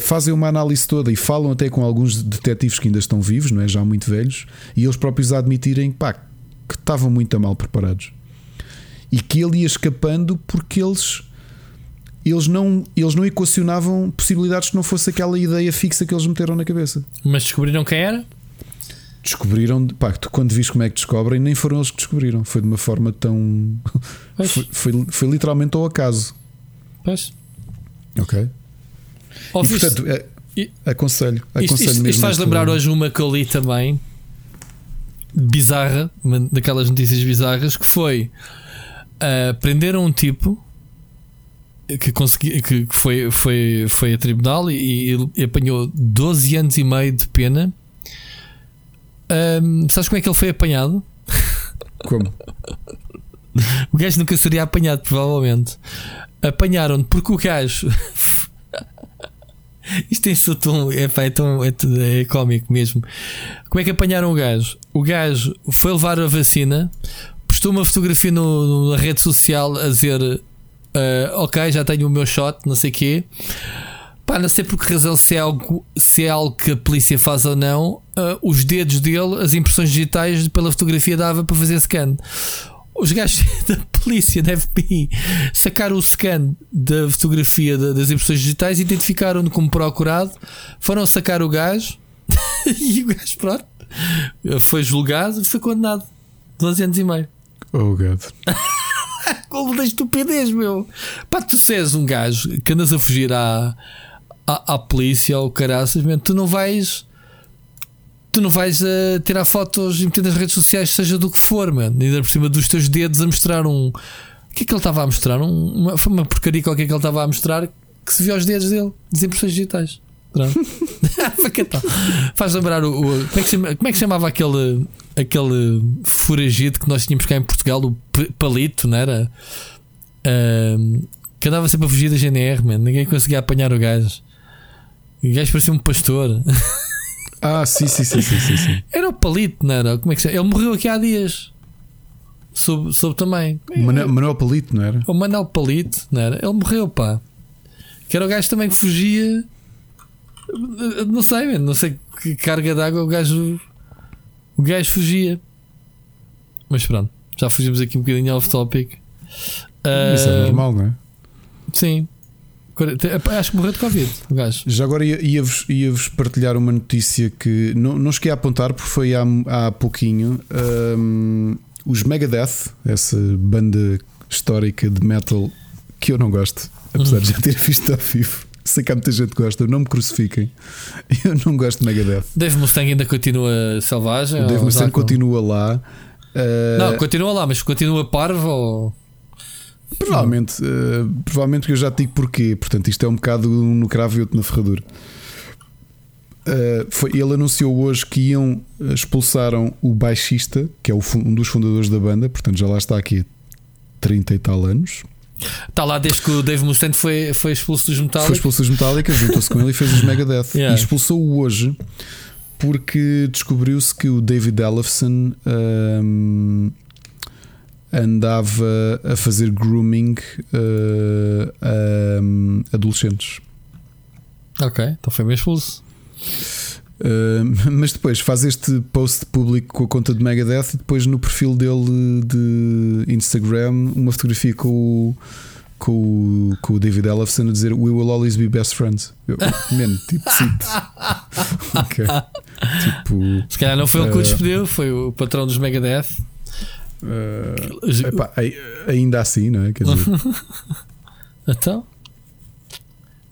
fazem uma análise toda e falam até com alguns detetives que ainda estão vivos, não é? Já muito velhos, e eles próprios a admitirem pá, que estavam muito a mal preparados e que ele ia escapando porque eles eles não, eles não equacionavam possibilidades que não fosse aquela ideia fixa que eles meteram na cabeça. Mas descobriram quem era? Descobriram, pá, quando viste como é que descobrem, nem foram eles que descobriram. Foi de uma forma tão. Foi, foi, foi literalmente ao acaso. Pois. Ok? E Ouviste- portanto, é- e- aconselho. Isto, aconselho isto- isto mesmo faz esta- lembrar hoje uma que eu li também bizarra, uma daquelas notícias bizarras que foi ah, prenderam um tipo que, consegui, que foi, foi, foi a tribunal e, e apanhou 12 anos e meio de pena. Ahm, sabes como é que ele foi apanhado? Como? <laughs> O gajo nunca seria apanhado, provavelmente. Apanharam-no porque o gajo. <laughs> Isto tem sido tão. É, pá, é, tão é, é cómico mesmo. Como é que apanharam o gajo? O gajo foi levar a vacina, postou uma fotografia no- na rede social a dizer: ah, Ok, já tenho o meu shot, não sei o quê. Pá, não sei por que razão, se é algo, se é algo que a polícia faz ou não, ah, os dedos dele, as impressões digitais pela fotografia dava para fazer scan. Os gajos <laughs> da polícia devem <laughs> ir sacar o scan da fotografia da- das impressões digitais, identificaram-no como procurado, foram sacar o gajo <laughs> e o gajo, pronto, foi julgado, foi condenado. 12 anos e meio. Oh, God. <laughs> Como da estupidez, meu. Pá, tu se és um gajo que andas a fugir à, à, à polícia ou caraças, man, tu não vais. Tu não vais a tirar fotos e meter nas redes sociais, seja do que for, mano. Ainda por cima dos teus dedos a mostrar um. O que é que ele estava a mostrar? Um- uma, foi uma porcaria qualquer que ele estava a mostrar que se viu aos dedos dele, das impressões digitais. <laughs> Faz lembrar o. o- como, é que como é que chamava aquele, aquele foragido que nós tínhamos cá em Portugal, o Palito, não era? Ahm, que andava sempre a fugir da GNR, man. ninguém conseguia apanhar o gajo. O gajo parecia um pastor. <laughs> Ah, sim, sim, sim, sim, sim, sim. Era o Palito, não era? Como é que se chama? Ele morreu aqui há dias. Soube, soube também. Manuel, Manuel Palito, não era? O Manel Palito, não era? Ele morreu, pá. Que era o gajo também que fugia. Não sei, man, não sei que carga d'água o gajo. O gajo fugia. Mas pronto, já fugimos aqui um bocadinho off topic. Isso é Ah, normal, não é? Sim. Acho que morreu de Covid, o gajo. Já agora ia- ia-vos ia-vos partilhar uma notícia que não, não cheguei a apontar porque foi há, há pouquinho. Ahm, os Megadeth, essa banda histórica de metal que eu não gosto, apesar de já ter <laughs> visto ao vivo. Sei que há muita gente que gosta, não me crucifiquem. <laughs> Eu não gosto de Megadeth. Dave Mustang ainda continua selvagem? O Dave com- continua lá. Ah, Não, continua lá, mas continua parvo ou. Provavelmente, eh, provavelmente que eu já te digo porquê. Portanto, isto é um bocado um no cravo e outro na ferradura. Eh, foi- ele anunciou hoje que iam eh, expulsaram o baixista, que é o um dos fundadores da banda, portanto já lá está aqui há 30 e tal anos. Está lá desde que o Dave Mustaine foi, foi expulso dos Foi metálicos. expulso dos Metallica, juntou-se com ele e fez os Megadeth. Yeah. E expulsou-o hoje porque descobriu-se que o David Ellefson ahm, andava a fazer grooming ah, a hum, adolescentes. Ok, então foi mesmo expulso. Uh, <laughs> mas depois faz este post público com a conta de Megadeth e depois no perfil dele de Instagram uma fotografia com o, com o, com o David Ellefson a dizer We will always be best friends. Eu, <laughs> man, tipo, cito. <laughs> Ok. Tipo, Se calhar não foi ele que o Eh, despediu, foi o patrão dos Megadeth. uh, epá, ai- ainda assim, não é? Quer dizer, Então,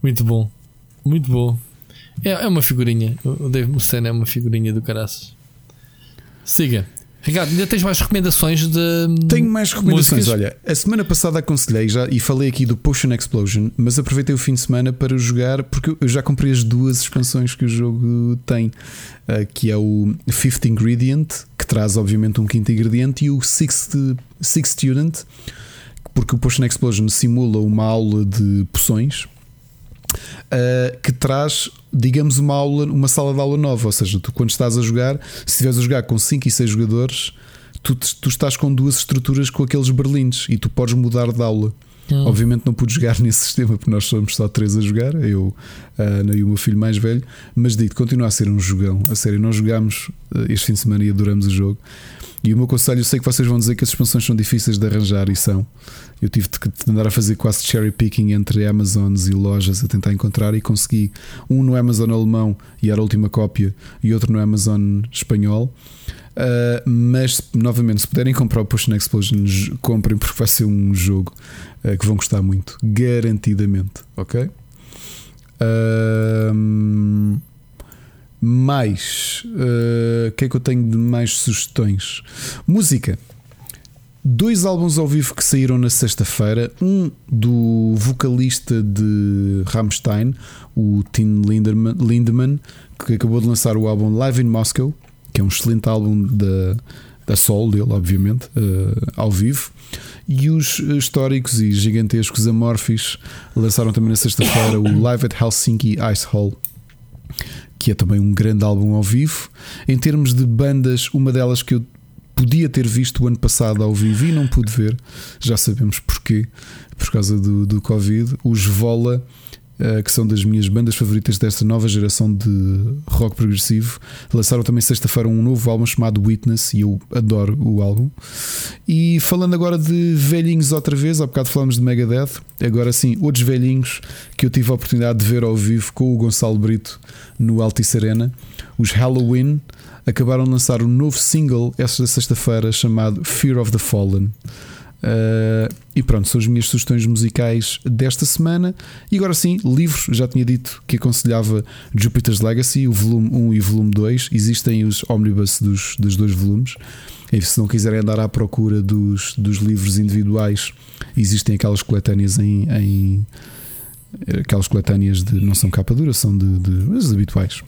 muito bom, muito bom. É, é uma figurinha. O Dave Mustaine é uma figurinha do caraças. Siga, Ricardo. Ainda tens mais recomendações de. Tenho mais recomendações. músicas? Olha, a semana passada aconselhei já e falei aqui do Potion Explosion, mas aproveitei o fim de semana para jogar porque eu já comprei as duas expansões que o jogo tem, eh, que é o Fifth Ingredient, que traz obviamente um quinto ingrediente, e o Sixth, Sixth Student, porque o Potion Explosion simula uma aula de poções. Uh, que traz, digamos, uma aula, uma sala de aula nova. Ou seja, tu quando estás a jogar, se estiveres a jogar com 5 e 6 jogadores, tu, tu estás com duas estruturas com aqueles berlindes e tu podes mudar de aula. Hum. Obviamente não pude jogar <laughs> nesse sistema porque nós somos só três a jogar, eu, a Ana e o meu filho mais velho, mas digo, continua a ser um jogão. A sério, nós jogámos eh, este fim de semana e adoramos o jogo. E o meu conselho, eu sei que vocês vão dizer que as expansões são difíceis de arranjar e são. Eu tive de andar a fazer quase cherry picking entre Amazons e lojas a tentar encontrar e consegui um no Amazon alemão e era a última cópia, e outro no Amazon espanhol. Uh, mas novamente, se puderem comprar o Push Next Explosion, comprem porque vai ser um jogo uh, que vão gostar muito, garantidamente. Ok? Ahm, mais uh, o que é que eu tenho de mais sugestões? Música. Dois álbuns ao vivo que saíram na sexta-feira. Um do vocalista de Rammstein, o Tim Lindemann, que acabou de lançar o álbum Live in Moscow, que é um excelente álbum da, da Soul dele, obviamente, eh, ao vivo. E os históricos e gigantescos Amorphis lançaram também na sexta-feira o Live at Helsinki Ice Hall, que é também um grande álbum ao vivo. Em termos de bandas, uma delas que eu podia ter visto o ano passado ao vivo e não pude ver, já sabemos porquê, por causa do, do Covid. Os Vola, que são das minhas bandas favoritas desta nova geração de rock progressivo, lançaram também sexta-feira um novo álbum chamado Witness e eu adoro o álbum. E falando agora de velhinhos outra vez, há bocado falamos de Megadeth, agora sim, outros velhinhos que eu tive a oportunidade de ver ao vivo com o Gonçalo Brito no Altice Arena, os Halloween acabaram de lançar um novo single esta sexta-feira chamado Fear of the Fallen. Uh, e pronto, são as minhas sugestões musicais desta semana. E agora sim, livros. Já tinha dito que aconselhava Jupiter's Legacy, o volume 1 e o volume 2. Existem os omnibus dos, dos dois volumes. E se não quiserem andar à procura dos, dos livros individuais, existem aquelas coletâneas em, em aquelas coletâneas de não são capa dura, são de, de habituais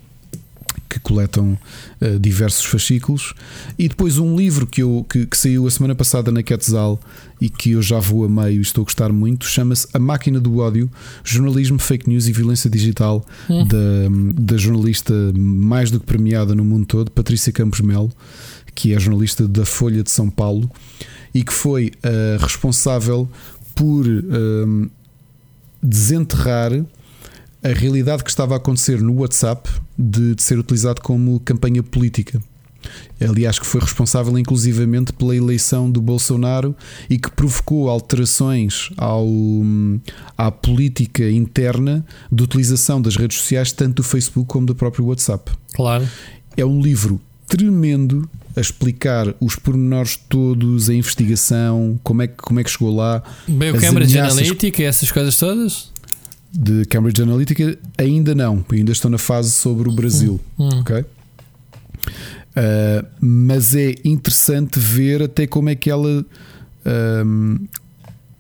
que coletam uh, diversos fascículos e depois um livro que, eu, que, que, saiu a semana passada na Quetzal e que eu já vou a meio e estou a gostar muito chama-se A Máquina do Ódio Jornalismo, Fake News e Violência Digital hum. da, da jornalista mais do que premiada no mundo todo Patrícia Campos Melo que é jornalista da Folha de São Paulo e que foi uh, responsável por uh, desenterrar a realidade que estava a acontecer no WhatsApp de, de, ser utilizado como campanha política. Aliás, que foi responsável inclusivamente pela eleição do Bolsonaro e que provocou alterações ao, à política interna de utilização das redes sociais, tanto do Facebook como do próprio WhatsApp. Claro. É um livro tremendo a explicar os pormenores todos, a investigação, como é que, como é que chegou lá. Bem, o Cambridge Analytica e essas coisas todas? De Cambridge Analytica ainda não, ainda estou na fase sobre o Brasil, hum. ok? Uh, mas é interessante ver até como é que ela um,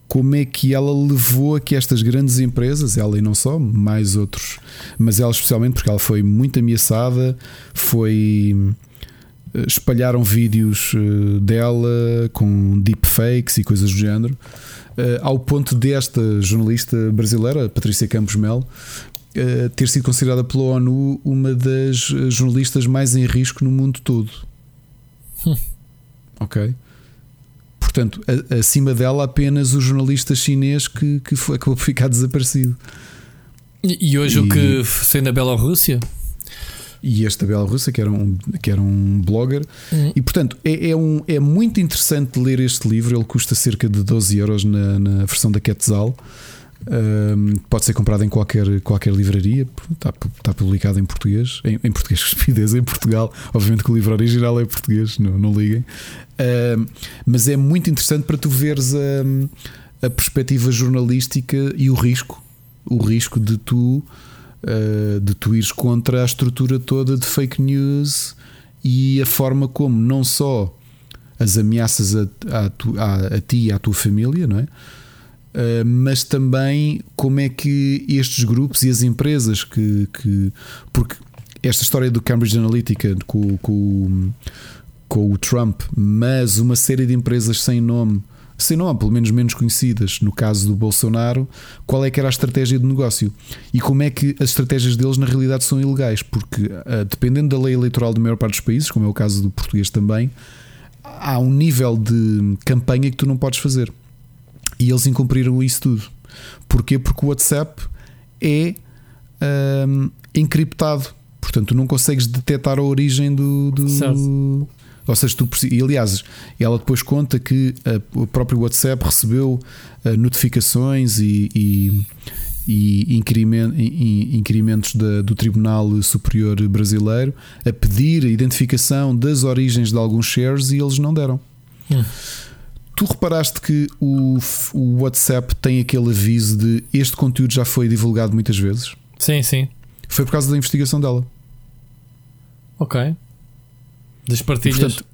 como é que ela levou a que estas grandes empresas, ela e não só, mais outros, mas ela especialmente porque ela foi muito ameaçada, foi espalharam vídeos dela com deepfakes e coisas do género. Uh, ao ponto desta jornalista brasileira, Patrícia Campos Melo, uh, ter sido considerada pela ONU uma das jornalistas mais em risco no mundo todo. Hum. Ok? Portanto, acima dela, apenas o jornalista chinês que, que foi, acabou por ficar desaparecido. E, e hoje e... o que foi na Bielorrússia? E este da Bielorrússia, que era um, que era um blogger. Uhum. E portanto é, é, um, é muito interessante ler este livro. Ele custa cerca de 12 euros na, na versão da Quetzal. Um, pode ser comprado em qualquer, qualquer livraria, está, está publicado em português, em, em português, <laughs> estupidez, em Portugal. Obviamente que o livro original é português, não, não liguem. Um, mas é muito interessante para tu veres a, a perspectiva jornalística e o risco, o risco de tu uh, de tu ires contra a estrutura toda de fake news e a forma como não só as ameaças a, a, tu, a, a ti e à tua família, não é? Uh, mas também como é que estes grupos e as empresas que, que porque esta história do Cambridge Analytica com, com, com o Trump, mas uma série de empresas sem nome se não, pelo menos menos conhecidas, no caso do Bolsonaro, qual é que era a estratégia de negócio e como é que as estratégias deles na realidade são ilegais, porque uh, dependendo da lei eleitoral da maior parte dos países, como é o caso do português também, há um nível de campanha que tu não podes fazer. E eles incumpriram isso tudo. Porquê? Porque o WhatsApp é hum, encriptado. Portanto, tu não consegues detectar a origem do. do-. Ou seja, tu e aliás, ela depois conta que ah, o próprio WhatsApp recebeu ah, notificações e, e, e inquirimentos do Tribunal Superior Brasileiro a pedir a identificação das origens de alguns shares e eles não deram. Hum. Tu reparaste que o, o WhatsApp tem aquele aviso de este conteúdo já foi divulgado muitas vezes? Sim, sim. Foi por causa da investigação dela. Ok. Das partilhas. Portanto,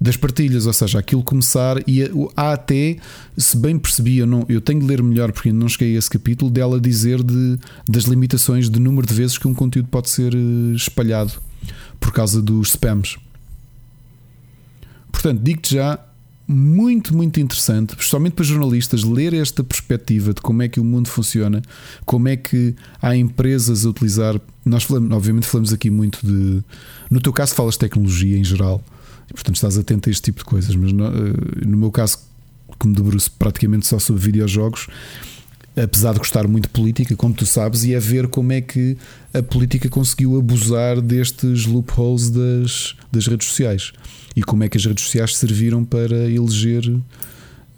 das partilhas, ou seja, aquilo começar e há até, se bem percebi, eu, não, eu tenho de ler melhor porque ainda não cheguei a esse capítulo, dela dizer de, das limitações de número de vezes que um conteúdo pode ser eh, espalhado por causa dos spams. Portanto, digo-te já, muito, muito interessante, especialmente para jornalistas, ler esta perspectiva de como é que o mundo funciona, como é que há empresas a utilizar. Nós falamos, obviamente, falamos aqui muito de. No teu caso, falas tecnologia em geral, e, portanto, estás atento a este tipo de coisas, mas no, eh, no meu caso, que me debruço praticamente só sobre videojogos, apesar de gostar muito de política, como tu sabes, e é ver como é que a política conseguiu abusar destes loopholes das, das redes sociais e como é que as redes sociais serviram para eleger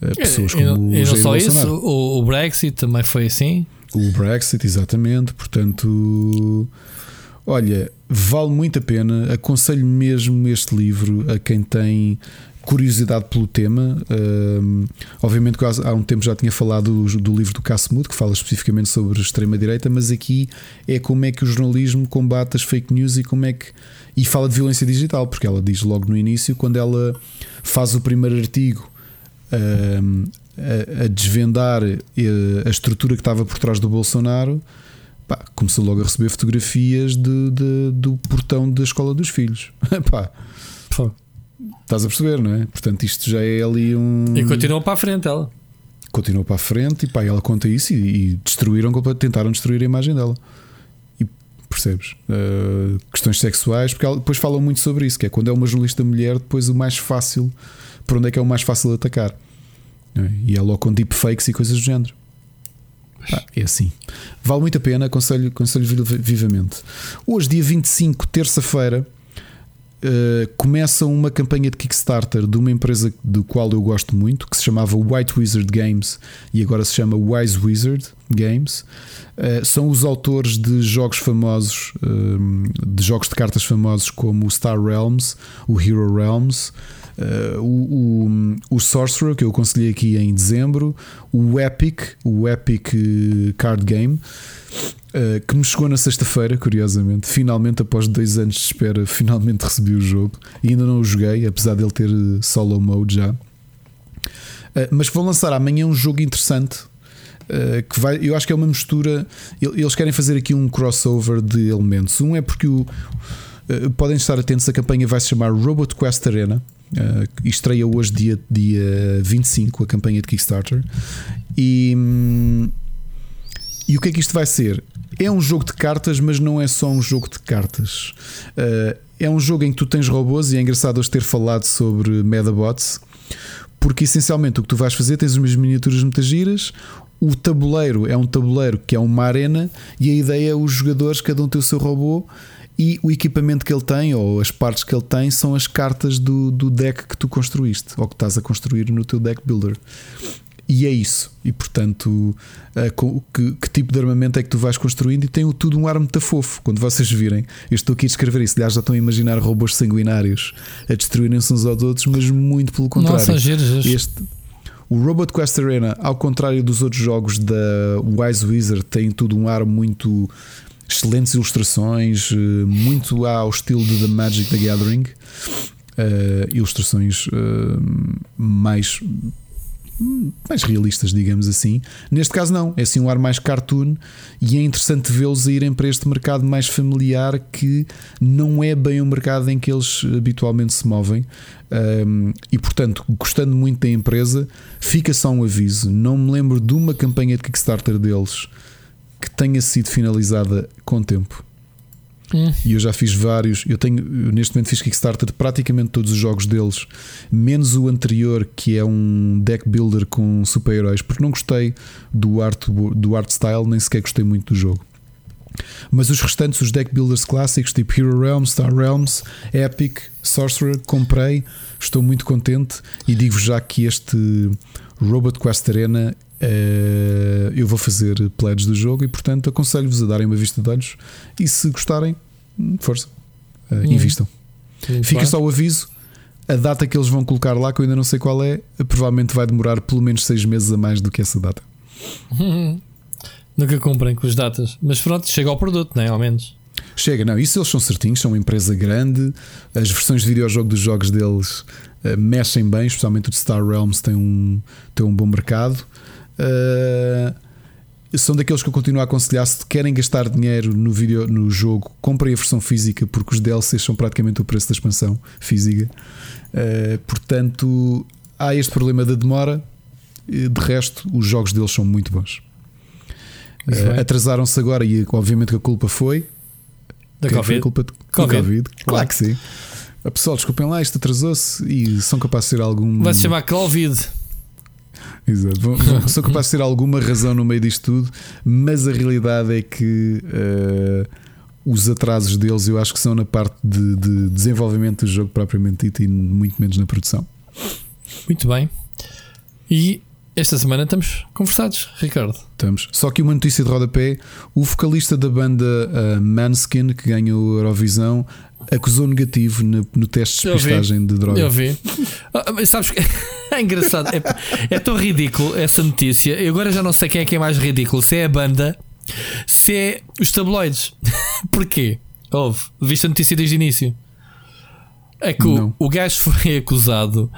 eh, pessoas e, como não- o e não só isso, Bolsonaro. o, o Brexit também foi assim. O Brexit, exatamente. Portanto, olha, vale muito a pena. Aconselho mesmo este livro a quem tem curiosidade pelo tema. Obviamente, que há um tempo já tinha falado do, do livro do Cassemudo, que fala especificamente sobre extrema-direita, mas aqui é como é que o jornalismo combate as fake news e como é que. E fala de violência digital, porque ela diz logo no início, quando ela faz o primeiro artigo a, a desvendar eh, a estrutura que estava por trás do Bolsonaro, pá, começou logo a receber fotografias de, de- do portão da escola dos filhos. <laughs> Pá. Estás a perceber, não é? Portanto, isto já é ali um. E continuou para a frente ela. Continuou para a frente e pá, ela conta isso e, e destruíram, tentaram destruir a imagem dela. E percebes? Uh, questões sexuais, porque ela, depois falam muito sobre isso, que é quando é uma jornalista mulher, depois o mais fácil, por onde é que é o mais fácil de atacar? É? E é logo com deepfakes e coisas do género. É assim. Vale muito a pena, aconselho, aconselho vi- vivamente. Hoje, dia 25, terça-feira, Uh, começa uma campanha de Kickstarter de uma empresa do qual eu gosto muito, que se chamava White Wizard Games e agora se chama Wise Wizard Games. Uh, são os autores de jogos famosos, um, de jogos de cartas famosos como o Star Realms, o Hero Realms, uh, o, o, o Sorcerer, que eu aconselhei aqui em dezembro, o Epic, o Epic uh, Card Game. Uh, que me chegou na sexta-feira, curiosamente. Finalmente, após dois anos de espera, <laughs> finalmente recebi o jogo. E ainda não o joguei, apesar dele ter uh, solo mode já. Uh, mas vão lançar amanhã um jogo interessante. uh, que vai, eu acho que é uma mistura. el- Eles querem fazer aqui um crossover de elementos. Um é porque o, uh, podem estar atentos, a campanha vai se chamar Robot Quest Arena. Uh, estreia hoje, dia, dia 25, a campanha de Kickstarter. E. hum, e o que é que isto vai ser? É um jogo de cartas, mas não é só um jogo de cartas. Uh, é um jogo em que tu tens robôs e é engraçado hoje ter falado sobre Medabots, porque essencialmente o que tu vais fazer tens umas miniaturas muito giras. O tabuleiro é um tabuleiro que é uma arena e a ideia é os jogadores, cada um tem o seu robô e o equipamento que ele tem ou as partes que ele tem são as cartas do, do deck que tu construíste ou que estás a construir no teu deck builder. E é isso. E portanto, eh, que, que tipo de armamento é que tu vais construindo? E tem tudo um ar muito fofo. Quando vocês virem, eu estou aqui a descrever isso. Aliás, já estão a imaginar robôs sanguinários a destruírem-se uns aos outros, mas muito pelo contrário. Nossa, giro, giro. Este, o Robot Quest Arena, ao contrário dos outros jogos da Wise Wizard, tem tudo um ar muito excelentes ilustrações, eh, muito ao estilo de The Magic the Gathering. Eh, ilustrações eh, mais mais realistas, digamos assim. Neste caso, não, é assim um ar mais cartoon e é interessante vê-los a irem para este mercado mais familiar que não é bem o mercado em que eles habitualmente se movem. Um, e portanto, gostando muito da empresa, fica só um aviso. Não me lembro de uma campanha de Kickstarter deles que tenha sido finalizada com tempo. E eu já fiz vários. Eu tenho, eu neste momento fiz Kickstarter de praticamente todos os jogos deles, menos o anterior, que é um deck builder com super-heróis, porque não gostei do art, do art style, nem sequer gostei muito do jogo. Mas os restantes, os deck builders clássicos, tipo Hero Realms, Star Realms, Epic, Sorcerer, comprei, estou muito contente e digo já que este Robot Quest Arena eh, eu vou fazer pledges do jogo e, portanto, aconselho-vos a darem uma vista de olhos e se gostarem, força, eh, invistam. Muito Fica bem. só o aviso. A data que eles vão colocar lá, que eu ainda não sei qual é, provavelmente vai demorar pelo menos seis meses a mais do que essa data. <laughs> Nunca comprem com as datas. Mas pronto, chega ao produto, né? Ao menos. Chega, não, isso eles são certinhos, são uma empresa grande, as versões de videojogo dos jogos deles eh, mexem bem, especialmente o de Star Realms tem um, tem um bom mercado. Eh, são daqueles que eu continuo a aconselhar se querem gastar dinheiro no, vídeo, no jogo, comprem a versão física porque os DLCs são praticamente o preço da expansão física. Eh, portanto, há este problema da demora. De resto, os jogos deles são muito bons. Bem. atrasaram-se agora e obviamente que a culpa foi Da quem foi Covid. a culpa de Covid. Covid? Claro que sim. A pessoal, desculpem lá, isto atrasou-se e são capazes de ter algum. Vai se chamar Covid. Exato. São capazes de ter alguma razão no meio disto tudo, mas a realidade é que eh, os atrasos deles eu acho que são na parte de, de desenvolvimento do jogo propriamente dito e muito menos na produção. Muito bem. E esta semana estamos conversados, Ricardo. Estamos. Só que uma notícia de rodapé: o vocalista da banda eh, Manskin, que ganhou a Eurovisão, acusou negativo no, no teste de despistagem de droga. Eu vi. Ah, sabes que <laughs> é engraçado. É, é tão ridículo essa notícia. Eu agora já não sei quem é que é mais ridículo: se é a banda, se é os tabloides. <laughs> Porquê? Houve. Viste a notícia desde o início? É que o, o gajo foi acusado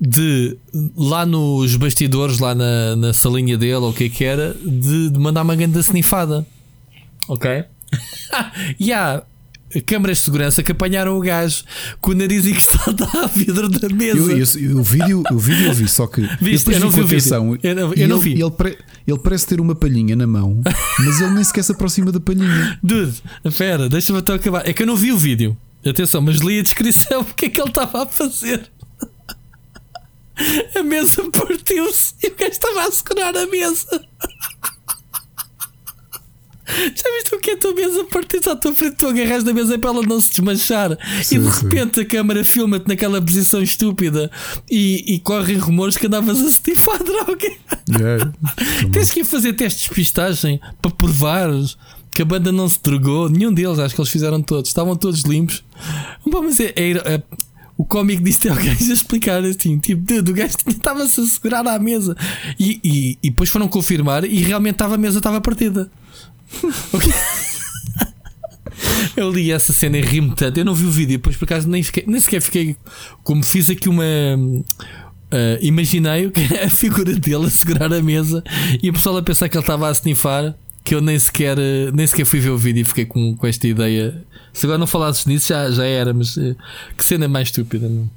de, lá nos bastidores, lá na, na salinha dele, ou o que é que era, de, de mandar uma grande snifada. Ok? <laughs> e há câmaras de segurança que apanharam o gajo com o nariz <laughs> encostado à vidro da mesa. Eu, eu, o vídeo, o vídeo eu vi, só que <laughs> Viste? Eu não vi o vídeo. atenção, Eu não- eu não ele, vi. Ele, pare- ele parece ter uma palhinha na mão, mas ele nem sequer se aproxima da palhinha. <laughs> Dude, espera, deixa-me até acabar. É que eu não vi o vídeo. Atenção, mas li a descrição porque é que ele estava a fazer. A mesa partiu-se e o gajo estava a segurar a mesa. Já viste o que é a tua mesa partir-se à tua frente? Tu agarras da mesa para ela não se desmanchar Sim, e de sim. repente a câmara filma-te naquela posição estúpida e, e correm rumores que andavas a stifar <laughs> droga. Yeah. Tens que ir fazer testes de despistagem para provares que a banda não se drogou. Nenhum deles, acho que eles fizeram todos. Estavam todos limpos. Pá, mas é, é- é- o cómico é o gajo a explicar assim: tipo, dude, o gajo estava-se a segurar à mesa. E, e, e depois foram confirmar e realmente estava a mesa estava partida. <laughs> Eu li essa cena e ri-me tanto. Eu não vi o vídeo, depois por acaso nem, fiquei- nem sequer fiquei. Como fiz aqui uma. ah, imaginei é a figura dele a segurar a mesa e o pessoal a pensar que ele estava a snifar. Que eu nem sequer, eh, nem sequer fui ver o vídeo e fiquei com, com esta ideia. Se agora não falasses nisso, já, já era, mas eh, que cena mais estúpida. não?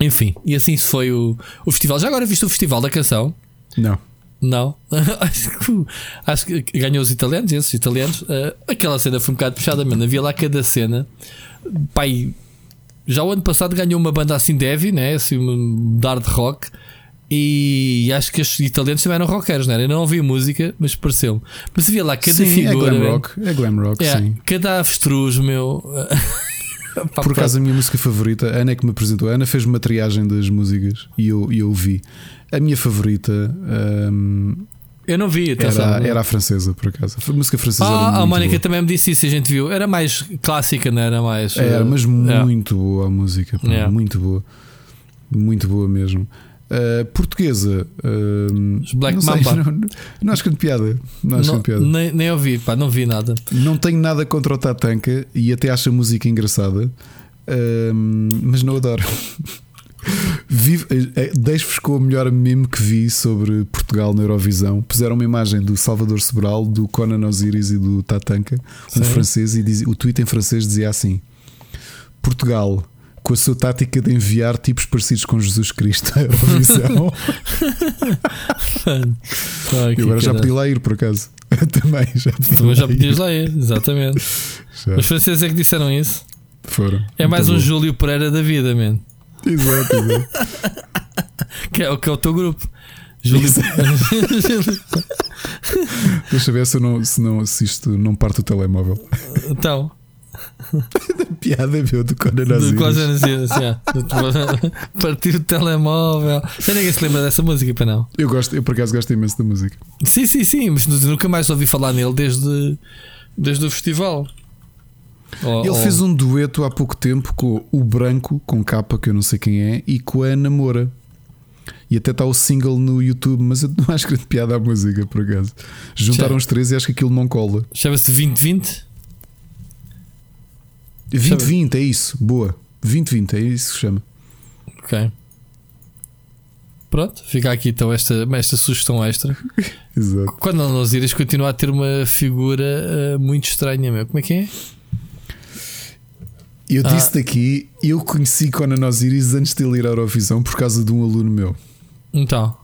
Enfim, e assim foi o, o festival. Já agora viste o festival da canção? Não. Não, <laughs> acho que, acho que ganhou os italianos, esses italianos. eh, aquela cena foi um bocado puxada, mano. Havia lá cada cena. Pai, já o ano passado ganhou uma banda assim de heavy, né? Assim, uma- de hard rock. E acho que os italianos também eram rockeiros, né? Eu não ouvi música, mas pareceu-me. Mas havia lá cada sim, figura. é glam rock. É glam rock, É, sim. cada avestruz, meu. <laughs> Pá, Por acaso a minha música favorita, a Ana é que me apresentou, a Ana fez uma triagem das músicas e eu, eu ouvi. A minha favorita hum, eu não vi, atenção. era, era a francesa, por acaso. A música francesa Ah, a Mónica boa. também me disse isso, a gente viu. Era mais clássica, não era mais. Era, mas eh, muito boa a música, pá, Yeah. muito boa, muito boa mesmo. Uh, portuguesa, uh, Os Black não sei, Mamba. <laughs> não, não acho grande piada. Não acho Não, piada. nem, nem ouvi, pá, não vi nada. Não tenho nada contra o Tatanka e até acho a música engraçada, um, mas não adoro. <laughs> Deixo-vos com o melhor meme que vi sobre Portugal na Eurovisão. Puseram uma imagem do Salvador Sobral, do Conan Osiris e do Tatanka, um Sim. francês, e diz- o tweet em francês dizia assim: Portugal, com a sua tática de enviar tipos parecidos com Jesus Cristo à Eurovisão. Ai, e que agora já pedi lá ir, por acaso. <laughs> Também, já pedi Também já podias lá ir, exatamente. Já Os franceses é que disseram isso. foram. É mais um bom. Júlio Pereira da vida, man. Exato, exato. <laughs> Que é, o- que é o teu grupo. Júlio <laughs> Deixa ver se, eu não, se, não, se isto não parte o telemóvel. Então, <laughs> Piada, meu, do Conan do yeah. <laughs> Partir o telemóvel. Já ninguém se lembra dessa música, para não. Eu, gosto, eu por acaso gosto imenso da música. Sim, sim, sim, mas nunca mais ouvi falar nele desde, desde o festival. Oh, Ele oh. fez um dueto há pouco tempo com o Branco, com capa, que eu não sei quem é, e com a Ana Moura. E até está o single no YouTube, mas eu não <laughs> acho grande piada à música, por acaso. Juntaram Já. os três e acho que aquilo não cola. Chama-se 2020. 2020, é isso, boa. 2020, é isso que se chama. Ok. Pronto, fica aqui então esta, esta sugestão extra. <laughs> Exato. Quando não nos iras continua a ter uma figura eh, muito estranha, meu. Como é que é? Eu Ah. disse daqui, eu conheci Conan Osiris antes de ele ir à Eurovisão por causa de um aluno meu. Então,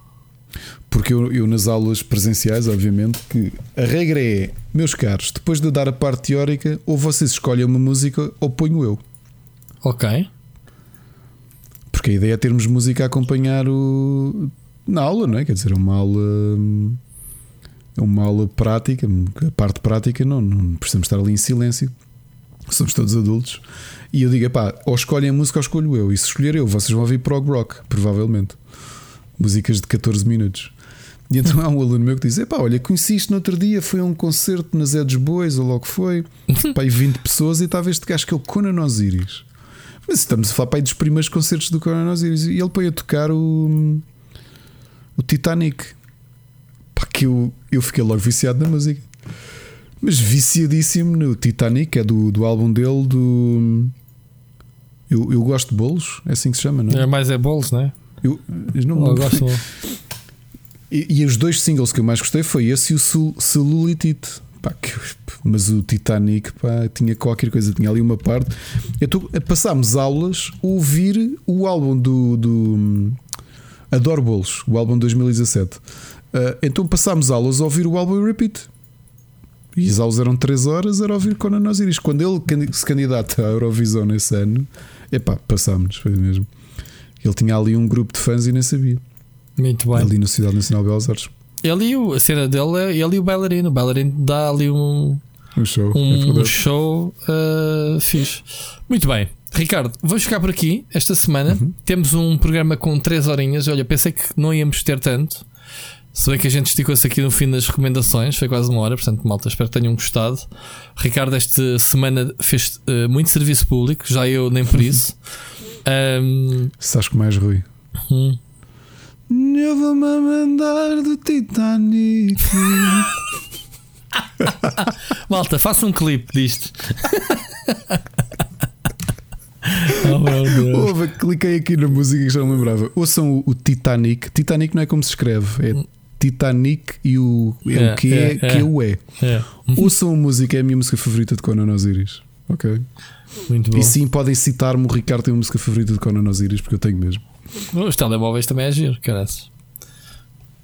Porque eu, eu nas aulas presenciais, obviamente, que a regra é, meus caros, depois de eu dar a parte teórica, ou vocês escolhem uma música ou ponho eu. ok. Porque a ideia é termos música a acompanhar o... na aula, não é? Quer dizer, é uma aula. É uma aula prática, a parte prática não, não precisamos estar ali em silêncio. Somos todos adultos. E eu digo, pá, ou escolhem a música ou escolho eu. E se escolher eu, vocês vão ouvir prog rock, provavelmente. Músicas de 14 minutos. E então há um aluno meu que diz: Epá, olha, conheci isto no outro dia, foi a um concerto nas Edes Bois, ou logo foi, <laughs> pá, e 20 pessoas, e estava este gajo que é o Conan Osiris. Mas estamos a falar pá, aí dos primeiros concertos do Conan Osiris, e ele põe a tocar o, o Titanic. Pá, que eu, eu fiquei logo viciado na música, mas viciadíssimo no Titanic, que é do, do álbum dele, do. Eu, eu gosto de bolos, é assim que se chama, não é? É mais é bolos, não é? Eu, eu não, Oh, gosto. <laughs> e, e os dois singles que eu mais gostei foi esse e o Cel- Celulitite. Mas o Titanic pá, tinha qualquer coisa, tinha ali uma parte. Então passámos aulas a ouvir o álbum do, do Adoro Bolos, o álbum de 2017. Ah, então passámos aulas a ouvir o álbum repeat. E as aulas eram 3 horas, era ouvir Conan Osiris. Quando ele se candidata à Eurovisão nesse ano, epá, passámos, foi mesmo. Ele tinha ali um grupo de fãs e nem sabia. Muito bem. Ali na Cidade Nacional de Belas Artes. Ele e o, a cena dele é ele e o bailarino. O bailarino dá ali um, Um show. é um verdade. show uh, fixe. Muito bem. Ricardo, vamos ficar por aqui esta semana. Uhum. Temos um programa com 3 horinhas. Olha, pensei que não íamos ter tanto. Se bem que a gente esticou-se aqui no fim das recomendações, foi quase uma hora, portanto, malta, espero que tenham gostado. Ricardo, esta semana fez uh, muito serviço público, já eu nem por isso. <laughs> Um, Sabes que mais Rui? hum. Eu vou-me mandar do Titanic. <laughs> Malta, faça um clipe disto. <laughs> oh. Ouve, cliquei aqui na música que já não lembrava. Ouçam o, o Titanic. Titanic não é como se escreve, é Titanic e o, é É, o que é, é, é. que é o é. É, Ouçam a música, é a minha música favorita de Conan Osiris. Ok. muito bom. E sim, podem citar-me. O Ricardo tem uma música favorita de Conan Osiris, porque eu tenho mesmo. Os telemóveis também é giro, caraças.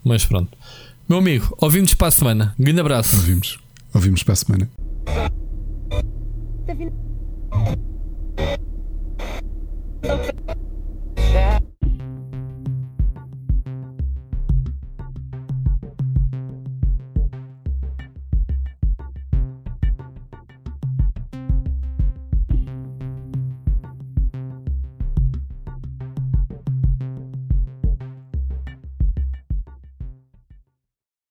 Mas pronto. Meu amigo, ouvimos para a semana. Um grande abraço. Ouvimos. Ouvimos para a semana. Tá.